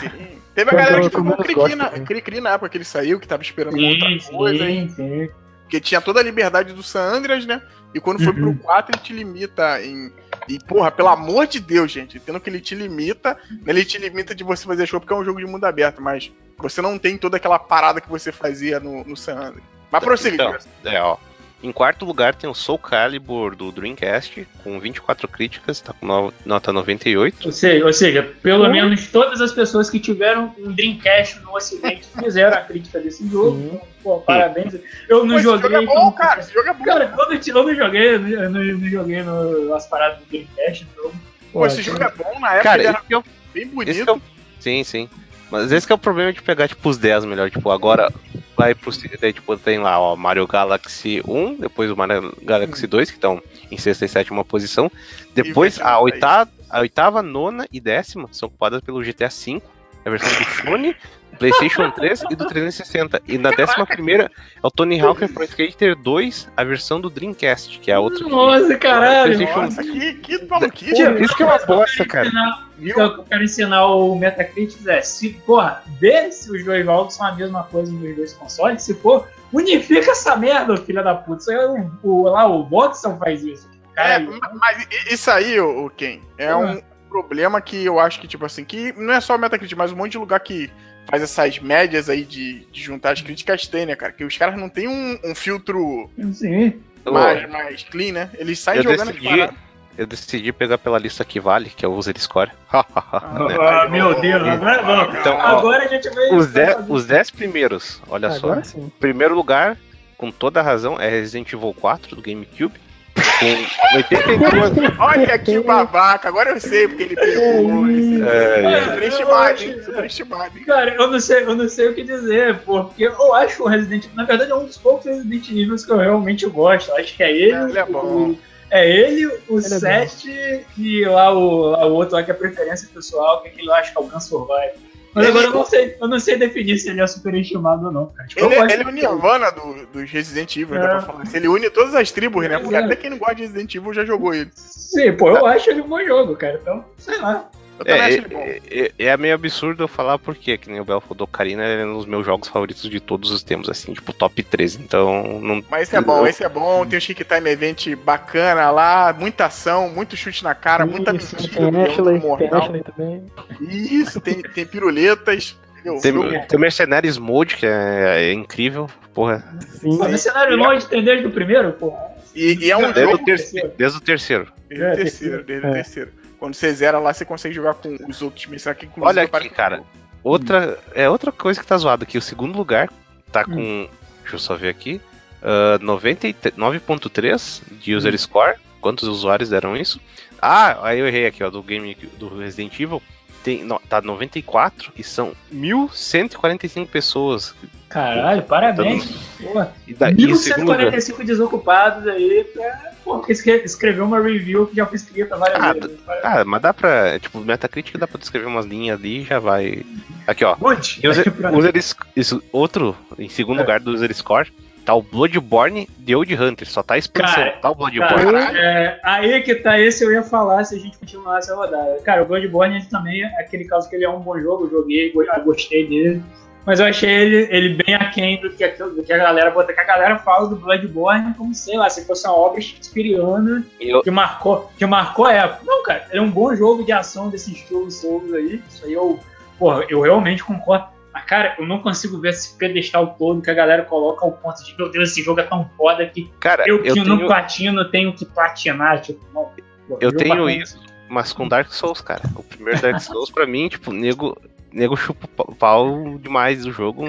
Sim. Teve a galera que ficou cri-cri na, cri na época que ele saiu, que tava esperando sim, outra coisa, sim, sim. Porque tinha toda a liberdade do San Andreas, né? E quando foi uhum. pro 4, ele te limita em. E, porra, pelo amor de Deus, gente, entendo que ele te limita. Ele te limita de você fazer show porque é um jogo de mundo aberto, mas você não tem toda aquela parada que você fazia no, no San Andreas. Mas prossiga, então, é, ó. Em quarto lugar tem o Soul Calibur do Dreamcast, com 24 críticas, tá com nota 98. Ou seja, ou seja pelo uhum. menos todas as pessoas que tiveram um Dreamcast no ocidente fizeram a crítica desse jogo. Então, pô, parabéns. Eu não Pô, joguei. Esse jogo é bom, cara. Esse jogo é bom. Cara, eu não, eu não joguei, eu não, eu não joguei no, as paradas do Dreamcast, então. Pô, esse jogo é bom na época, cara, ele era eu, bem bonito. Eu, sim, sim. Mas esse é o problema de pegar, tipo, os 10 melhor. Tipo, agora vai pro. Daí, tipo, tem lá, ó, Mario Galaxy 1, depois o Mario Galaxy 2, que estão em sexta e sétima posição. Depois a oitava, a oitava, nona e décima são ocupadas pelo GTA V, a versão do Sony, PlayStation 3 e do 360. E na décima primeira é o Tony Hawk Pro Skater 2, a versão do Dreamcast, que é a outra. Nossa, que, caralho! Nossa, que, que maluquice! Isso que é uma bosta, cara. Viu? que eu quero ensinar o Metacritic é, se, porra, vê se os dois jogos são a mesma coisa nos dois consoles. Se for, unifica essa merda, filha da puta. Isso aí, o, o, lá o Watson faz isso. É, mas isso aí, o Ken, é um problema que eu acho que, tipo assim, que não é só o Metacritic, mas um monte de lugar que faz essas médias aí de, de juntar as críticas tem, né, cara? Que os caras não tem um, um filtro Sim. Mais, mais clean, né? Eles saem eu jogando decidi, Eu decidi pegar pela lista que vale, que é o User Score. ah, né? Meu Deus, agora vamos. Então, agora a gente vai. Os 10 os dez primeiros, olha agora só. Sim. Primeiro lugar, com toda a razão, é Resident Evil 4 do GameCube com 82. Olha que babaca, agora eu sei porque ele pegou. Esse... É, é, superestimado, hein? Superestimado, Cara, eu não, sei, eu não sei o que dizer, porque eu acho o Resident Evil, na verdade, é um dos poucos Resident Evil que eu realmente gosto. Eu acho que é ele. É, ele é bom. O, é ele, o 7 é e lá o, o outro lá que é preferência pessoal, que é aquele lá acho que é o Gun Survive. Mas ele... agora eu não, sei, eu não sei definir se ele é superestimado ou não, cara. Tipo, ele, é, ele é o Nirvana do, dos Resident Evil, é. dá pra falar. Ele une todas as tribos, né? Porque é. até quem não gosta de Resident Evil já jogou ele. Sim, pô, eu acho ele um bom jogo, cara. Então, sei lá. É, é, é, é, meio absurdo eu falar porque, que nem o Bel falou, Karina é um dos meus jogos favoritos de todos os tempos, assim, tipo top 13, então não... Mas esse é bom, esse é bom, tem um Chique Time Event bacana lá, muita ação, muito chute na cara, Isso, muita mentira. Tem Ashley, tem Ashley também. Isso, tem, tem piruletas. Tem, tem o Mercenaries Mode, que é, é incrível, porra. Sim. O Mercenário Mode tem desde o primeiro, porra. E, e, é um desde jogo... O terceiro, desde o terceiro. Desde o terceiro, desde o terceiro. Quando você zera lá, você consegue jogar com os outros mercenários. Olha aqui, cara. outra, é outra coisa que tá zoada aqui. O segundo lugar tá com. Deixa eu só ver aqui. Uh, 99.3 de user score. Quantos usuários deram isso? Ah, aí eu errei aqui, ó, do game do Resident Evil. Tem, no, tá 94 e são 1.145 pessoas. Caralho, parabéns. Porra, E da, e em segundo lugar- 1145 desocupados aí pra pô, escre- escrever uma review que já foi escrita várias Ah, vezes. Ah, mas dá pra. Tipo, Metacritic dá pra descrever umas linhas ali e já vai. Aqui, ó. Good. User, user isso, outro, em segundo É. lugar do User Score, tá o Bloodborne The Old Hunter. Só tá expansão, Cara, tá o Bloodborne. Cara, é, aí que tá esse eu ia falar se a gente continuasse a rodada. Cara, o Bloodborne ele também é aquele caso que ele é um bom jogo, eu joguei, eu gostei dele. Mas eu achei ele, ele bem aquém do que, do que a galera bota. Que a galera fala do Bloodborne como, sei lá, se fosse uma obra shakespeariana Eu- que marcou, que marcou a época. Não, cara, ele é um bom jogo de ação desse estilo Souls aí. Isso aí eu, porra, eu realmente concordo. Cara, eu não consigo ver esse pedestal todo que a galera coloca ao ponto de, meu Deus, esse jogo é tão foda que Cara, eu eu, que não tenho, platino tenho que platinar, tipo, não. Pô, eu tenho bacana. isso, mas com Dark Souls, cara. O primeiro Dark Souls, pra mim, tipo, nego, nego chupa o pau demais do jogo.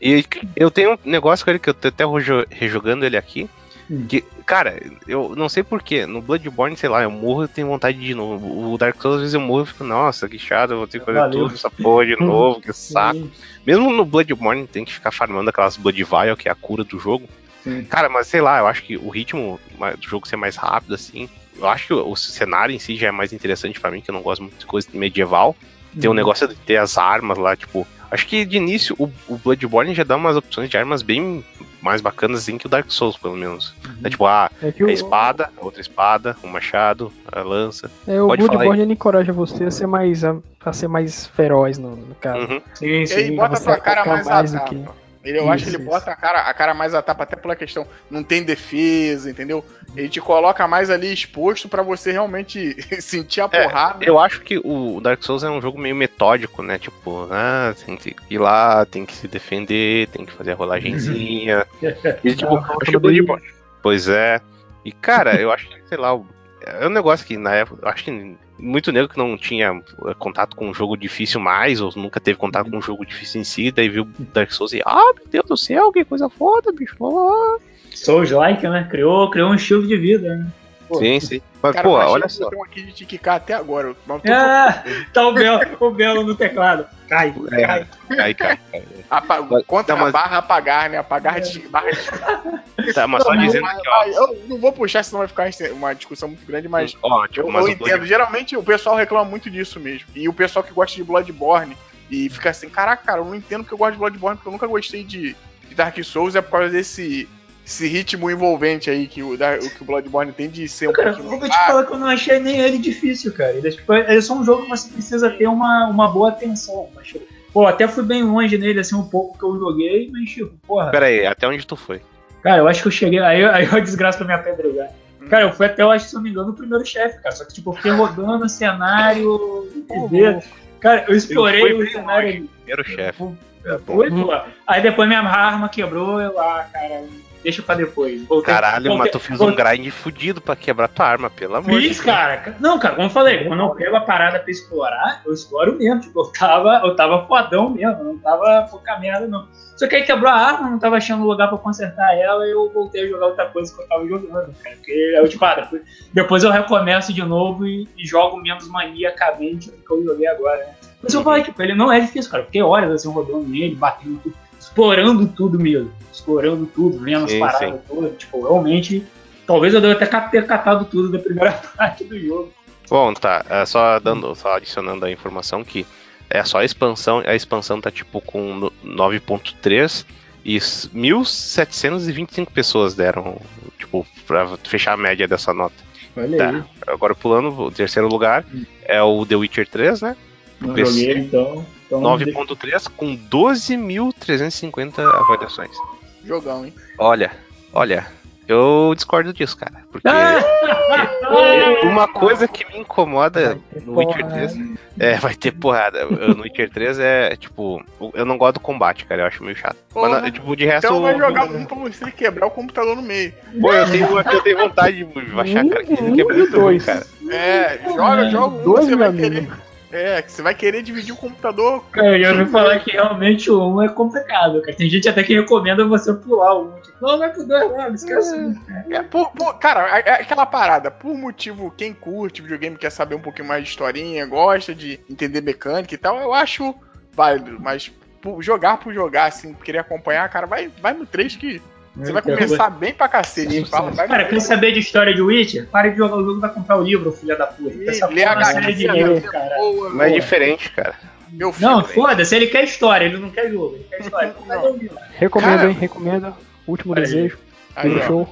E eu tenho um negócio com ele que eu tô até rejo- rejogando ele aqui. Hum. Que, cara, eu não sei porquê. No Bloodborne, sei lá, eu morro e tenho vontade de novo. O Dark Souls, às vezes eu morro e fico, nossa, que chato, eu vou ter que fazer Valeu. tudo essa porra de novo, que saco. Mesmo no Bloodborne tem que ficar farmando aquelas Blood Vial, que é a cura do jogo. sim. Cara, mas sei lá, eu acho que o ritmo do jogo ser mais rápido, assim. Eu acho que o cenário em si já é mais interessante pra mim, que eu não gosto muito de coisa medieval. Tem Uhum. um negócio de ter as armas lá, tipo. Acho que de início o, o Bloodborne já dá umas opções de armas bem mais bacanas assim que o Dark Souls, pelo menos. É tipo, ah, É a o, espada, a outra espada, o machado, a lança. é, o pode Bloodborne ele encoraja você a ser mais, a, a ser mais feroz no, no caso. Uhum. Sim, Ele sim. bota a você tua cara mais, mais do que- Ele, eu acho que Isso, ele isso. bota a cara, a cara mais a tapa, até pela questão. Não tem defesa, entendeu? Ele te coloca mais ali exposto pra você realmente sentir a É, porrada. Eu acho que o Dark Souls é um jogo meio metódico, né? Tipo, ah, tem que ir lá, tem que se defender, tem que fazer a rolagenzinha. e, tipo, Ah, acho que o Bloodborne. Pois é. E, cara, eu acho que, sei lá, é um negócio que na época, eu acho que muito nego que não tinha eh, contato com um jogo difícil mais, ou nunca teve contato com um jogo difícil em si, daí viu Dark Souls e, ah, meu Deus do céu, que coisa foda, bicho. Ah. Souls-like, né? Criou, criou um estilo de vida, né? Pô. Sim, sim. Mas, Cara, pô, olha que só. botão aqui de Tiquicar até agora. Mas Ah, tá o Belo, o Belo no teclado. Cai, É. cai. Aí, cara. apa- Mas- contra não, mas- a barra apagar, né? Apagar de barra de Tá, mas só Não, dizendo mas- aqui, ó. mas Eu não vou puxar, senão vai ficar uma discussão muito grande, mas Ó, tipo, eu, mas eu entendo. Geralmente o pessoal reclama muito disso mesmo. E o pessoal que gosta de Bloodborne e fica assim, caraca, cara, eu não entendo porque eu gosto de Bloodborne, porque eu nunca gostei de, de Dark Souls, é por causa desse esse ritmo envolvente aí que o, da- o que o Bloodborne tem de ser um Cara, eu pouquinho. vou te falar que eu não achei nem ele difícil, cara. Ele é, tipo, é só um jogo que você precisa ter uma, uma boa atenção. Mas, tipo, pô, até fui bem longe nele, assim, um pouco que eu joguei, mas, tipo, porra. Pera aí, até onde tu foi? Cara, eu acho que eu cheguei. Aí, aí eu desgraço pra me apedregar. Cara, eu fui até, eu acho, se eu não me engano, o primeiro chefe, cara. Só que, tipo, eu fiquei rodando o cenário. Cara, eu explorei foi o cenário. Primeiro chefe. Foi, pô. Aí depois minha arma quebrou, eu, ah, cara, deixa pra depois. Voltei- Caralho, mas voltei- tu fez um voltei- grind fudido pra quebrar tua arma, pelo amor de Fiz, Deus. cara. Não, cara, como eu falei, quando eu pego a parada pra explorar, eu exploro mesmo. Tipo, eu tava, eu tava fodão mesmo, não tava pouca merda, não. Só que aí quebrou a arma, não tava achando lugar pra consertar ela, e eu voltei a jogar outra coisa que eu tava jogando, cara. Porque eu, tipo, ah, depois, depois eu recomeço de novo e, e jogo menos maniacamente do que eu joguei agora, né? Mas eu falei, tipo, ele não é difícil, cara. Fiquei horas assim rodando nele, batendo tudo, explorando tudo mesmo. Explorando tudo, vendo as Sim, paradas todas. Tipo, realmente. Talvez eu deva até ter catado tudo da primeira parte do jogo. Bom, tá. é só dando, só adicionando a informação que é só a expansão. A expansão tá tipo com no- 9.3 e s- 1.725 pessoas deram, tipo, pra fechar a média dessa nota. Olha Tá. Agora pulando, o terceiro lugar é o The Witcher 3, né? Não PC. joguei, então. Então 9.3 com 12.350 avaliações. Jogão, hein? Olha, olha, eu discordo disso, cara. Porque uma coisa que me incomoda no Witcher porrada. 3 é, vai ter porrada. No Witcher 3 é, tipo, eu não gosto do combate, cara, eu acho meio chato. Mas, Porra. não- tipo, de resto. Então vai jogar um pra você quebrar o computador no meio. Pô, eu tenho, eu tenho vontade de baixar, cara, que Um que é dois. cara. É, joga, joga um, Dois, você vai querer. É, que você vai querer dividir o computador. Cara, eu ouvi falar que realmente o 1 é complicado, cara. Tem gente até que recomenda você pular o 1. Tipo, não, vai pro 2 logo, esquece. É. É, por- por- cara, é- é aquela parada, por motivo, quem curte videogame, quer saber um pouquinho mais de historinha, gosta de entender mecânica e tal, eu acho válido, mas por jogar por jogar, assim, querer acompanhar, cara, vai, vai no 3 que você vai começar bem pra cacete. hein? Fala, vai Cara, quer saber de história de Witcher? Para de jogar o jogo e vai comprar o livro, filha da puta. Essa lê porra a é série de é cara. boa, Mas é diferente, cara. Meu filho, Não, foda-se, ele quer história, ele não quer jogo, ele quer história. Então Não. o livro. Recomendo, Cara. hein? Recomendo. Último Olha aí. desejo. Aí, Livro ó. show.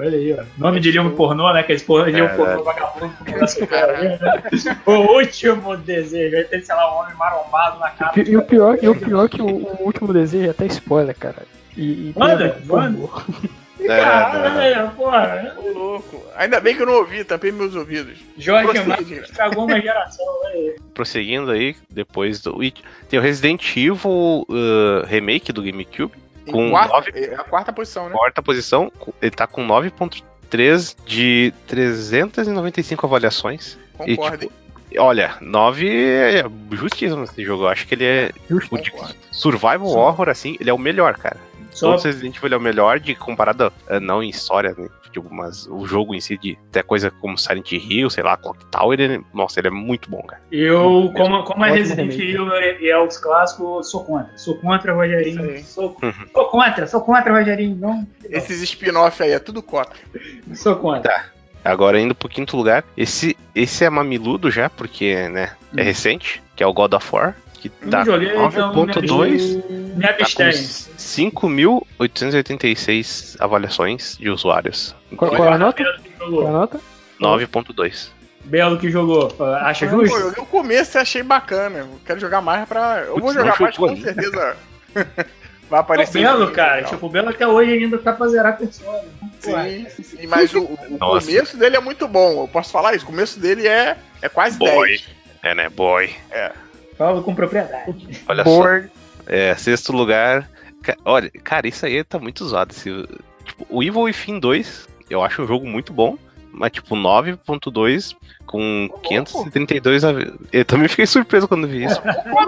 Olha aí, ó. Nome de livro pornô, né? Que esse porra de livro Caralho. pornô vagabundo começa né? O último desejo. Aí tem, sei lá, um homem marombado na cara. E, e o pior, e o pior é que o, o último desejo é até spoiler, cara. E, e Manda, manda. É, Caralho, porra. Ô, louco. Ainda bem que eu não ouvi, tampei meus ouvidos. Jorge. Marques cagou uma geração, olha aí. prosseguindo aí, depois do Witch, tem o Resident Evil uh, Remake do GameCube, Com quarta, nove- É a quarta posição, né? quarta posição, com- ele tá com 9.3 de 395 avaliações. E, Concordo. tipo, olha, 9 é justíssimo esse jogo, eu acho que ele é Justo. survival horror, assim, ele é o melhor, cara. Só Todos os Resident Evil é o melhor de comparado, eh, não em história, né? Tipo, mas o jogo em si, de até coisa como Silent Hill, sei lá, Clock Tower, ele, nossa, ele é muito bom, cara. eu, como, como é Resident. Evil e é os clássicos, sou contra. Sou contra, Rogerinho. Isso aí. Sou, sou contra, sou contra, Rogerinho. Não, Esses spin-off aí, é tudo contra. não sou contra. Agora indo pro quinto lugar, esse, esse é mamiludo já, porque, né, é Hum. recente, que é o God of War, que tá não joguei, com então 9.2, Me tá abstenho. 5.886 avaliações de usuários. Qual, qual a nota? Belo que Qual a jogou. nota? 9.2. Belo que jogou. Acha Ah, Pô, justo? eu o começo e achei bacana. Eu quero jogar mais pra. Eu vou Putz, jogar não mais com ainda. certeza. Vai O aparecer. Belo, no cara. Tipo, o Belo até hoje ainda tá pra zerar a persona. Sim, sim, mas o, o começo dele é muito bom. Eu posso falar isso? O começo dele é, é quase Boy. 10. É, né, boy. Falo com propriedade. Olha só. Board. É, sexto lugar. Olha, cara, isso aí tá muito zoado. Esse, tipo, o Evil Within 2, eu acho um jogo muito bom, mas tipo, 9.2 com 532. av- Eu também fiquei surpreso quando vi isso.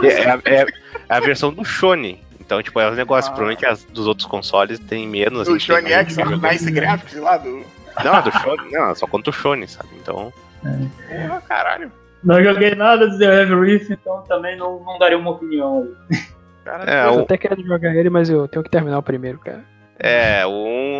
é, é a- é a versão do Shone. Então, tipo, é um negócio. Ah. Provavelmente as dos outros consoles tem menos. Do assim, mais X. Nice Graphics lá do. Não, do Shone. Não, só contra o Shone, sabe? Então. Porra, caralho. Não joguei nada do The Heavy Reef, então também não, não daria uma opinião. aí. Caralho. É, Eu o, até quero jogar ele, mas eu tenho que terminar o primeiro, cara. é, o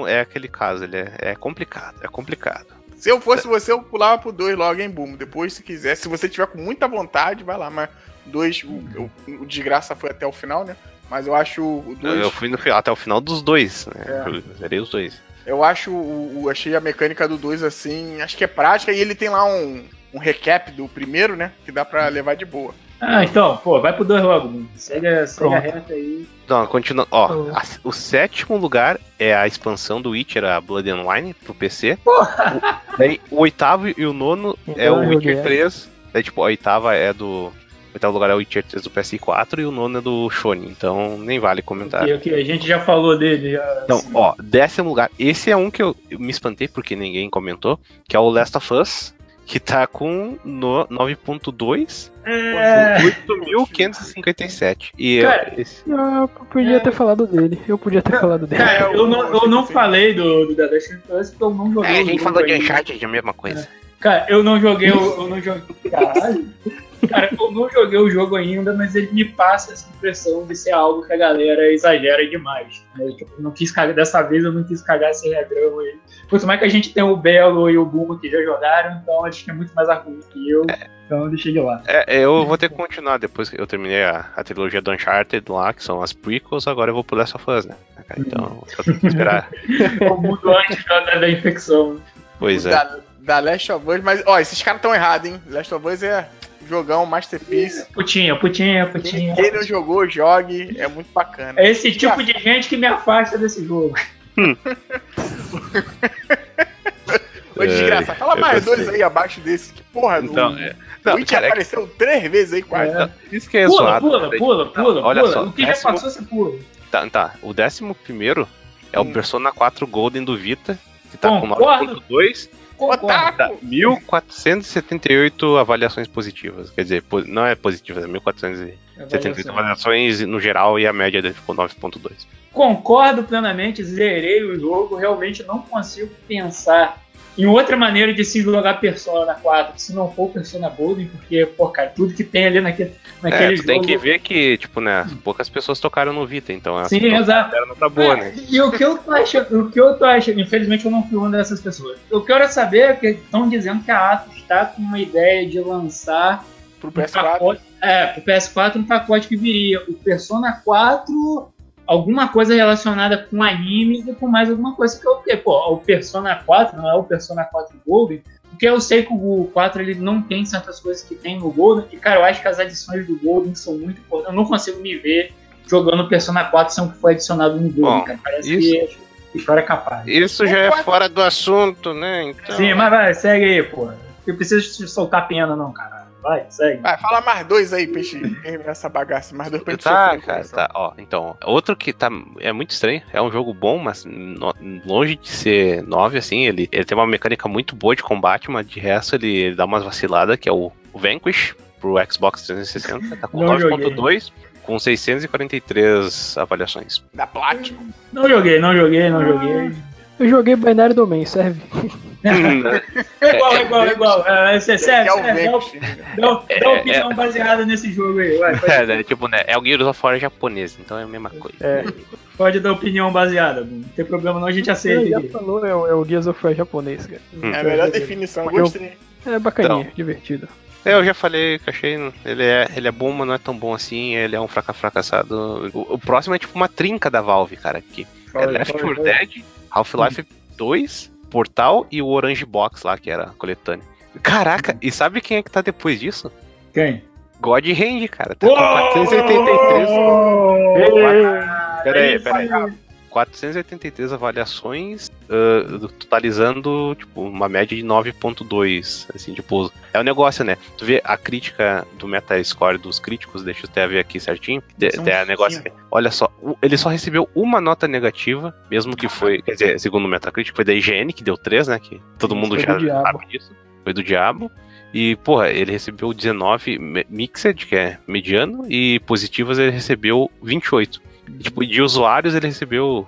1 é aquele caso, ele é, é complicado, é complicado. Se eu fosse você, eu pulava pro 2 logo em boom. Depois, se quiser, se você tiver com muita vontade, vai lá. Mas o 2, o, o, o de graça foi até o final, né? Mas eu acho o Eu, 2. eu fui no, até o final dos dois, né? É. Eu zerei os dois. Eu acho o, o- achei a mecânica do 2 assim, acho que é prática e ele tem lá um, um recap do primeiro, né? Que dá pra levar de boa. Ah, então, pô, vai pro 2 logo. mano. Segue, a- segue a reta aí. Não, continua. Ó, Oh. a- o sétimo lugar é a expansão do Witcher, a Blood and Wine, pro PC. O, daí, o oitavo e o nono é Então o eu Witcher joguei 3. Daí, tipo, a oitava é do. O oitavo lugar é o Witcher 3 do PS4 e o nono é do Shone, então nem vale comentar. Ok, ok, a gente já falou dele. Já, Então, ó, décimo lugar. Esse é um que eu, eu me espantei porque ninguém comentou, que é o Last of Us, que tá com no 9.2 É, 8.557. E Cara, eu, esse- Eu podia ter falado dele. Eu podia ter falado dele. cara, É, eu não, eu não falei do, do The Last of Us porque eu não joguei. É, a gente falou de. Uncharted, a mesma coisa. Cara, eu não joguei o. Eu não joguei. Caralho. Cara, eu não joguei o jogo ainda, mas ele me passa essa impressão de ser algo que a galera exagera demais. né? Tipo, não quis cagar, dessa vez eu não quis cagar esse regrão aí. Quanto mais que a gente tem o Belo e o Buma que já jogaram, então eles têm muito mais argumento que eu. Então eu deixei de lá. É, eu vou ter que continuar depois que eu terminei a, a trilogia do Uncharted lá, que são as prequels, agora eu vou pro Last of Us, né? Então, eu tenho que esperar. O mundo antes da, da infecção. Pois é. Da, da Last of Us, mas, ó, esses caras tão errados, hein? Last of Us é jogão, masterpiece. Putinha, putinha, putinha. quem não jogou, jogue. É muito bacana. É esse tipo de gente que me afasta desse jogo. Ô, desgraça, fala eu mais dois aí abaixo desse. Que porra, Então, o, é, o não, Witch cara, é que- apareceu três vezes aí quase. não, isso que é Pula, zoado. pula, pula, pula, olha pula. só, o que já décimo- passou, você pula. Tá, tá. O décimo primeiro é o Hum. Persona 4 Golden do Vita, que tá Concordo. com 9.2, Concordo. dá 1.478 avaliações positivas. Quer dizer, não é positivas, é 1.478 avaliações no geral e a média dele ficou 9.2. Concordo plenamente, zerei o jogo, realmente não consigo pensar em outra maneira de se jogar Persona 4, se não for Persona Golden, porque, pô, cara, tudo que tem ali naquele, É, naquele tu jogo... tem que ver que, tipo, né, poucas pessoas tocaram no Vita, então a Sim, situação exato. era nota boa, né? É, E o que eu tô achando, o que eu tô achando, infelizmente eu não fui uma dessas pessoas. Eu quero saber é que estão dizendo que a Atos está com uma ideia de lançar Pro um PS4. pacote, é, pro PS4 um pacote que viria o Persona 4, alguma coisa relacionada com anime e com mais alguma coisa que eu porque, pô, o Persona 4 não é o Persona 4 Golden, porque eu sei que o 4 ele não tem certas coisas que tem no Golden, e cara, eu acho que as adições do Golden são muito importantes. Eu não consigo me ver jogando Persona 4 sem o que foi adicionado no Golden, Bom, cara. Parece isso- que a história é capaz. Isso já é fora do assunto, né? Então... Sim, mas vai, segue aí, pô. Eu preciso soltar pena, não, cara. Vai, segue. Vai, fala mais dois aí, peixe. essa bagaça. Mais dois pra gente Tá, sofrer, cara, tá. Ó, então, outro que tá. É muito estranho. É um jogo bom, mas no- longe de ser 9, assim. Ele, ele tem uma mecânica muito boa de combate, mas de resto ele, ele dá umas vaciladas, que é o, o Vanquish pro Xbox 360. Tá com Não 9.2, com 643 avaliações. Da Platinum. Não joguei, não joguei, não joguei. Eu joguei Binary Domain, serve? É igual, é igual, é igual. É, você Que sério, é sério, dá, Vanquish. dá, É, dá é, opinião baseada nesse jogo aí. Vai, é, né, tipo, né? É o Gears of War japonês, então é a mesma coisa. É. pode dar opinião baseada. Não tem problema não, a gente aceita. Ele já falou, é o, é o Gears of War japonês, cara. Hum. É a melhor definição, gostei. É bacaninha, Então. divertido. É, eu já falei que achei. Ele é, ele é bom, mas não é tão bom assim. Ele é um fraca fracassado. O, o próximo é tipo uma trinca da Valve, cara. Aqui. É Left fala aí, 4 fala aí. Dead, Half-Life 2, Portal e o Orange Box lá, que era a coletânea. Caraca, e sabe quem é que tá depois disso? Quem? God Hand, cara. Tá com 483. Pera aí, pera aí. 483 avaliações, ah, totalizando, tipo, uma média de 9.2, assim, tipo, é o negócio, né? Tu vê a crítica do Metascore dos críticos, deixa eu até ver aqui certinho, de, São tem a negócio. Olha só, ele só recebeu uma nota negativa, mesmo que foi, quer dizer, segundo o Metacritic, foi da IGN, que deu 3, né, que todo mundo já sabe disso, foi do diabo. E, porra, ele recebeu 19 me- mixed, que é mediano, e positivas ele recebeu 28. E, tipo, de usuários ele recebeu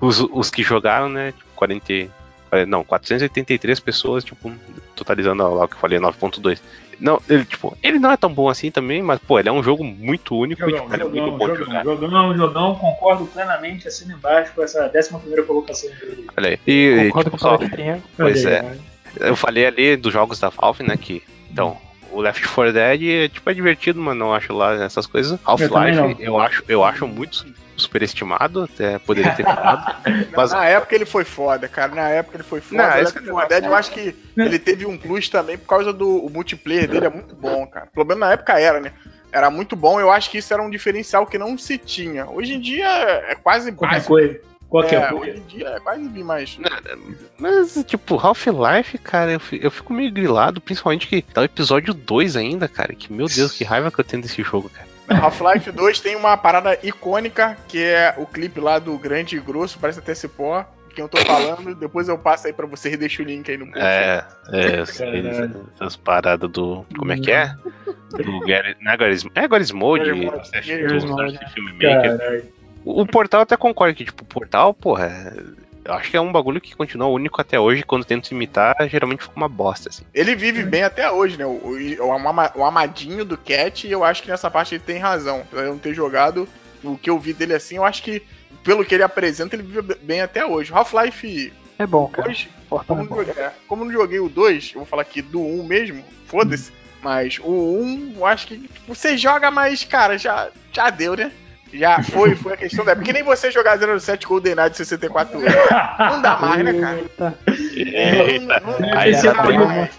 os, os que jogaram, né? Tipo, 40. e- eh, Não, 483 pessoas, tipo, totalizando lá o que eu falei, 9.2. Não, ele, tipo, ele não é tão bom assim também, mas, pô, ele é um jogo muito único e, Jogão, tipo, ele é muito jogão, bom de jogão, jogar. jogão, jogão, concordo plenamente, assino embaixo com essa 11 primeira colocação dele. Olha aí. E, Concordo tipo, com o só. Pois é. né? eu falei ali dos jogos da Valve, né, que, então, o Left 4 Dead, tipo, é divertido, mas não acho lá essas coisas. Half-Life, não. eu, acho, eu acho muito superestimado, até poderia ter falado. Mas Na época ele foi foda, cara. Na época ele foi foda. Não, Não, esse que eu Left 4 Dead, eu acho que ele teve um plus também por causa do o multiplayer dele, é muito bom, cara. Pelo menos na época era, né? Era muito bom, eu acho que isso era um diferencial que não se tinha. Hoje em dia é quase Qualquer básico. coisa. Qualquer É, coisa. hoje em dia é quase bem mais. Mas, tipo, Half-Life, cara, eu, fi- eu fico meio grilado, principalmente que tá o episódio 2 ainda, cara. Que, meu Deus, que raiva que eu tenho desse jogo, cara. Half-Life 2 tem uma parada icônica, que é o clipe lá do Grande e Grosso, parece até cipó. Quem eu tô falando, depois eu passo aí pra vocês, deixo o link aí no post. É, é, essas paradas do. Como é que é? Do Gary. Não é Garry's, é Garry's Mode, Garry's Mode, do Garry's Mode. Starship Filmmaker. O Portal até concorda que, tipo, o Portal, porra, eu acho que é um bagulho que continua único até hoje. Quando tento imitar, geralmente fica uma bosta, assim. Ele vive bem até hoje, né? O, o, o ama- o amadinho do Cat, e eu acho que nessa parte ele tem razão. Eu não ter jogado o que eu vi dele assim, eu acho que, pelo que ele apresenta, ele vive bem até hoje. Half-Life É bom, cara. 2, Portal como, é não bom. joguei, é, como eu não joguei o 2, eu vou falar aqui do 1 mesmo, foda-se. Mas o 1, eu acho que tipo, você joga, mas, cara, já, já deu, né? Já foi, foi a questão da. Porque nem você jogar 07 GoldenEye de 64 anos. Não dá mais, né, cara? Eita. Eita, Não- não- aí não já dá tem mais.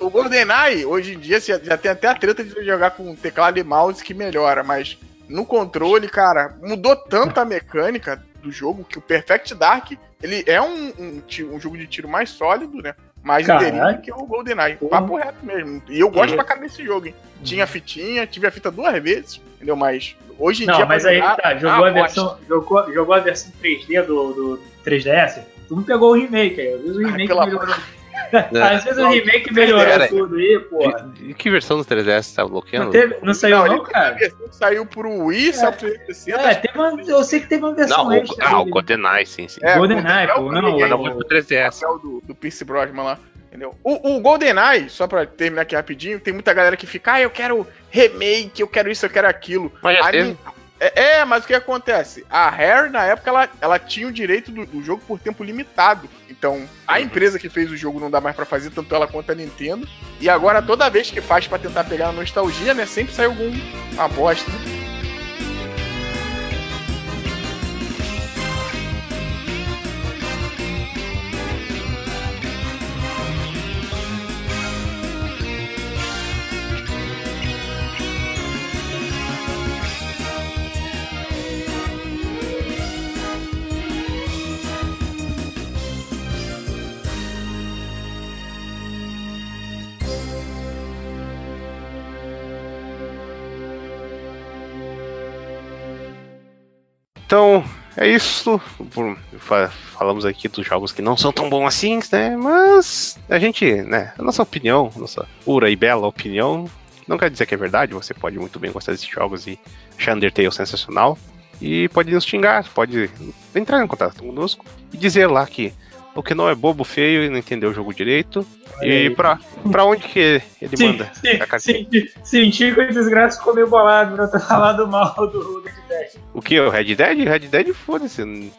O, o GoldenEye, hoje em dia, já, já tem até a treta de jogar com teclado e mouse que melhora, mas no controle, cara, mudou tanto a mecânica do jogo que o Perfect Dark, ele é um, um, um jogo de tiro mais sólido, né? Mais inteirinho que o GoldenEye. Papo reto mesmo. E eu gosto Uhum. pra caramba desse jogo, hein? Tinha fitinha, tive a fita duas vezes, entendeu? Mas hoje em Não, dia... mas pra aí jogar, tá, é jogou a versão, jogou, jogou a versão 3D do, do 3DS? tu não pegou o remake aí. Às vezes o Ah, remake pelo melhorou. Às vezes o remake melhorou Cara, tudo aí, porra. E que versão do 3DS você tá Não, bloqueando? teve, não saiu não, A cara? saiu pro Wii, saiu pro 360. É, teve uma, eu sei que teve uma versão Não, o, extra ah, o. GoldenEye, sim, sim. É, GoldenEye, o pô, não, do Mas não pro o 3DS. papel do, do Pierce Brosnan lá. Entendeu? O, o GoldenEye, só pra terminar aqui rapidinho, tem muita galera que fica, ah, eu quero remake, eu quero isso, eu quero aquilo. Mas já A teve. É, é, mas o que acontece? A Rare, na época, ela, ela tinha o direito do, do jogo por tempo limitado. Então, a empresa que fez o jogo não dá mais pra fazer, tanto ela quanto a Nintendo. E agora, toda vez que faz pra tentar pegar a nostalgia, né? Sempre sai algum uma bosta. né? Então, é isso. Falamos aqui dos jogos que não são tão bons assim, né? Mas a gente, né? A nossa opinião, nossa pura e bela opinião, não quer dizer que é verdade. Você pode muito bem gostar desses jogos e achar Undertale sensacional. E pode nos xingar, pode entrar em contato conosco e dizer lá que o que não é bobo, feio e não entendeu o jogo direito. E pra, pra onde que ele Sim, manda sim, a sim, senti que o desgraça ficou bolado pra ter falado mal do Red Dead. O que? O Red Dead? Red Dead, foda-se. Nem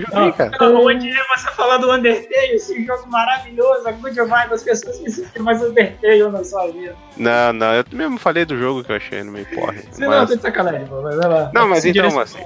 joguei, cara. Não, onde é você falar do Undertale, esse jogo maravilhoso, é good demais, as pessoas que assistem mais Undertale na sua vida. Não, não, eu mesmo falei do jogo que eu achei, não me imporre. Você não, Mas- tá de sacanagem, pô, mas vai lá. Não, mas então, assim-.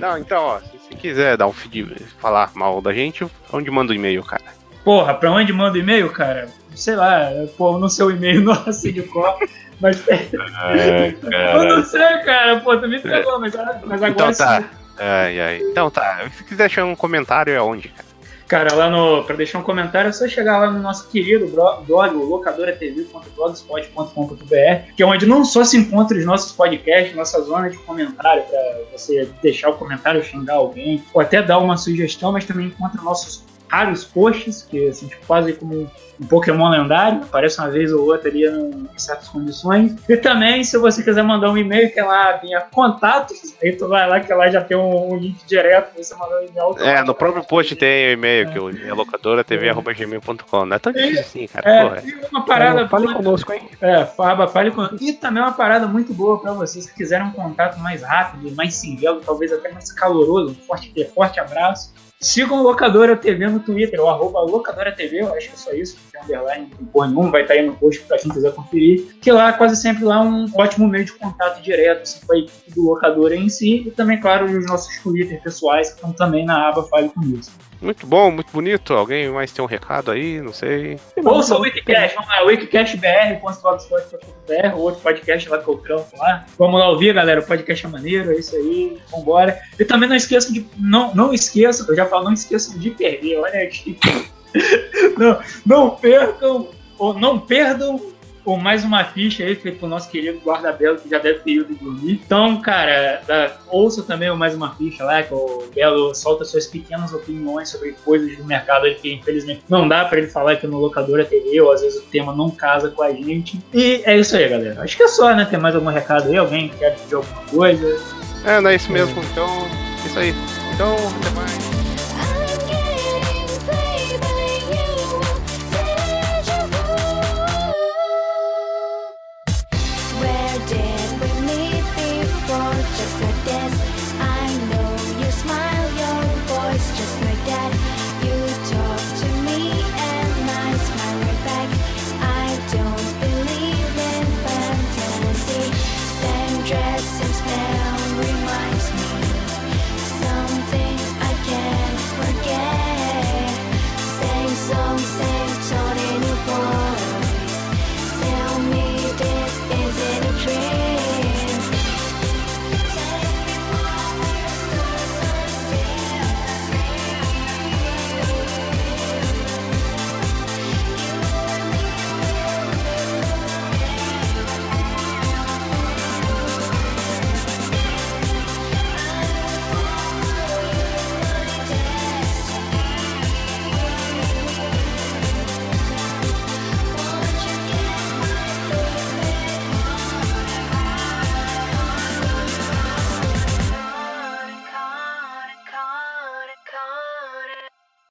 Não, então, ó, se quiser dar um feed, falar mal da gente, onde manda o e-mail, cara? Porra, pra onde manda o e-mail, cara? Sei lá, pô, no seu e-mail, nossa, de cor. Mas eu não sei, cara, pô, tu me pegou, mas, mas agora Então tá. sim. Ai, ai. Então tá, se quiser deixar um comentário, é onde, cara? Cara, lá no. Pra deixar um comentário, é só chegar lá no nosso querido blog, o locadoratv.blogspot.com.br, que é onde não só se encontram os nossos podcasts, nossa zona de comentário, pra você deixar o comentário, xingar alguém, ou até dar uma sugestão, mas também encontra nossos raros posts, que assim, tipo, quase como um, Pokémon lendário, aparece uma vez ou outra ali em certas condições. E também, se você quiser mandar um e-mail, que é lá vinha contatos, aí tu vai lá, que lá já tem um, um link direto, você manda um e-mail. É, no próprio post tem o e-mail, que é locadora.tv.gmail.com. Não é tão difícil assim, cara. É, Porra. e uma parada. Fale conosco, hein? É, Faba, fale com. E também uma parada muito boa pra vocês que quiserem um contato mais rápido, mais singelo, talvez até mais caloroso. Um forte, forte abraço. Sigam Locadora TV no Twitter, o arroba Locadora TV, eu acho que é só isso, não tem underline, não porra nenhuma, vai estar aí no post pra quem quiser conferir. Que lá, quase sempre lá, é um ótimo meio de contato direto, assim, com a equipe do Locadora em si, e também, claro, os nossos Twitter pessoais, que estão também na aba Fale Comigo. Muito bom, muito bonito. Alguém mais tem um recado aí? Não sei. Ouça o Wikicast, vamos lá, wikicastbr.blogspot.br, o outro podcast lá que eu trampo lá. Vamos lá ouvir, galera, o podcast é maneiro, é isso aí, vambora. E também não esqueçam de, não, não esqueçam, eu já falo, não esqueçam de perder, olha aqui. não, não percam, ou não perdam ou mais uma ficha aí feito pelo nosso querido Guarda Belo, que já deve ter ido dormir. Então, cara, ouça também mais uma ficha lá, que o Belo solta suas pequenas opiniões sobre coisas do mercado que infelizmente não dá pra ele falar aqui no Locadora TV, ou às vezes o tema não casa com a gente. E é isso aí, galera. Acho que é só, né? Tem mais algum recado aí? Alguém quer pedir alguma coisa? É, não é isso mesmo. Então, isso aí. Então, até mais.